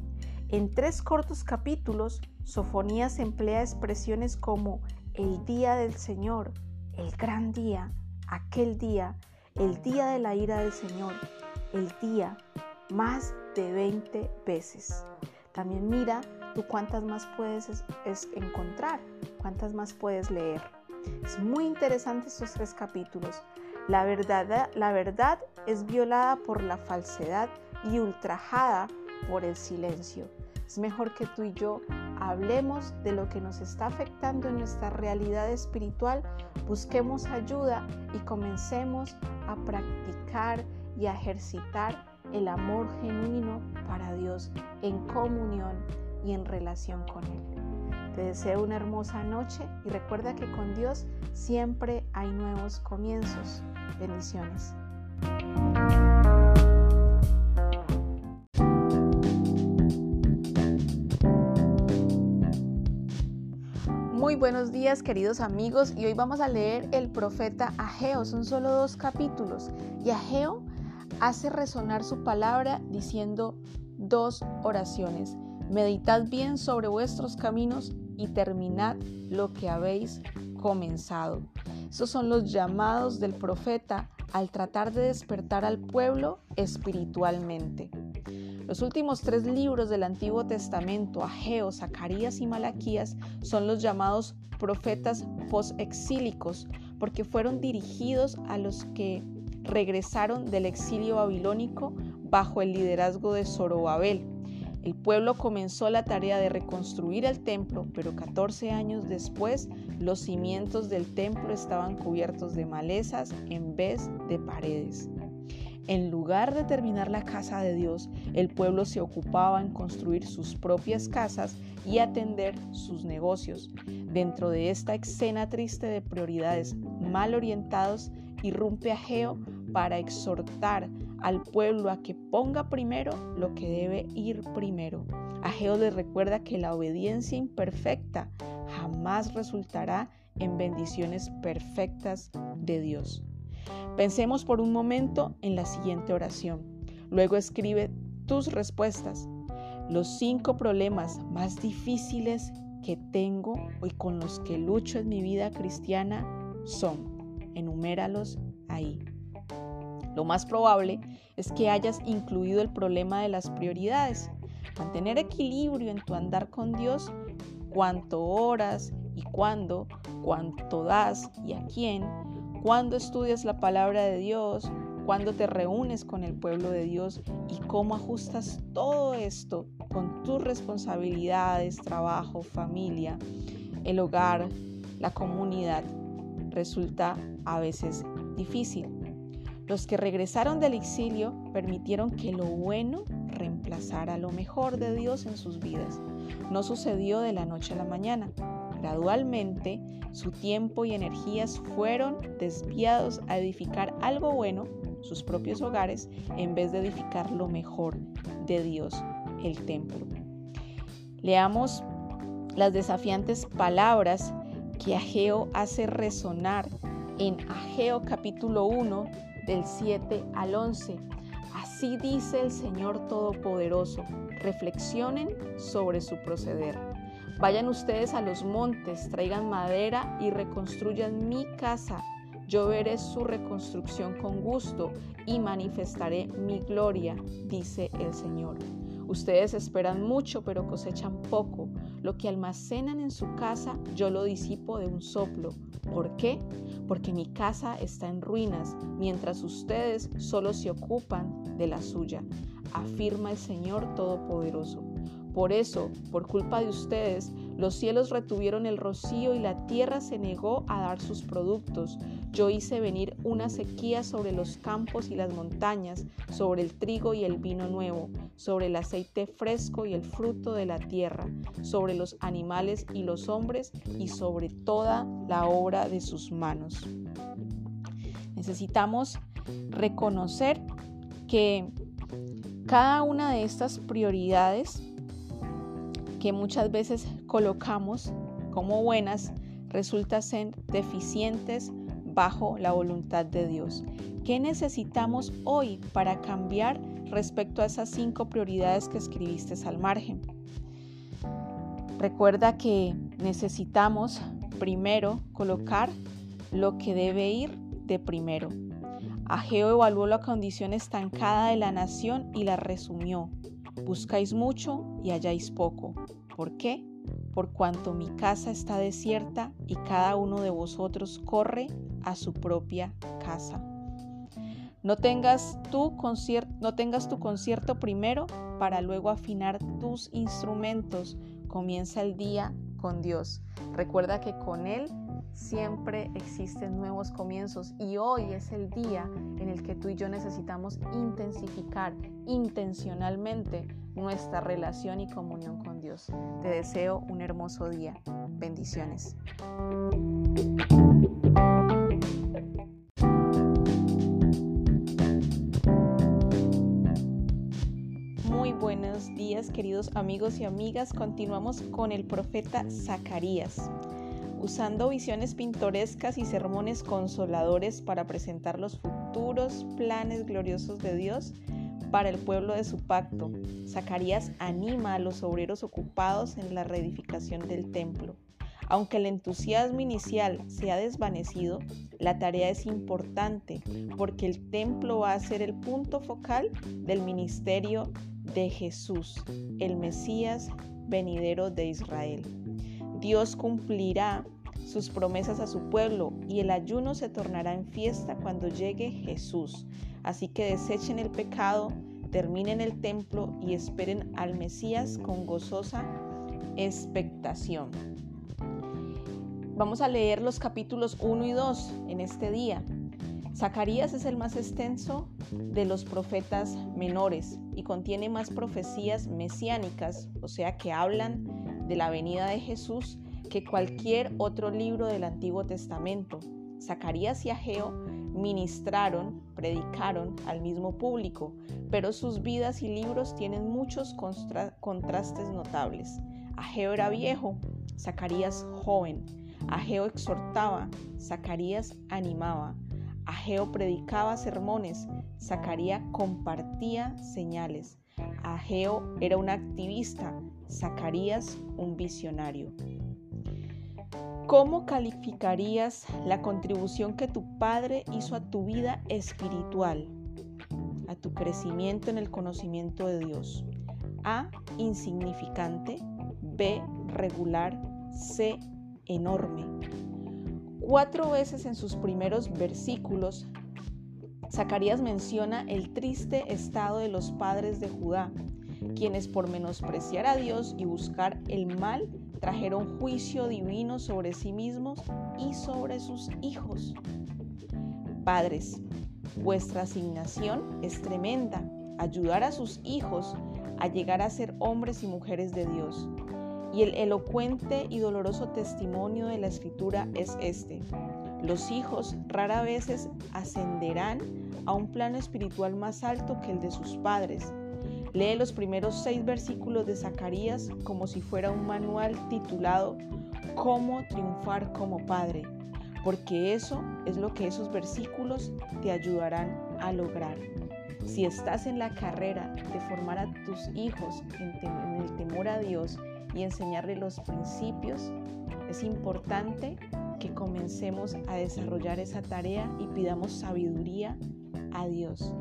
En tres cortos capítulos, Sofonías emplea expresiones como el día del Señor, el gran día, aquel día, el día de la ira del Señor, el día, más de 20 veces. También mira tú cuántas más puedes encontrar, cuántas más puedes leer. Es muy interesante estos tres capítulos. La verdad, la verdad es violada por la falsedad y ultrajada por el silencio. Es mejor que tú y yo hablemos de lo que nos está afectando en nuestra realidad espiritual, busquemos ayuda y comencemos a practicar y a ejercitar el amor genuino para Dios en comunión y en relación con Él. Te deseo una hermosa noche y recuerda que con Dios siempre hay nuevos comienzos. Bendiciones. Muy buenos días queridos amigos y hoy vamos a leer el profeta Ageo, son solo dos capítulos y Ageo hace resonar su palabra diciendo dos oraciones. Meditad bien sobre vuestros caminos y terminad lo que habéis comenzado. Esos son los llamados del profeta al tratar de despertar al pueblo espiritualmente. Los últimos tres libros del Antiguo Testamento, Ageo, Zacarías y Malaquías, son los llamados profetas posexílicos, porque fueron dirigidos a los que regresaron del exilio babilónico bajo el liderazgo de Zorobabel. El pueblo comenzó la tarea de reconstruir el templo, pero 14 años después los cimientos del templo estaban cubiertos de malezas en vez de paredes. En lugar de terminar la casa de Dios, el pueblo se ocupaba en construir sus propias casas y atender sus negocios. Dentro de esta escena triste de prioridades mal orientados, irrumpe Ageo para exhortar al pueblo a que ponga primero lo que debe ir primero. Ageo les recuerda que la obediencia imperfecta jamás resultará en bendiciones perfectas de Dios. Pensemos por un momento en la siguiente oración. Luego escribe tus respuestas. Los cinco problemas más difíciles que tengo y con los que lucho en mi vida cristiana son. Enuméralos ahí. Lo más probable es que hayas incluido el problema de las prioridades. Mantener equilibrio en tu andar con Dios, cuánto oras y cuándo, cuánto das y a quién, cuándo estudias la palabra de Dios, cuándo te reúnes con el pueblo de Dios y cómo ajustas todo esto con tus responsabilidades, trabajo, familia, el hogar, la comunidad, resulta a veces difícil. Los que regresaron del exilio permitieron que lo bueno reemplazara lo mejor de Dios en sus vidas. No sucedió de la noche a la mañana. Gradualmente, su tiempo y energías fueron desviados a edificar algo bueno, sus propios hogares, en vez de edificar lo mejor de Dios, el templo. Leamos las desafiantes palabras que Ageo hace resonar en Ageo capítulo 1 del 7 al 11. Así dice el Señor Todopoderoso, reflexionen sobre su proceder. Vayan ustedes a los montes, traigan madera y reconstruyan mi casa. Yo veré su reconstrucción con gusto y manifestaré mi gloria, dice el Señor. Ustedes esperan mucho, pero cosechan poco. Lo que almacenan en su casa, yo lo disipo de un soplo. ¿Por qué? Porque mi casa está en ruinas, mientras ustedes solo se ocupan de la suya, afirma el Señor Todopoderoso. Por eso, por culpa de ustedes, los cielos retuvieron el rocío y la tierra se negó a dar sus productos. Yo hice venir una sequía sobre los campos y las montañas, sobre el trigo y el vino nuevo, sobre el aceite fresco y el fruto de la tierra, sobre los animales y los hombres y sobre toda la obra de sus manos. Necesitamos reconocer que cada una de estas prioridades que muchas veces colocamos como buenas resulta ser deficientes bajo la voluntad de Dios. ¿Qué necesitamos hoy para cambiar respecto a esas cinco prioridades que escribiste al margen? Recuerda que necesitamos primero colocar lo que debe ir de primero. Ageo evaluó la condición estancada de la nación y la resumió. Buscáis mucho y halláis poco. ¿Por qué? Por cuanto mi casa está desierta y cada uno de vosotros corre a su propia casa. No tengas, tu no tengas tu concierto primero para luego afinar tus instrumentos. Comienza el día con Dios. Recuerda que con Él siempre existen nuevos comienzos y hoy es el día en el que tú y yo necesitamos intensificar intencionalmente nuestra relación y comunión con Dios. Te deseo un hermoso día. Bendiciones. Muy buenos días queridos amigos y amigas. Continuamos con el profeta Zacarías. Usando visiones pintorescas y sermones consoladores para presentar los futuros planes gloriosos de Dios para el pueblo de su pacto. Zacarías anima a los obreros ocupados en la reedificación del templo. Aunque el entusiasmo inicial se ha desvanecido, la tarea es importante porque el templo va a ser el punto focal del ministerio de Jesús, el Mesías venidero de Israel. Dios cumplirá sus promesas a su pueblo y el ayuno se tornará en fiesta cuando llegue Jesús. Así que desechen el pecado, terminen el templo y esperen al Mesías con gozosa expectación. Vamos a leer los capítulos 1 y 2 en este día. Zacarías es el más extenso de los profetas menores y contiene más profecías mesiánicas, o sea, que hablan de la venida de Jesús, que cualquier otro libro del Antiguo Testamento. Zacarías y Ageo ministraron, predicaron al mismo público, pero sus vidas y libros tienen muchos contrastes notables. Ageo era viejo, Zacarías joven. Ageo exhortaba, Zacarías animaba. Ageo predicaba sermones, Zacarías compartía señales. Ageo era un activista, Zacarías un visionario. ¿Cómo calificarías la contribución que tu padre hizo a tu vida espiritual, a tu crecimiento en el conocimiento de Dios? A. Insignificante. B. Regular. C. Enorme. Cuatro veces en sus primeros versículos, Zacarías menciona el triste estado de los padres de Judá, quienes por menospreciar a Dios y buscar el mal trajeron juicio divino sobre sí mismos y sobre sus hijos. Padres, vuestra asignación es tremenda, ayudar a sus hijos a llegar a ser hombres y mujeres de Dios. Y el elocuente y doloroso testimonio de la escritura es este. Los hijos rara veces ascenderán a un plano espiritual más alto que el de sus padres. Lee los primeros seis versículos de Zacarías como si fuera un manual titulado Cómo triunfar como padre, porque eso es lo que esos versículos te ayudarán a lograr. Si estás en la carrera de formar a tus hijos en, el temor a Dios, y enseñarle los principios, es importante que comencemos a desarrollar esa tarea y pidamos sabiduría a Dios.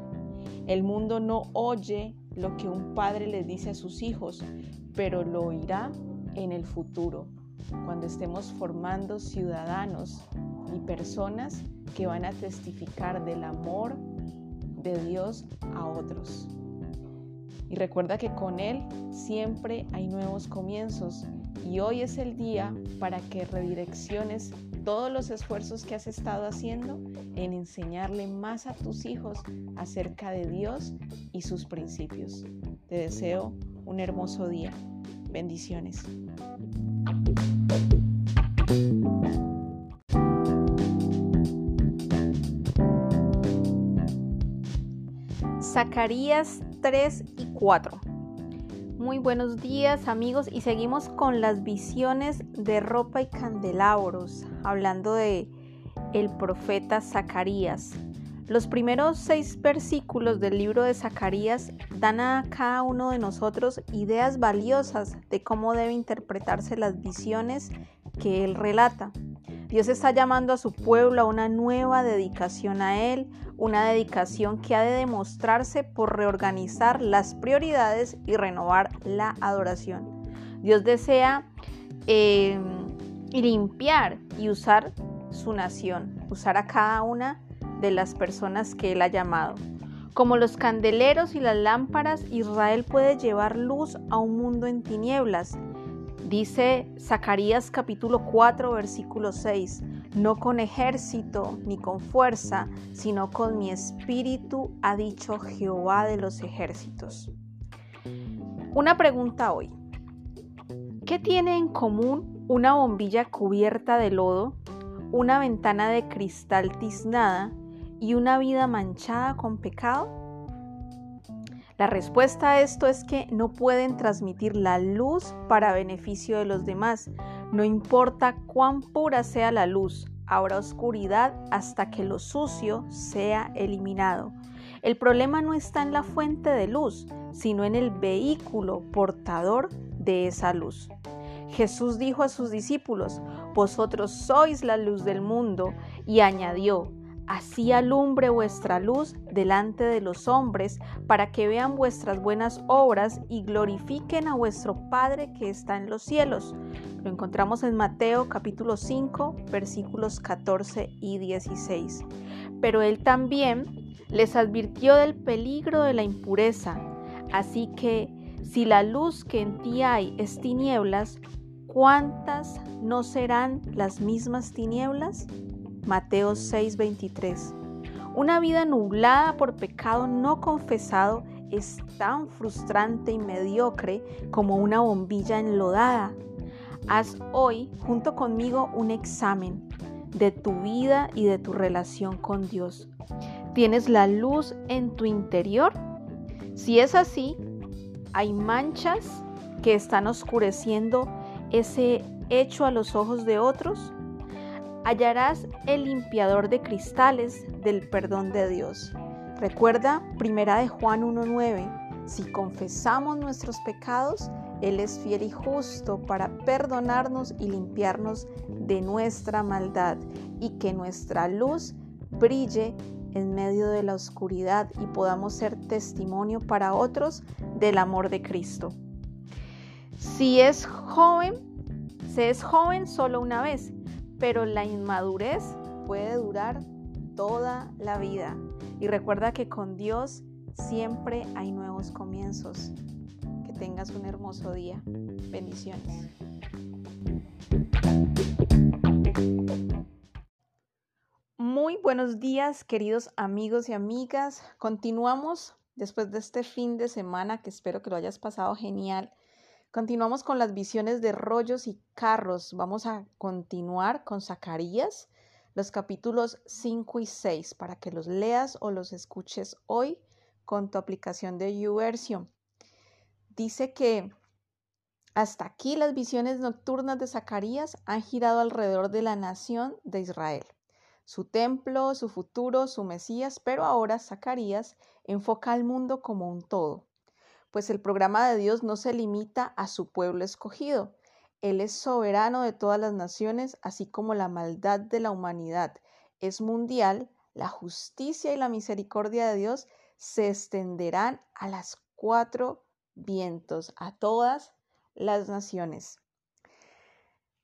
El mundo no oye lo que un padre le dice a sus hijos, pero lo oirá en el futuro, cuando estemos formando ciudadanos y personas que van a testificar del amor de Dios a otros. Y recuerda que con Él siempre hay nuevos comienzos y hoy es el día para que redirecciones todos los esfuerzos que has estado haciendo en enseñarle más a tus hijos acerca de Dios y sus principios. Te deseo un hermoso día. Bendiciones. Zacarías 3 y 4. Muy buenos días amigos y seguimos con las visiones de ropa y candelabros, hablando de el profeta Zacarías. Los primeros seis versículos del libro de Zacarías dan a cada uno de nosotros ideas valiosas de cómo debe interpretarse las visiones que él relata. Dios está llamando a su pueblo a una nueva dedicación a Él, una dedicación que ha de demostrarse por reorganizar las prioridades y renovar la adoración. Dios desea eh, limpiar y usar su nación, usar a cada una de las personas que Él ha llamado. Como los candeleros y las lámparas, Israel puede llevar luz a un mundo en tinieblas Dice Zacarías capítulo 4 versículo 6, no con ejército ni con fuerza, sino con mi espíritu, ha dicho Jehová de los ejércitos. Una pregunta hoy. ¿Qué tiene en común una bombilla cubierta de lodo, una ventana de cristal tiznada y una vida manchada con pecado? La respuesta a esto es que no pueden transmitir la luz para beneficio de los demás. No importa cuán pura sea la luz, habrá oscuridad hasta que lo sucio sea eliminado. El problema no está en la fuente de luz, sino en el vehículo portador de esa luz. Jesús dijo a sus discípulos, Vosotros sois la luz del mundo, y añadió, Así alumbre vuestra luz delante de los hombres, para que vean vuestras buenas obras y glorifiquen a vuestro Padre que está en los cielos. Lo encontramos en Mateo capítulo 5, versículos 14 y 16. Pero él también les advirtió del peligro de la impureza. Así que si la luz que en ti hay es tinieblas, ¿cuántas no serán las mismas tinieblas? Mateo 6:23. Una vida nublada por pecado no confesado es tan frustrante y mediocre como una bombilla enlodada. Haz hoy junto conmigo un examen de tu vida y de tu relación con Dios. ¿Tienes la luz en tu interior? Si es así, hay manchas que están oscureciendo ese hecho a los ojos de otros hallarás el limpiador de cristales del perdón de Dios. Recuerda Primera de Juan 1:9, si confesamos nuestros pecados, él es fiel y justo para perdonarnos y limpiarnos de nuestra maldad y que nuestra luz brille en medio de la oscuridad y podamos ser testimonio para otros del amor de Cristo. Si es joven, se es joven solo una vez pero la inmadurez puede durar toda la vida. Y recuerda que con Dios siempre hay nuevos comienzos. Que tengas un hermoso día. Bendiciones. Muy buenos días, queridos amigos y amigas. Continuamos después de este fin de semana que espero que lo hayas pasado genial Continuamos con las visiones de rollos y carros. Vamos a continuar con Zacarías, los capítulos 5 y 6, para que los leas o los escuches hoy con tu aplicación de YouVersion. Dice que hasta aquí las visiones nocturnas de Zacarías han girado alrededor de la nación de Israel, su templo, su futuro, su Mesías, pero ahora Zacarías enfoca al mundo como un todo pues el programa de Dios no se limita a su pueblo escogido. Él es soberano de todas las naciones, así como la maldad de la humanidad es mundial, la justicia y la misericordia de Dios se extenderán a las cuatro vientos, a todas las naciones.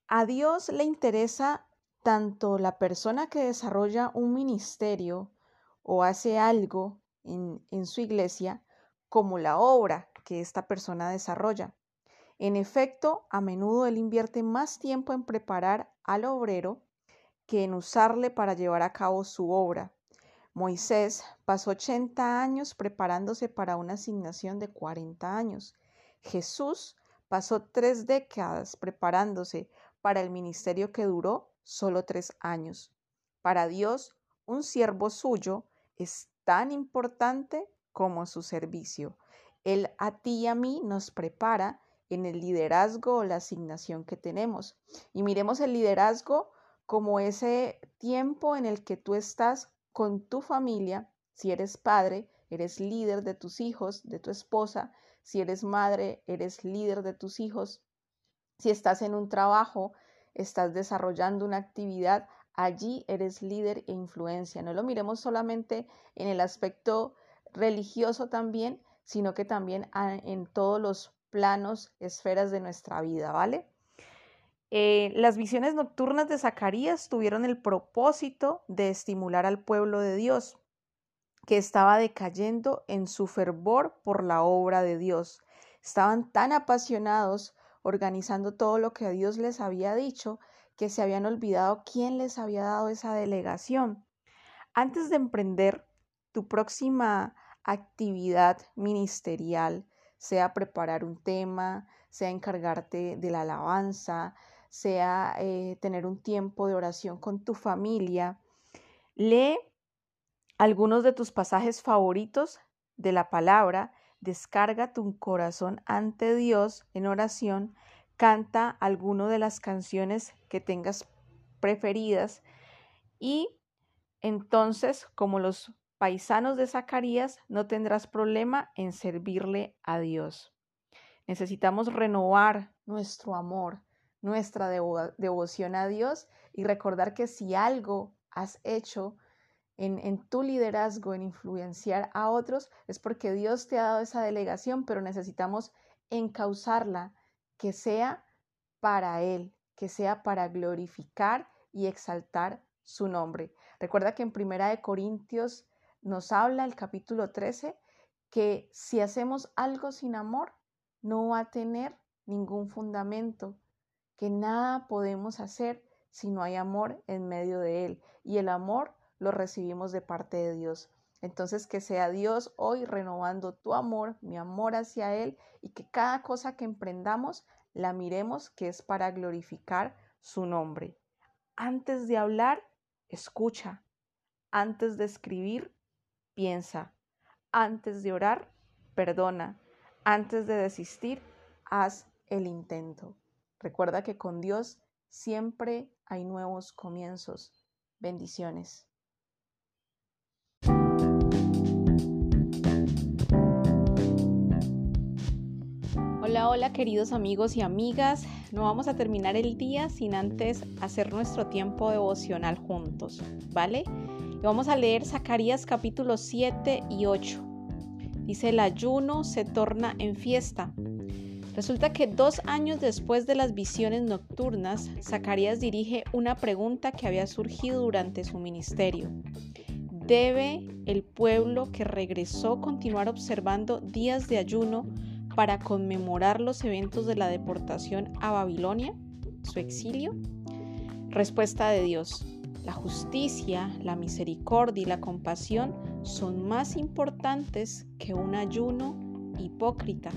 A Dios le interesa tanto la persona que desarrolla un ministerio o hace algo en, en su iglesia, como la obra que esta persona desarrolla. En efecto, a menudo él invierte más tiempo en preparar al obrero que en usarle para llevar a cabo su obra. Moisés pasó 80 años preparándose para una asignación de 40 años. Jesús pasó tres décadas preparándose para el ministerio que duró solo tres años. Para Dios, un siervo suyo es tan importante como su servicio. Él a ti y a mí nos prepara en el liderazgo o la asignación que tenemos. Y miremos el liderazgo como ese tiempo en el que tú estás con tu familia, si eres padre, eres líder de tus hijos, de tu esposa, si eres madre, eres líder de tus hijos, si estás en un trabajo, estás desarrollando una actividad, allí eres líder e influencia. No lo miremos solamente en el aspecto religioso también, sino que también en todos los planos, esferas de nuestra vida, ¿vale? Eh, las visiones nocturnas de Zacarías tuvieron el propósito de estimular al pueblo de Dios, que estaba decayendo en su fervor por la obra de Dios. Estaban tan apasionados organizando todo lo que Dios les había dicho que se habían olvidado quién les había dado esa delegación. Antes de emprender tu próxima actividad ministerial, sea preparar un tema, sea encargarte de la alabanza, sea eh, tener un tiempo de oración con tu familia, lee algunos de tus pasajes favoritos de la palabra, descarga tu corazón ante Dios en oración, canta alguno de las canciones que tengas preferidas y entonces, como los paisanos de Zacarías, no tendrás problema en servirle a Dios. Necesitamos renovar nuestro amor, nuestra devoción a Dios y recordar que si algo has hecho en, tu liderazgo, en influenciar a otros, es porque Dios te ha dado esa delegación, pero necesitamos encauzarla, que sea para Él, que sea para glorificar y exaltar su nombre. Recuerda que en Primera de Corintios nos habla el capítulo 13 que si hacemos algo sin amor, no va a tener ningún fundamento, que nada podemos hacer si no hay amor en medio de él. Y el amor lo recibimos de parte de Dios. Entonces que sea Dios hoy renovando tu amor, mi amor hacia Él y que cada cosa que emprendamos la miremos que es para glorificar su nombre. Antes de hablar, escucha. Antes de escribir, piensa. Antes de orar, perdona. Antes de desistir, haz el intento. Recuerda que con Dios siempre hay nuevos comienzos. Bendiciones. Hola, hola queridos amigos y amigas. No vamos a terminar el día sin antes hacer nuestro tiempo devocional juntos, ¿vale? Vamos a leer Zacarías capítulos 7 y 8. Dice, el ayuno se torna en fiesta. Resulta que dos años después de las visiones nocturnas, Zacarías dirige una pregunta que había surgido durante su ministerio. ¿Debe el pueblo que regresó continuar observando días de ayuno para conmemorar los eventos de la deportación a Babilonia, su exilio? Respuesta de Dios. La justicia, la misericordia y la compasión son más importantes que un ayuno hipócrita.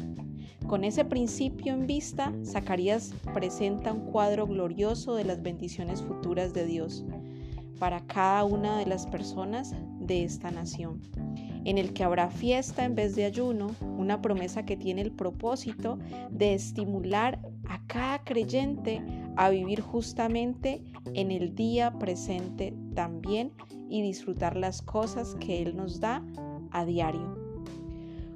Con ese principio en vista, Zacarías presenta un cuadro glorioso de las bendiciones futuras de Dios para cada una de las personas de esta nación en el que habrá fiesta en vez de ayuno, una promesa que tiene el propósito de estimular a cada creyente a vivir justamente en el día presente también y disfrutar las cosas que Él nos da a diario.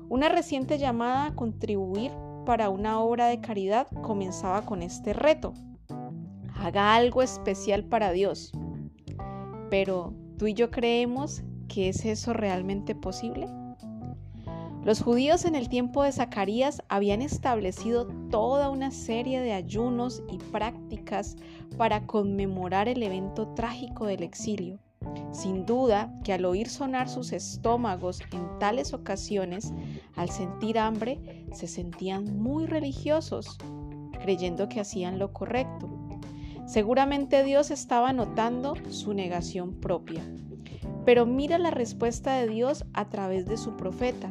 Una reciente llamada a contribuir para una obra de caridad comenzaba con este reto. Haga algo especial para Dios. Pero tú y yo creemos ¿que es eso realmente posible? Los judíos en el tiempo de Zacarías habían establecido toda una serie de ayunos y prácticas para conmemorar el evento trágico del exilio. Sin duda que al oír sonar sus estómagos en tales ocasiones, al sentir hambre, se sentían muy religiosos, creyendo que hacían lo correcto. Seguramente Dios estaba notando su negación propia pero mira la respuesta de Dios a través de su profeta.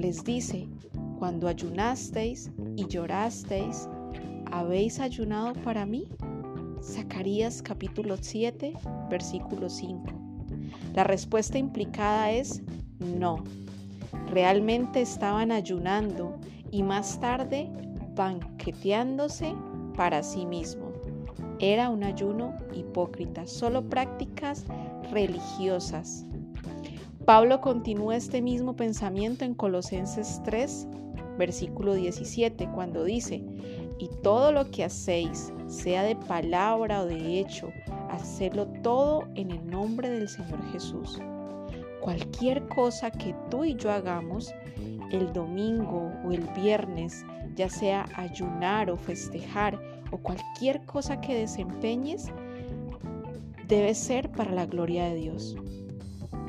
Les dice, cuando ayunasteis y llorasteis, ¿habéis ayunado para mí? Zacarías capítulo 7, versículo 5. La respuesta implicada es no. Realmente estaban ayunando y más tarde banqueteándose para sí mismo. Era un ayuno hipócrita, solo prácticas religiosas. Pablo continúa este mismo pensamiento en Colosenses 3, versículo 17, cuando dice, y todo lo que hacéis, sea de palabra o de hecho, hacedlo todo en el nombre del Señor Jesús. Cualquier cosa que tú y yo hagamos el domingo o el viernes, ya sea ayunar o festejar o cualquier cosa que desempeñes, debe ser para la gloria de Dios.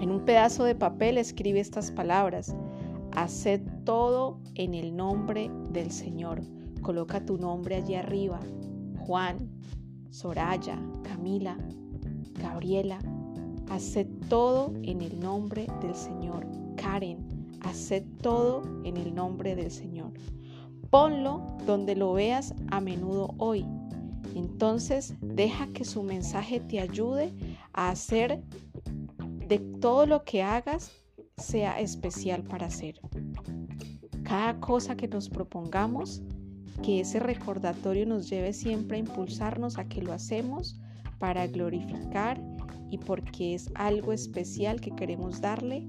En un pedazo de papel escribe estas palabras, haced todo en el nombre del Señor. Coloca tu nombre allí arriba, Juan, Soraya, Camila, Gabriela. Haced todo en el nombre del Señor. Karen, haced todo en el nombre del Señor. Ponlo donde lo veas a menudo hoy entonces deja que su mensaje te ayude a hacer de todo lo que hagas sea especial para hacer. cada cosa que nos propongamos, que ese recordatorio nos lleve siempre a impulsarnos a que lo hacemos para glorificar y porque es algo especial que queremos darle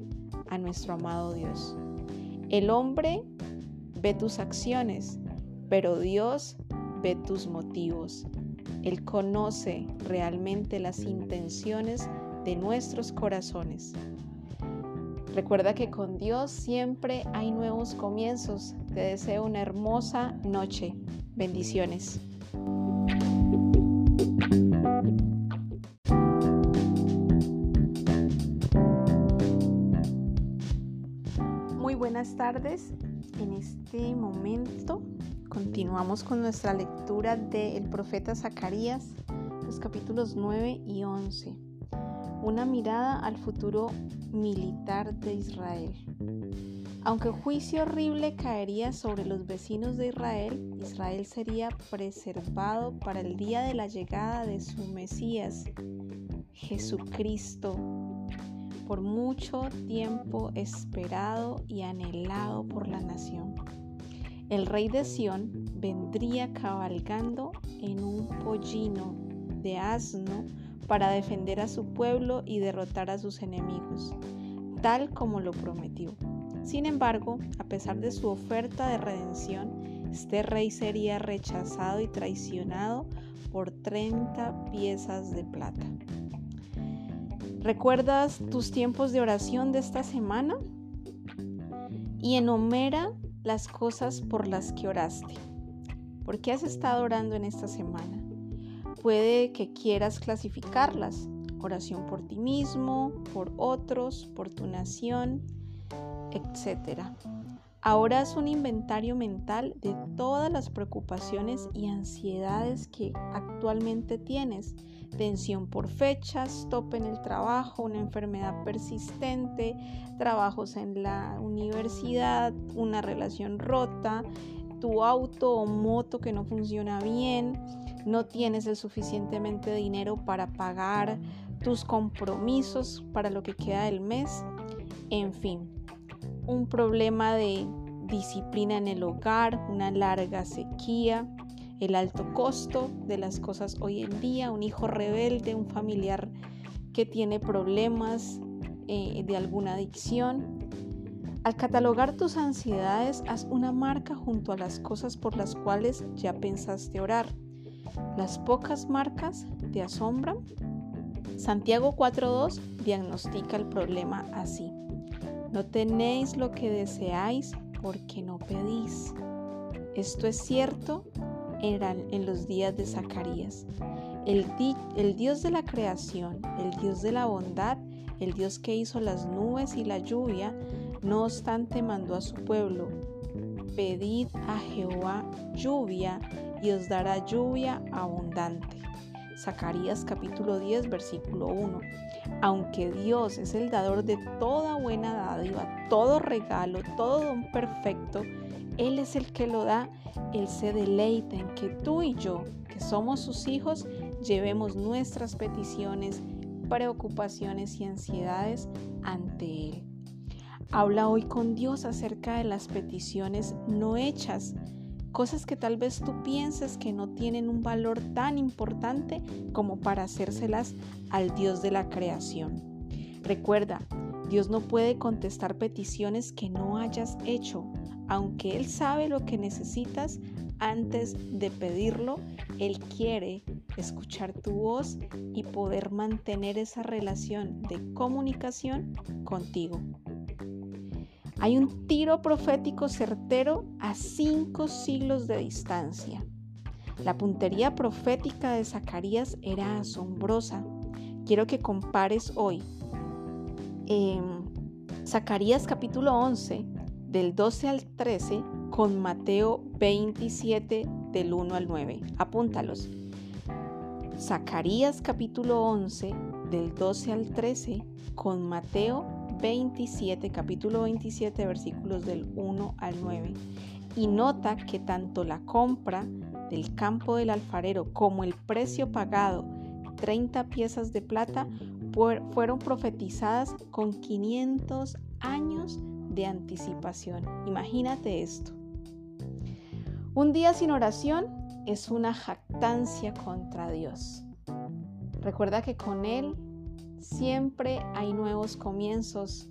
a nuestro amado Dios. El hombre ve tus acciones, pero Dios ve tus motivos. Él conoce realmente las intenciones de nuestros corazones. Recuerda que con Dios siempre hay nuevos comienzos. Te deseo una hermosa noche. Bendiciones. Muy buenas tardes. En este momento continuamos con nuestra lectura del profeta Zacarías, los capítulos 9 y 11 una mirada al futuro militar de Israel. Aunque juicio horrible caería sobre los vecinos de Israel, Israel sería preservado para el día de la llegada de su Mesías, Jesucristo, por mucho tiempo esperado y anhelado por la nación. El rey de Sión vendría cabalgando en un pollino de asno para defender a su pueblo y derrotar a sus enemigos, tal como lo prometió. Sin embargo, a pesar de su oferta de redención, este rey sería rechazado y traicionado por 30 piezas de plata. ¿Recuerdas tus tiempos de oración de esta semana? Y enumera las cosas por las que oraste. ¿Por qué has estado orando en esta semana? Puede que quieras clasificarlas. Oración por ti mismo, por otros, por tu nación, etc. Ahora haz un inventario mental de todas las preocupaciones y ansiedades que actualmente tienes. Tensión por fechas, tope en el trabajo, una enfermedad persistente, trabajos en la universidad, una relación rota, tu auto o moto que no funciona bien, no tienes el suficientemente dinero para pagar tus compromisos para lo que queda del mes, en fin, un problema de disciplina en el hogar, una larga sequía, el alto costo de las cosas hoy en día, un hijo rebelde, un familiar que tiene problemas eh, de alguna adicción. Al catalogar tus ansiedades, haz una marca junto a las cosas por las cuales ya pensaste orar. ¿Las pocas marcas te asombran? Santiago 4.2 diagnostica el problema así. No tenéis lo que deseáis porque no pedís. Esto es cierto en los días de Zacarías. El, el Dios de la creación, el Dios de la bondad, el Dios que hizo las nubes y la lluvia, no obstante mandó a su pueblo, pedid a Jehová lluvia y os dará lluvia abundante. Zacarías capítulo 10 versículo 1. Aunque Dios es el dador de toda buena dádiva, todo regalo, todo don perfecto, Él es el que lo da, Él se deleita en que tú y yo, que somos sus hijos, llevemos nuestras peticiones, preocupaciones y ansiedades ante Él. Habla hoy con Dios acerca de las peticiones no hechas cosas que tal vez tú pienses que no tienen un valor tan importante como para hacérselas al Dios de la creación. Recuerda, Dios no puede contestar peticiones que no hayas hecho, aunque Él sabe lo que necesitas antes de pedirlo, Él quiere escuchar tu voz y poder mantener esa relación de comunicación contigo. Hay un tiro profético certero a cinco siglos de distancia. La puntería profética de Zacarías era asombrosa. Quiero que compares hoy Zacarías capítulo 11 del 12 al 13 con Mateo 27 del 1 al 9. Apúntalos. Zacarías capítulo 11 del 12 al 13 con Mateo 27, capítulo 27, versículos del 1 al 9. Y nota que tanto la compra del campo del alfarero como el precio pagado, 30 piezas de plata, fueron profetizadas con 500 años de anticipación. Imagínate esto. Un día sin oración es una jactancia contra Dios. Recuerda que con Él siempre hay nuevos comienzos.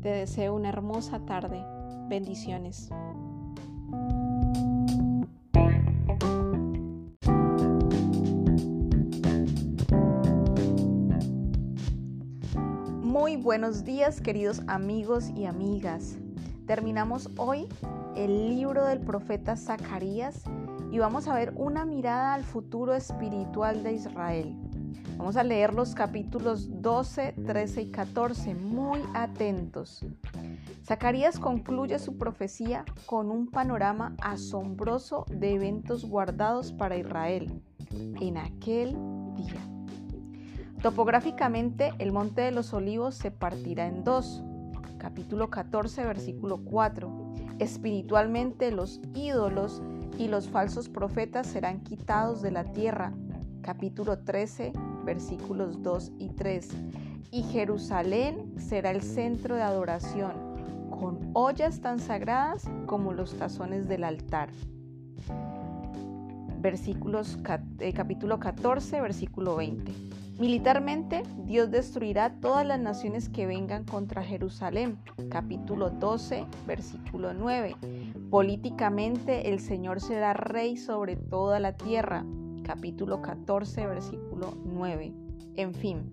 Te deseo una hermosa tarde. Bendiciones. Muy buenos días queridos amigos y amigas. Terminamos hoy el libro del profeta Zacarías y vamos a ver una mirada al futuro espiritual de Israel. Vamos a leer los capítulos 12, 13 y 14, muy atentos. Zacarías concluye su profecía con un panorama asombroso de eventos guardados para Israel en aquel día. Topográficamente, el Monte de los Olivos se partirá en dos. Capítulo 14, versículo 4. Espiritualmente, los ídolos y los falsos profetas serán quitados de la tierra. Capítulo 13, versículos 2 y 3. Y Jerusalén será el centro de adoración, con ollas tan sagradas como los tazones del altar. Versículos, eh, capítulo 14, versículo 20. Militarmente, Dios destruirá todas las naciones que vengan contra Jerusalén. Capítulo 12, versículo 9. Políticamente, el Señor será rey sobre toda la tierra capítulo 14, versículo 9. En fin,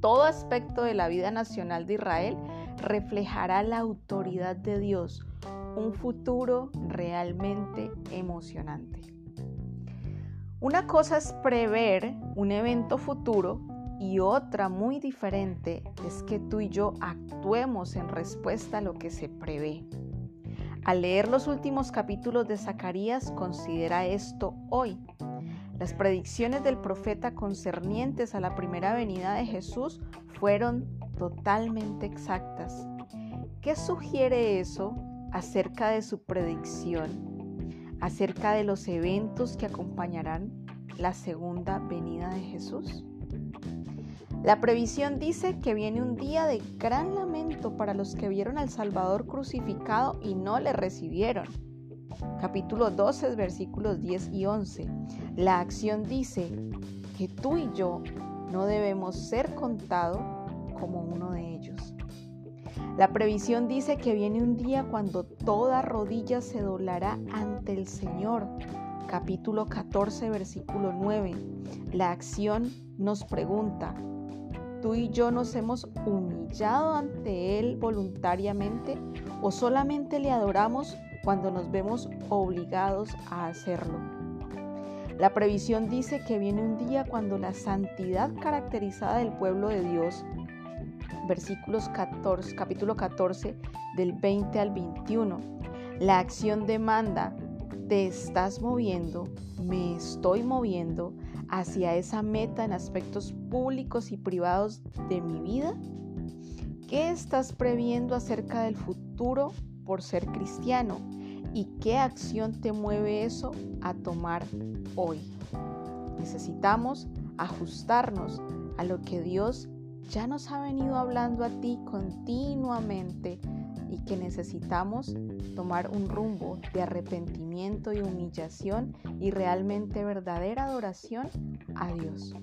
todo aspecto de la vida nacional de Israel reflejará la autoridad de Dios, un futuro realmente emocionante. Una cosa es prever un evento futuro y otra muy diferente es que tú y yo actuemos en respuesta a lo que se prevé. Al leer los últimos capítulos de Zacarías, considera esto hoy. Las predicciones del profeta concernientes a la primera venida de Jesús fueron totalmente exactas. ¿Qué sugiere eso acerca de su predicción? Acerca de los eventos que acompañarán la segunda venida de Jesús. La previsión dice que viene un día de gran lamento para los que vieron al Salvador crucificado y no le recibieron capítulo 12, versículos 10 y 11. La acción dice que tú y yo no debemos ser contados como uno de ellos. La previsión dice que viene un día cuando toda rodilla se doblará ante el Señor. Capítulo 14, versículo 9. La acción nos pregunta, ¿tú y yo nos hemos humillado ante Él voluntariamente o solamente le adoramos cuando nos vemos obligados a hacerlo. La previsión dice que viene un día cuando la santidad caracterizada del pueblo de Dios, versículos 14, capítulo 14 del 20 al 21, la acción demanda, te estás moviendo, me estoy moviendo hacia esa meta en aspectos públicos y privados de mi vida. ¿Qué estás previendo acerca del futuro por ser cristiano? y qué acción te mueve eso a tomar hoy. Necesitamos ajustarnos a lo que Dios ya nos ha venido hablando a ti continuamente y que necesitamos tomar un rumbo de arrepentimiento y humillación y realmente verdadera adoración a Dios.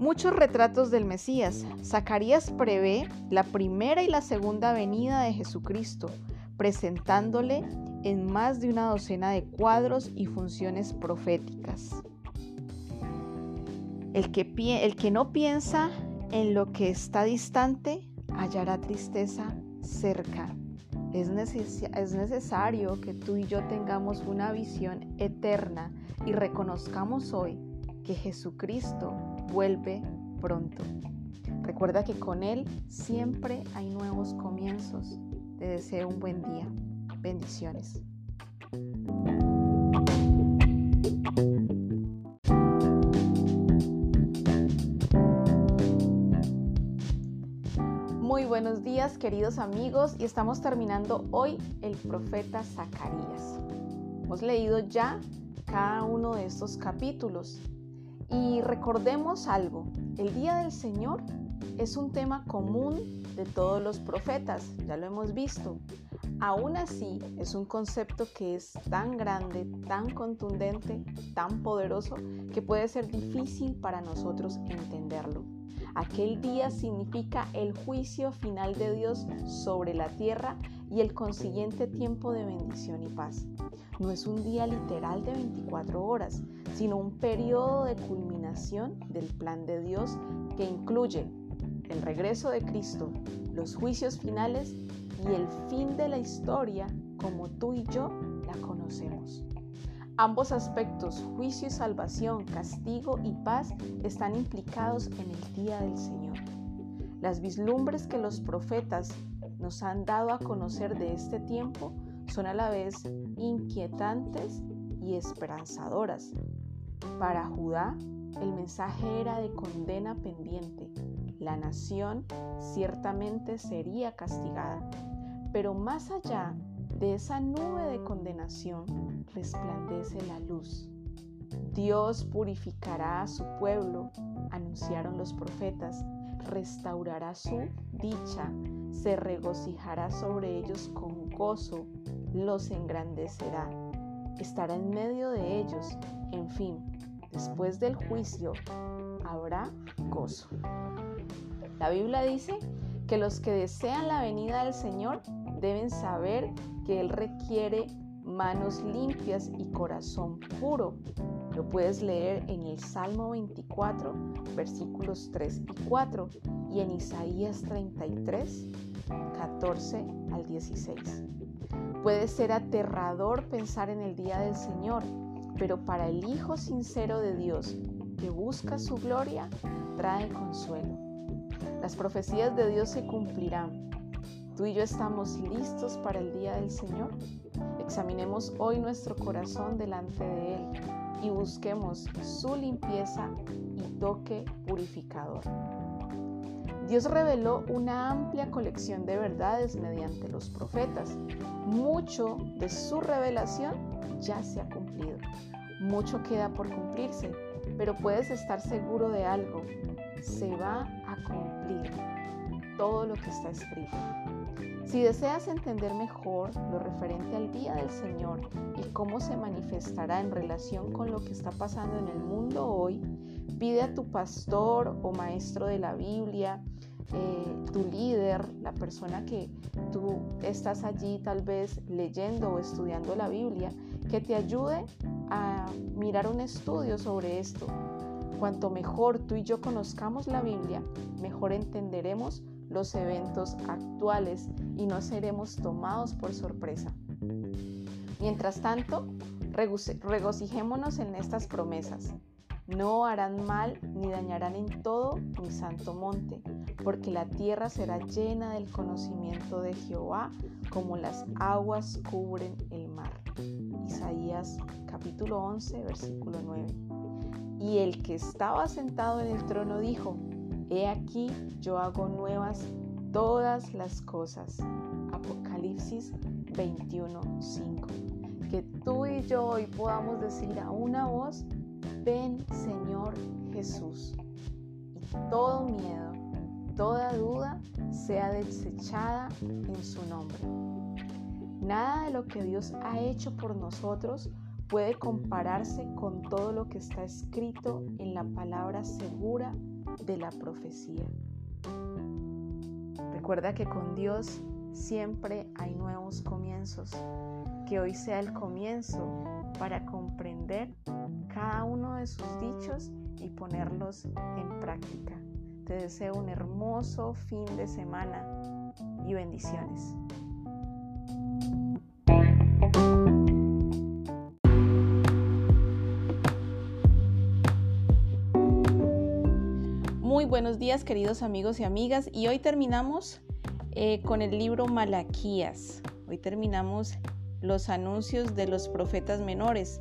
Muchos retratos del Mesías. Zacarías prevé la primera y la segunda venida de Jesucristo, presentándole en más de una docena de cuadros y funciones proféticas. El que, el que no piensa en lo que está distante hallará tristeza cerca. Es, es necesario que tú y yo tengamos una visión eterna y reconozcamos hoy que Jesucristo vuelve pronto. Recuerda que con Él siempre hay nuevos comienzos te deseo un buen día. Bendiciones. Muy buenos días queridos amigos y estamos terminando hoy el profeta Zacarías. Hemos leído ya cada uno de estos capítulos y recordemos algo, el día del Señor es un tema común de todos los profetas, ya lo hemos visto. Aún así, es un concepto que es tan grande, tan contundente, tan poderoso, que puede ser difícil para nosotros entenderlo. Aquel día significa el juicio final de Dios sobre la tierra y el consiguiente tiempo de bendición y paz. No es un día literal de 24 horas, sino un periodo de culminación del plan de Dios que incluye el regreso de Cristo, los juicios finales y el fin de la historia como tú y yo la conocemos. Ambos aspectos, juicio y salvación, castigo y paz, están implicados en el día del Señor. Las vislumbres que los profetas nos han dado a conocer de este tiempo son a la vez inquietantes y esperanzadoras. Para Judá, el mensaje era de condena pendiente. La nación ciertamente sería castigada. Pero más allá de esa nube de condenación resplandece la luz. Dios purificará a su pueblo, anunciaron los profetas, restaurará su dicha, se regocijará sobre ellos con gozo, los engrandecerá, estará en medio de ellos, en fin, después del juicio habrá gozo. La Biblia dice que los que desean la venida del Señor deben saber que Él requiere manos limpias y corazón puro. Lo puedes leer en el Salmo 24, versículos 3 y 4 y en Isaías 33, 14 al 16. Puede ser aterrador pensar en el día del Señor, pero para el Hijo sincero de Dios que busca su gloria, trae consuelo. Las profecías de Dios se cumplirán ¿Tú y yo estamos listos para el día del Señor? Examinemos hoy nuestro corazón delante de Él y busquemos su limpieza y toque purificador. Dios reveló una amplia colección de verdades mediante los profetas. Mucho de su revelación ya se ha cumplido. Mucho queda por cumplirse, pero puedes estar seguro de algo. Se va a cumplir todo lo que está escrito. Si deseas entender mejor lo referente al día del Señor y cómo se manifestará en relación con lo que está pasando en el mundo hoy, pide a tu pastor o maestro de la Biblia, eh, tu líder, la persona que tú estás allí tal vez leyendo o estudiando la Biblia, que te ayude a mirar un estudio sobre esto. Cuanto mejor tú y yo conozcamos la Biblia, mejor entenderemos los eventos actuales y no seremos tomados por sorpresa. Mientras tanto, regocijémonos en estas promesas. No harán mal ni dañarán en todo mi santo monte, porque la tierra será llena del conocimiento de Jehová como las aguas cubren el mar. Isaías capítulo 11, versículo 9. Y el que estaba sentado en el trono dijo, He aquí yo hago nuevas todas las cosas. Apocalipsis 21:5. Que tú y yo hoy podamos decir a una voz, ven Señor Jesús. Y todo miedo, toda duda sea desechada en su nombre. Nada de lo que Dios ha hecho por nosotros puede compararse con todo lo que está escrito en la palabra segura de la profecía. Recuerda que con Dios siempre hay nuevos comienzos. Que hoy sea el comienzo para comprender cada uno de sus dichos y ponerlos en práctica. Te deseo un hermoso fin de semana y bendiciones. Buenos días queridos amigos y amigas y hoy terminamos eh, con el libro Malaquías. Hoy terminamos los anuncios de los profetas menores.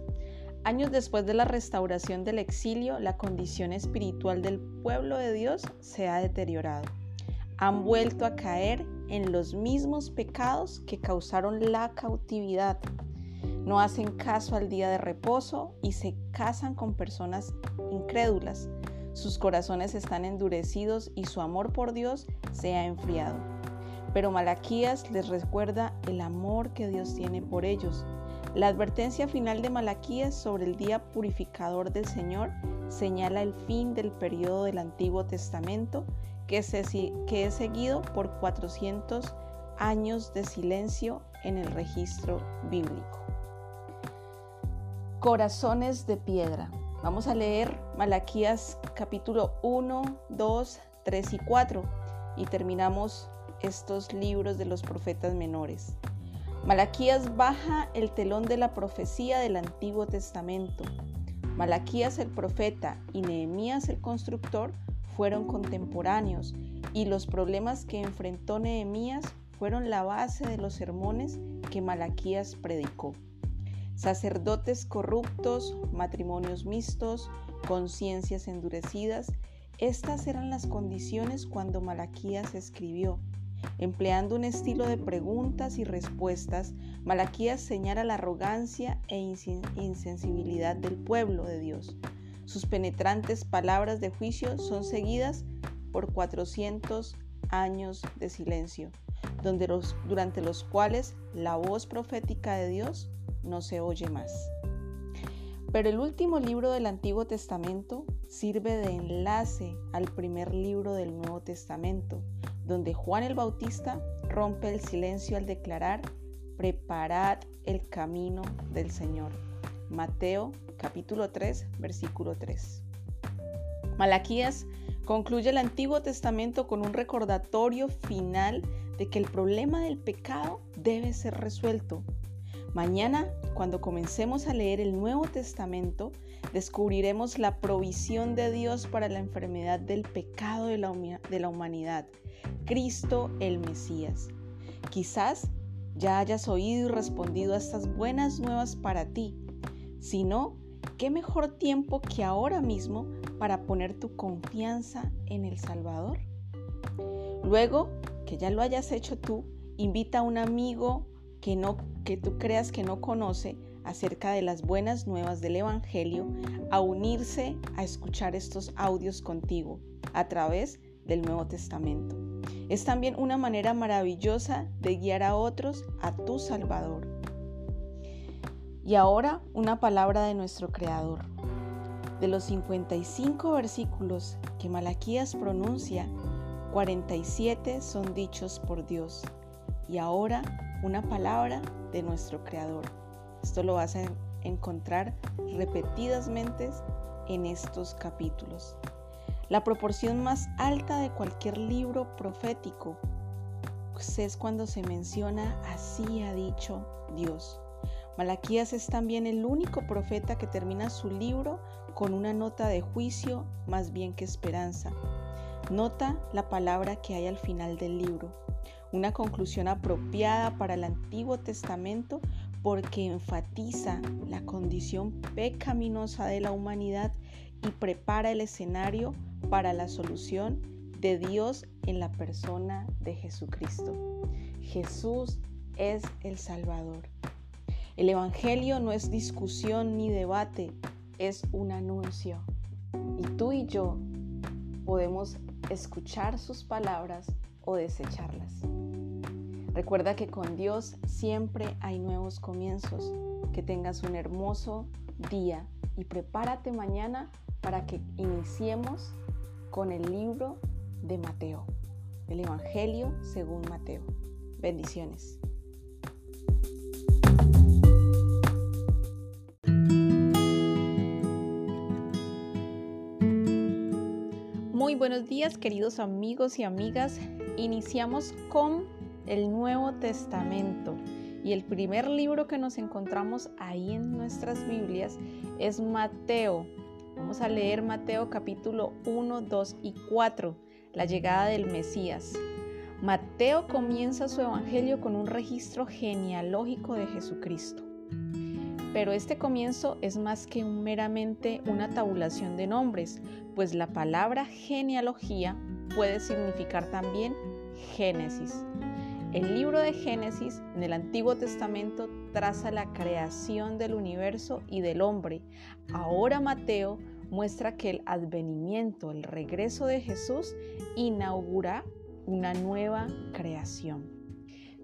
Años después de la restauración del exilio, la condición espiritual del pueblo de Dios se ha deteriorado. Han vuelto a caer en los mismos pecados que causaron la cautividad. No hacen caso al día de reposo y se casan con personas incrédulas sus corazones están endurecidos y su amor por Dios se ha enfriado. Pero Malaquías les recuerda el amor que Dios tiene por ellos. La advertencia final de Malaquías sobre el día purificador del Señor señala el fin del periodo del Antiguo Testamento que, que es seguido por 400 años de silencio en el registro bíblico. Corazones de piedra. Vamos a leer Malaquías capítulo 1, 2, 3 y 4 y terminamos estos libros de los profetas menores. Malaquías baja el telón de la profecía del Antiguo Testamento. Malaquías el profeta y Nehemías el constructor fueron contemporáneos y los problemas que enfrentó Nehemías fueron la base de los sermones que Malaquías predicó sacerdotes corruptos, matrimonios mixtos, conciencias endurecidas. Estas eran las condiciones cuando Malaquías escribió. Empleando un estilo de preguntas y respuestas, Malaquías señala la arrogancia e insensibilidad del pueblo de Dios. Sus penetrantes palabras de juicio son seguidas por 400 años de silencio, durante los cuales la voz profética de Dios no se oye más. Pero el último libro del Antiguo Testamento sirve de enlace al primer libro del Nuevo Testamento, donde Juan el Bautista rompe el silencio al declarar, preparad el camino del Señor. Mateo capítulo 3, versículo 3. Malaquías concluye el Antiguo Testamento con un recordatorio final de que el problema del pecado debe ser resuelto Mañana, cuando comencemos a leer el Nuevo Testamento, descubriremos la provisión de Dios para la enfermedad del pecado de la, humanidad, Cristo el Mesías. Quizás ya hayas oído y respondido a estas buenas nuevas para ti. Si no, ¿qué mejor tiempo que ahora mismo para poner tu confianza en el Salvador? Luego que ya lo hayas hecho tú, invita a un amigo que no que tú creas que no conoce acerca de las buenas nuevas del Evangelio a unirse a escuchar estos audios contigo a través del Nuevo Testamento. Es también una manera maravillosa de guiar a otros a tu Salvador. Y ahora una palabra de nuestro Creador. De los 55 versículos que Malaquías pronuncia, 47 son dichos por Dios. Y ahora una palabra de nuestro Creador. Esto lo vas a encontrar repetidamente en estos capítulos. La proporción más alta de cualquier libro profético pues, es cuando se menciona así ha dicho Dios. Malaquías es también el único profeta que termina su libro con una nota de juicio más bien que esperanza. Nota la palabra que hay al final del libro una conclusión apropiada para el Antiguo Testamento porque enfatiza la condición pecaminosa de la humanidad y prepara el escenario para la solución de Dios en la persona de Jesucristo. Jesús es el Salvador. El Evangelio no es discusión ni debate, es un anuncio. Y tú y yo podemos escuchar sus palabras o desecharlas. Recuerda que con Dios siempre hay nuevos comienzos. Que tengas un hermoso día y prepárate mañana para que iniciemos con el libro de Mateo, el Evangelio según Mateo. Bendiciones. Muy buenos días queridos amigos y amigas. Iniciamos con el Nuevo Testamento. Y el primer libro que nos encontramos ahí en nuestras Biblias es Mateo. Vamos a leer Mateo capítulo 1, 2 y 4, la llegada del Mesías. Mateo comienza su evangelio con un registro genealógico de Jesucristo. Pero este comienzo es más que meramente una tabulación de nombres, pues la palabra genealogía puede significar también Génesis. El libro de Génesis en el Antiguo Testamento traza la creación del universo y del hombre. Ahora Mateo muestra que el advenimiento, el regreso de Jesús, inaugura una nueva creación.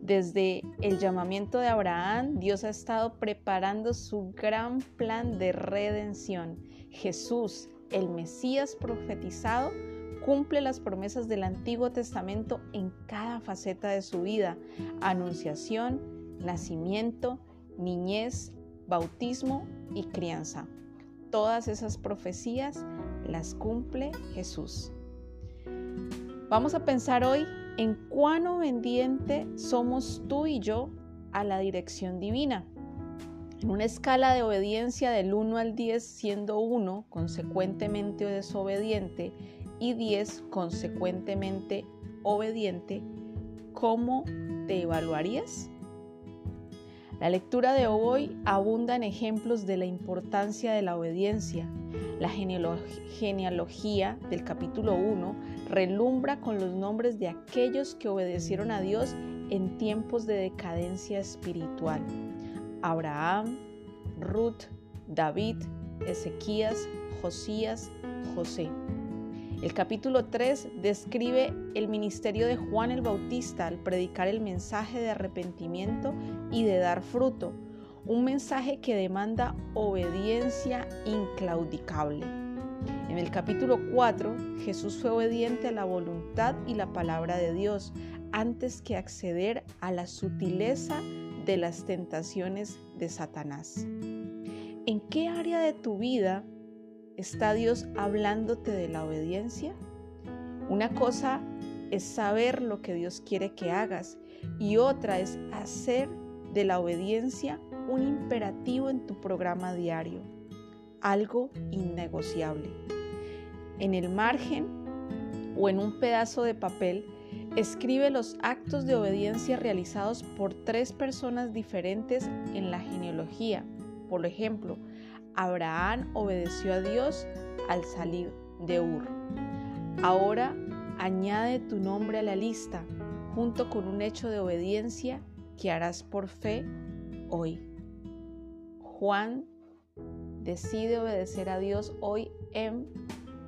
Desde el llamamiento de Abraham, Dios ha estado preparando su gran plan de redención. Jesús, el Mesías profetizado, cumple las promesas del Antiguo Testamento en cada faceta de su vida. Anunciación, nacimiento, niñez, bautismo y crianza. Todas esas profecías las cumple Jesús. Vamos a pensar hoy en cuán obediente somos tú y yo a la dirección divina. En una escala de obediencia del 1 al 10, siendo 1 consecuentemente desobediente y 10 consecuentemente obediente, ¿cómo te evaluarías? La lectura de hoy abunda en ejemplos de la importancia de la obediencia. La genealogía del capítulo 1 relumbra con los nombres de aquellos que obedecieron a Dios en tiempos de decadencia espiritual. Abraham, Ruth, David, Ezequías, Josías, José. El capítulo 3 describe el ministerio de Juan el Bautista al predicar el mensaje de arrepentimiento y de dar fruto, un mensaje que demanda obediencia inclaudicable. En el capítulo 4, Jesús fue obediente a la voluntad y la palabra de Dios antes que acceder a la sutileza de las tentaciones de Satanás. ¿En qué área de tu vida ¿Está Dios hablándote de la obediencia? Una cosa es saber lo que Dios quiere que hagas y otra es hacer de la obediencia un imperativo en tu programa diario, algo innegociable. En el margen o en un pedazo de papel, escribe los actos de obediencia realizados por tres personas diferentes en la genealogía. Por ejemplo, Abraham obedeció a Dios al salir de Ur. Ahora añade tu nombre a la lista junto con un hecho de obediencia que harás por fe hoy. Juan decide obedecer a Dios hoy en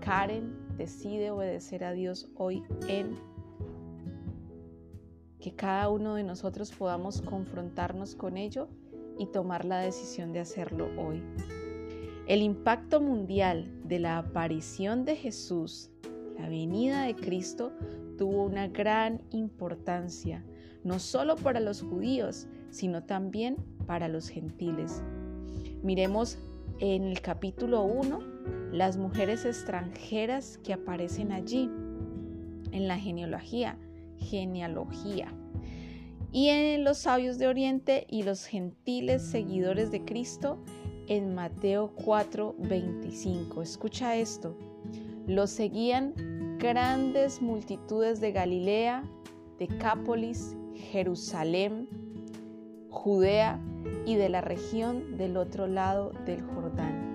Karen decide obedecer a Dios hoy en que cada uno de nosotros podamos confrontarnos con ello y tomar la decisión de hacerlo hoy. El impacto mundial de la aparición de Jesús, la venida de Cristo, tuvo una gran importancia, no solo para los judíos, sino también para los gentiles. Miremos en el capítulo 1 las mujeres extranjeras que aparecen allí, en la genealogía, genealogía. Y en los sabios de Oriente y los gentiles seguidores de Cristo en Mateo 4:25. Escucha esto. Lo seguían grandes multitudes de Galilea, Decápolis, Jerusalén, Judea y de la región del otro lado del Jordán.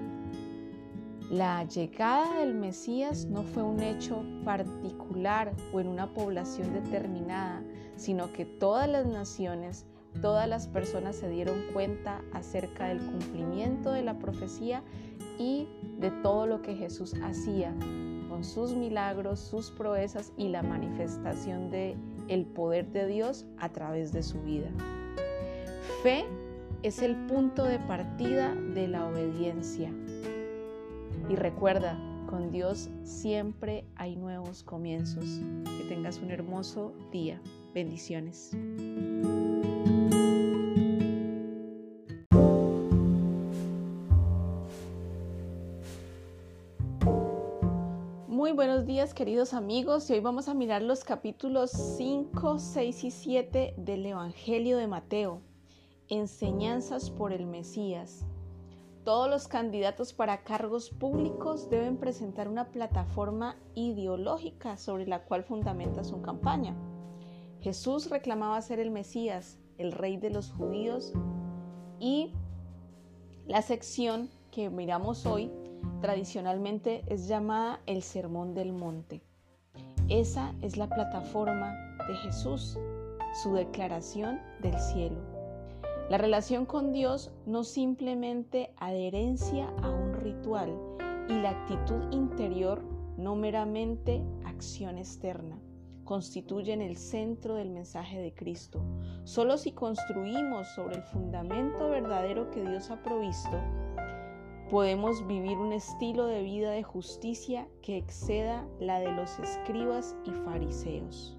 La llegada del Mesías no fue un hecho particular o en una población determinada, sino que todas las naciones todas las personas se dieron cuenta acerca del cumplimiento de la profecía y de todo lo que Jesús hacía con sus milagros, sus proezas y la manifestación de el poder de Dios a través de su vida. Fe es el punto de partida de la obediencia. Y recuerda, con Dios siempre hay nuevos comienzos. Que tengas un hermoso día. Bendiciones. Muy buenos días queridos amigos y hoy vamos a mirar los capítulos 5, 6 y 7 del Evangelio de Mateo. Enseñanzas por el Mesías. Todos los candidatos para cargos públicos deben presentar una plataforma ideológica sobre la cual fundamenta su campaña. Jesús reclamaba ser el Mesías, el rey de los judíos y la sección que miramos hoy tradicionalmente es llamada el Sermón del Monte. Esa es la plataforma de Jesús, su declaración del cielo. La relación con Dios no simplemente adherencia a un ritual, y la actitud interior, no meramente acción externa, constituyen el centro del mensaje de Cristo. Solo si construimos sobre el fundamento verdadero que Dios ha provisto, podemos vivir un estilo de vida de justicia que exceda la de los escribas y fariseos.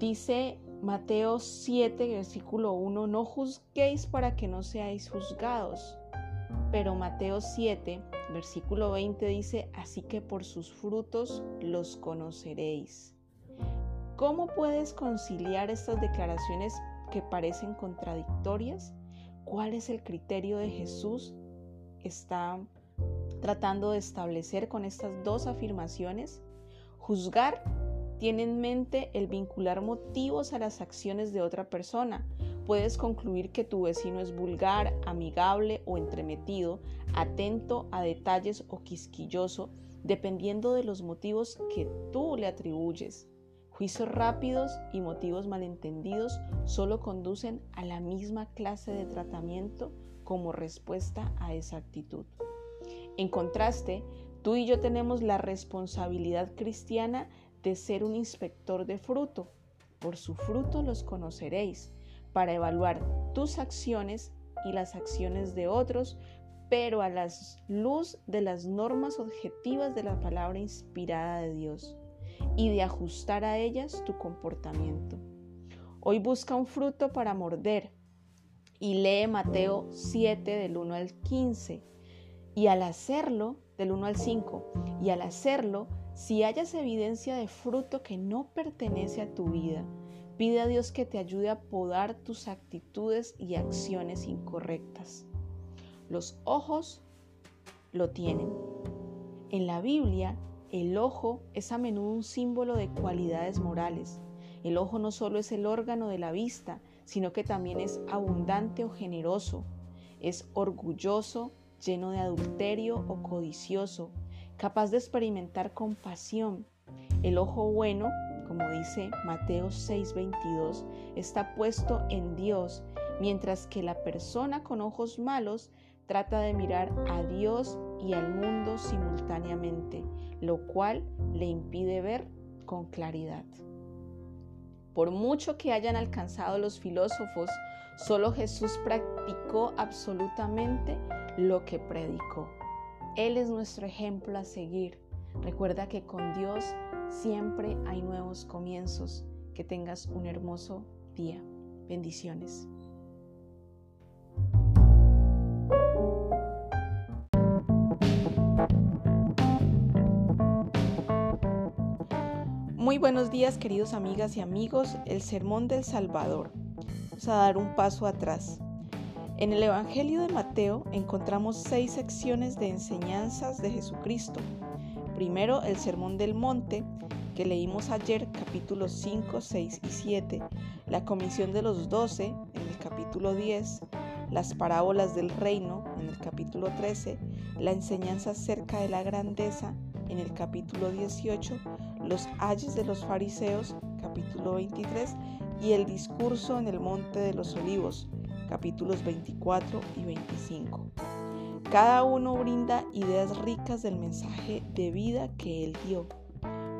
Dice Mateo 7, versículo 1, no juzguéis para que no seáis juzgados. Pero Mateo 7, versículo 20 dice, así que por sus frutos los conoceréis. ¿Cómo puedes conciliar estas declaraciones que parecen contradictorias? ¿Cuál es el criterio de Jesús? Está tratando de establecer con estas dos afirmaciones. Juzgar tiene en mente el vincular motivos a las acciones de otra persona. Puedes concluir que tu vecino es vulgar, amigable o entremetido, atento a detalles o quisquilloso, dependiendo de los motivos que tú le atribuyes. Juicios rápidos y motivos malentendidos solo conducen a la misma clase de tratamiento como respuesta a esa actitud. En contraste, tú y yo tenemos la responsabilidad cristiana de ser un inspector de fruto. Por su fruto los conoceréis, para evaluar tus acciones y las acciones de otros, pero a la luz de las normas objetivas de la palabra inspirada de Dios y de ajustar a ellas tu comportamiento. Hoy busca un fruto para morder y lee Mateo 7 del 1 al 15 y al hacerlo del 1 al 5 y al hacerlo si hayas evidencia de fruto que no pertenece a tu vida, pide a Dios que te ayude a podar tus actitudes y acciones incorrectas. Los ojos lo tienen. En la Biblia el ojo es a menudo un símbolo de cualidades morales. El ojo no solo es el órgano de la vista, sino que también es abundante o generoso. Es orgulloso, lleno de adulterio o codicioso, capaz de experimentar compasión. El ojo bueno, como dice Mateo 6:22, está puesto en Dios, mientras que la persona con ojos malos trata de mirar a Dios y al mundo simultáneamente, lo cual le impide ver con claridad. Por mucho que hayan alcanzado los filósofos, solo Jesús practicó absolutamente lo que predicó. Él es nuestro ejemplo a seguir. Recuerda que con Dios siempre hay nuevos comienzos. Que tengas un hermoso día. Bendiciones. Muy buenos días queridos amigas y amigos, el Sermón del Salvador. Vamos a dar un paso atrás. En el Evangelio de Mateo encontramos seis secciones de enseñanzas de Jesucristo. Primero el Sermón del Monte, que leímos ayer, capítulos 5, 6 y 7, la comisión de los doce en el capítulo 10, las parábolas del reino en el capítulo 13, la enseñanza acerca de la grandeza en el capítulo 18, los ayes de los fariseos, capítulo 23, y el discurso en el monte de los olivos, capítulos 24 y 25. Cada uno brinda ideas ricas del mensaje de vida que él dio.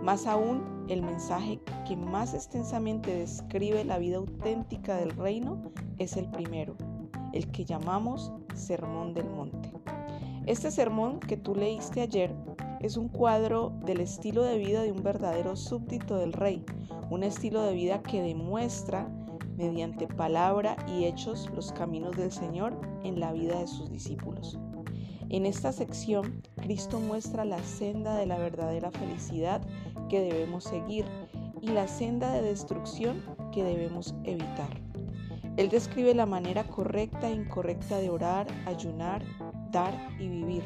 Más aún, el mensaje que más extensamente describe la vida auténtica del reino es el primero, el que llamamos Sermón del Monte. Este sermón que tú leíste ayer es un cuadro del estilo de vida de un verdadero súbdito del rey, un estilo de vida que demuestra mediante palabra y hechos los caminos del Señor en la vida de sus discípulos. En esta sección, Cristo muestra la senda de la verdadera felicidad que debemos seguir y la senda de destrucción que debemos evitar. Él describe la manera correcta e incorrecta de orar, ayunar, dar y vivir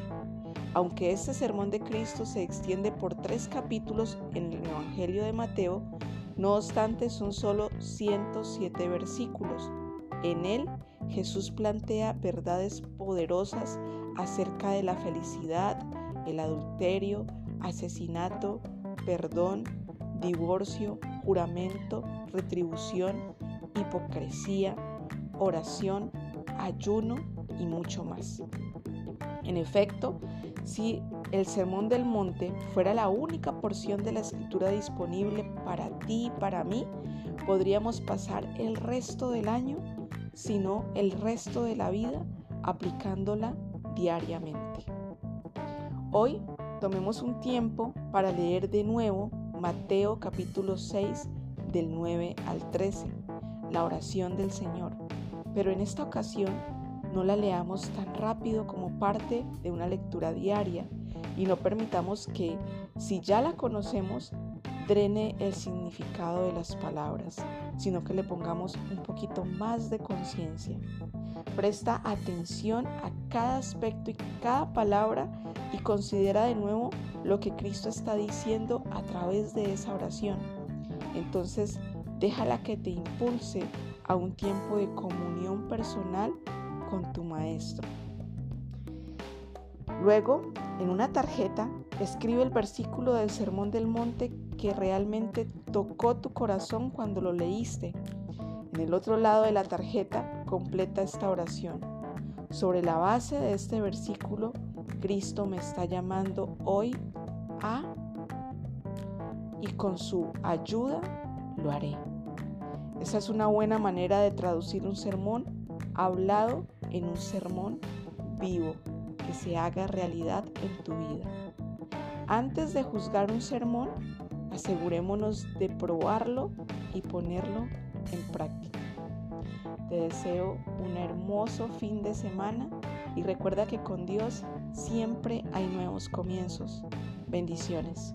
aunque este sermón de Cristo se extiende por tres capítulos en el Evangelio de Mateo, no obstante son solo 107 versículos. En él Jesús plantea verdades poderosas acerca de la felicidad, el adulterio, asesinato, perdón, divorcio, juramento, retribución, hipocresía, oración, ayuno y mucho más. En efecto, si el Sermón del Monte fuera la única porción de la escritura disponible para ti y para mí, podríamos pasar el resto del año, si no el resto de la vida, aplicándola diariamente. Hoy tomemos un tiempo para leer de nuevo Mateo capítulo 6 del 9 al 13, la oración del Señor, pero en esta ocasión no la leamos tan rápido como parte de una lectura diaria y no permitamos que, si ya la conocemos, drene el significado de las palabras, sino que le pongamos un poquito más de conciencia. Presta atención a cada aspecto y cada palabra y considera de nuevo lo que Cristo está diciendo a través de esa oración. Entonces, déjala que te impulse a un tiempo de comunión personal con tu maestro. Luego, en una tarjeta, escribe el versículo del Sermón del Monte que realmente tocó tu corazón cuando lo leíste. En el otro lado de la tarjeta, completa esta oración. Sobre la base de este versículo, Cristo me está llamando hoy a y con su ayuda lo haré. Esa es una buena manera de traducir un sermón hablado en un sermón vivo que se haga realidad en tu vida. Antes de juzgar un sermón, asegurémonos de probarlo y ponerlo en práctica. Te deseo un hermoso fin de semana y recuerda que con Dios siempre hay nuevos comienzos. Bendiciones.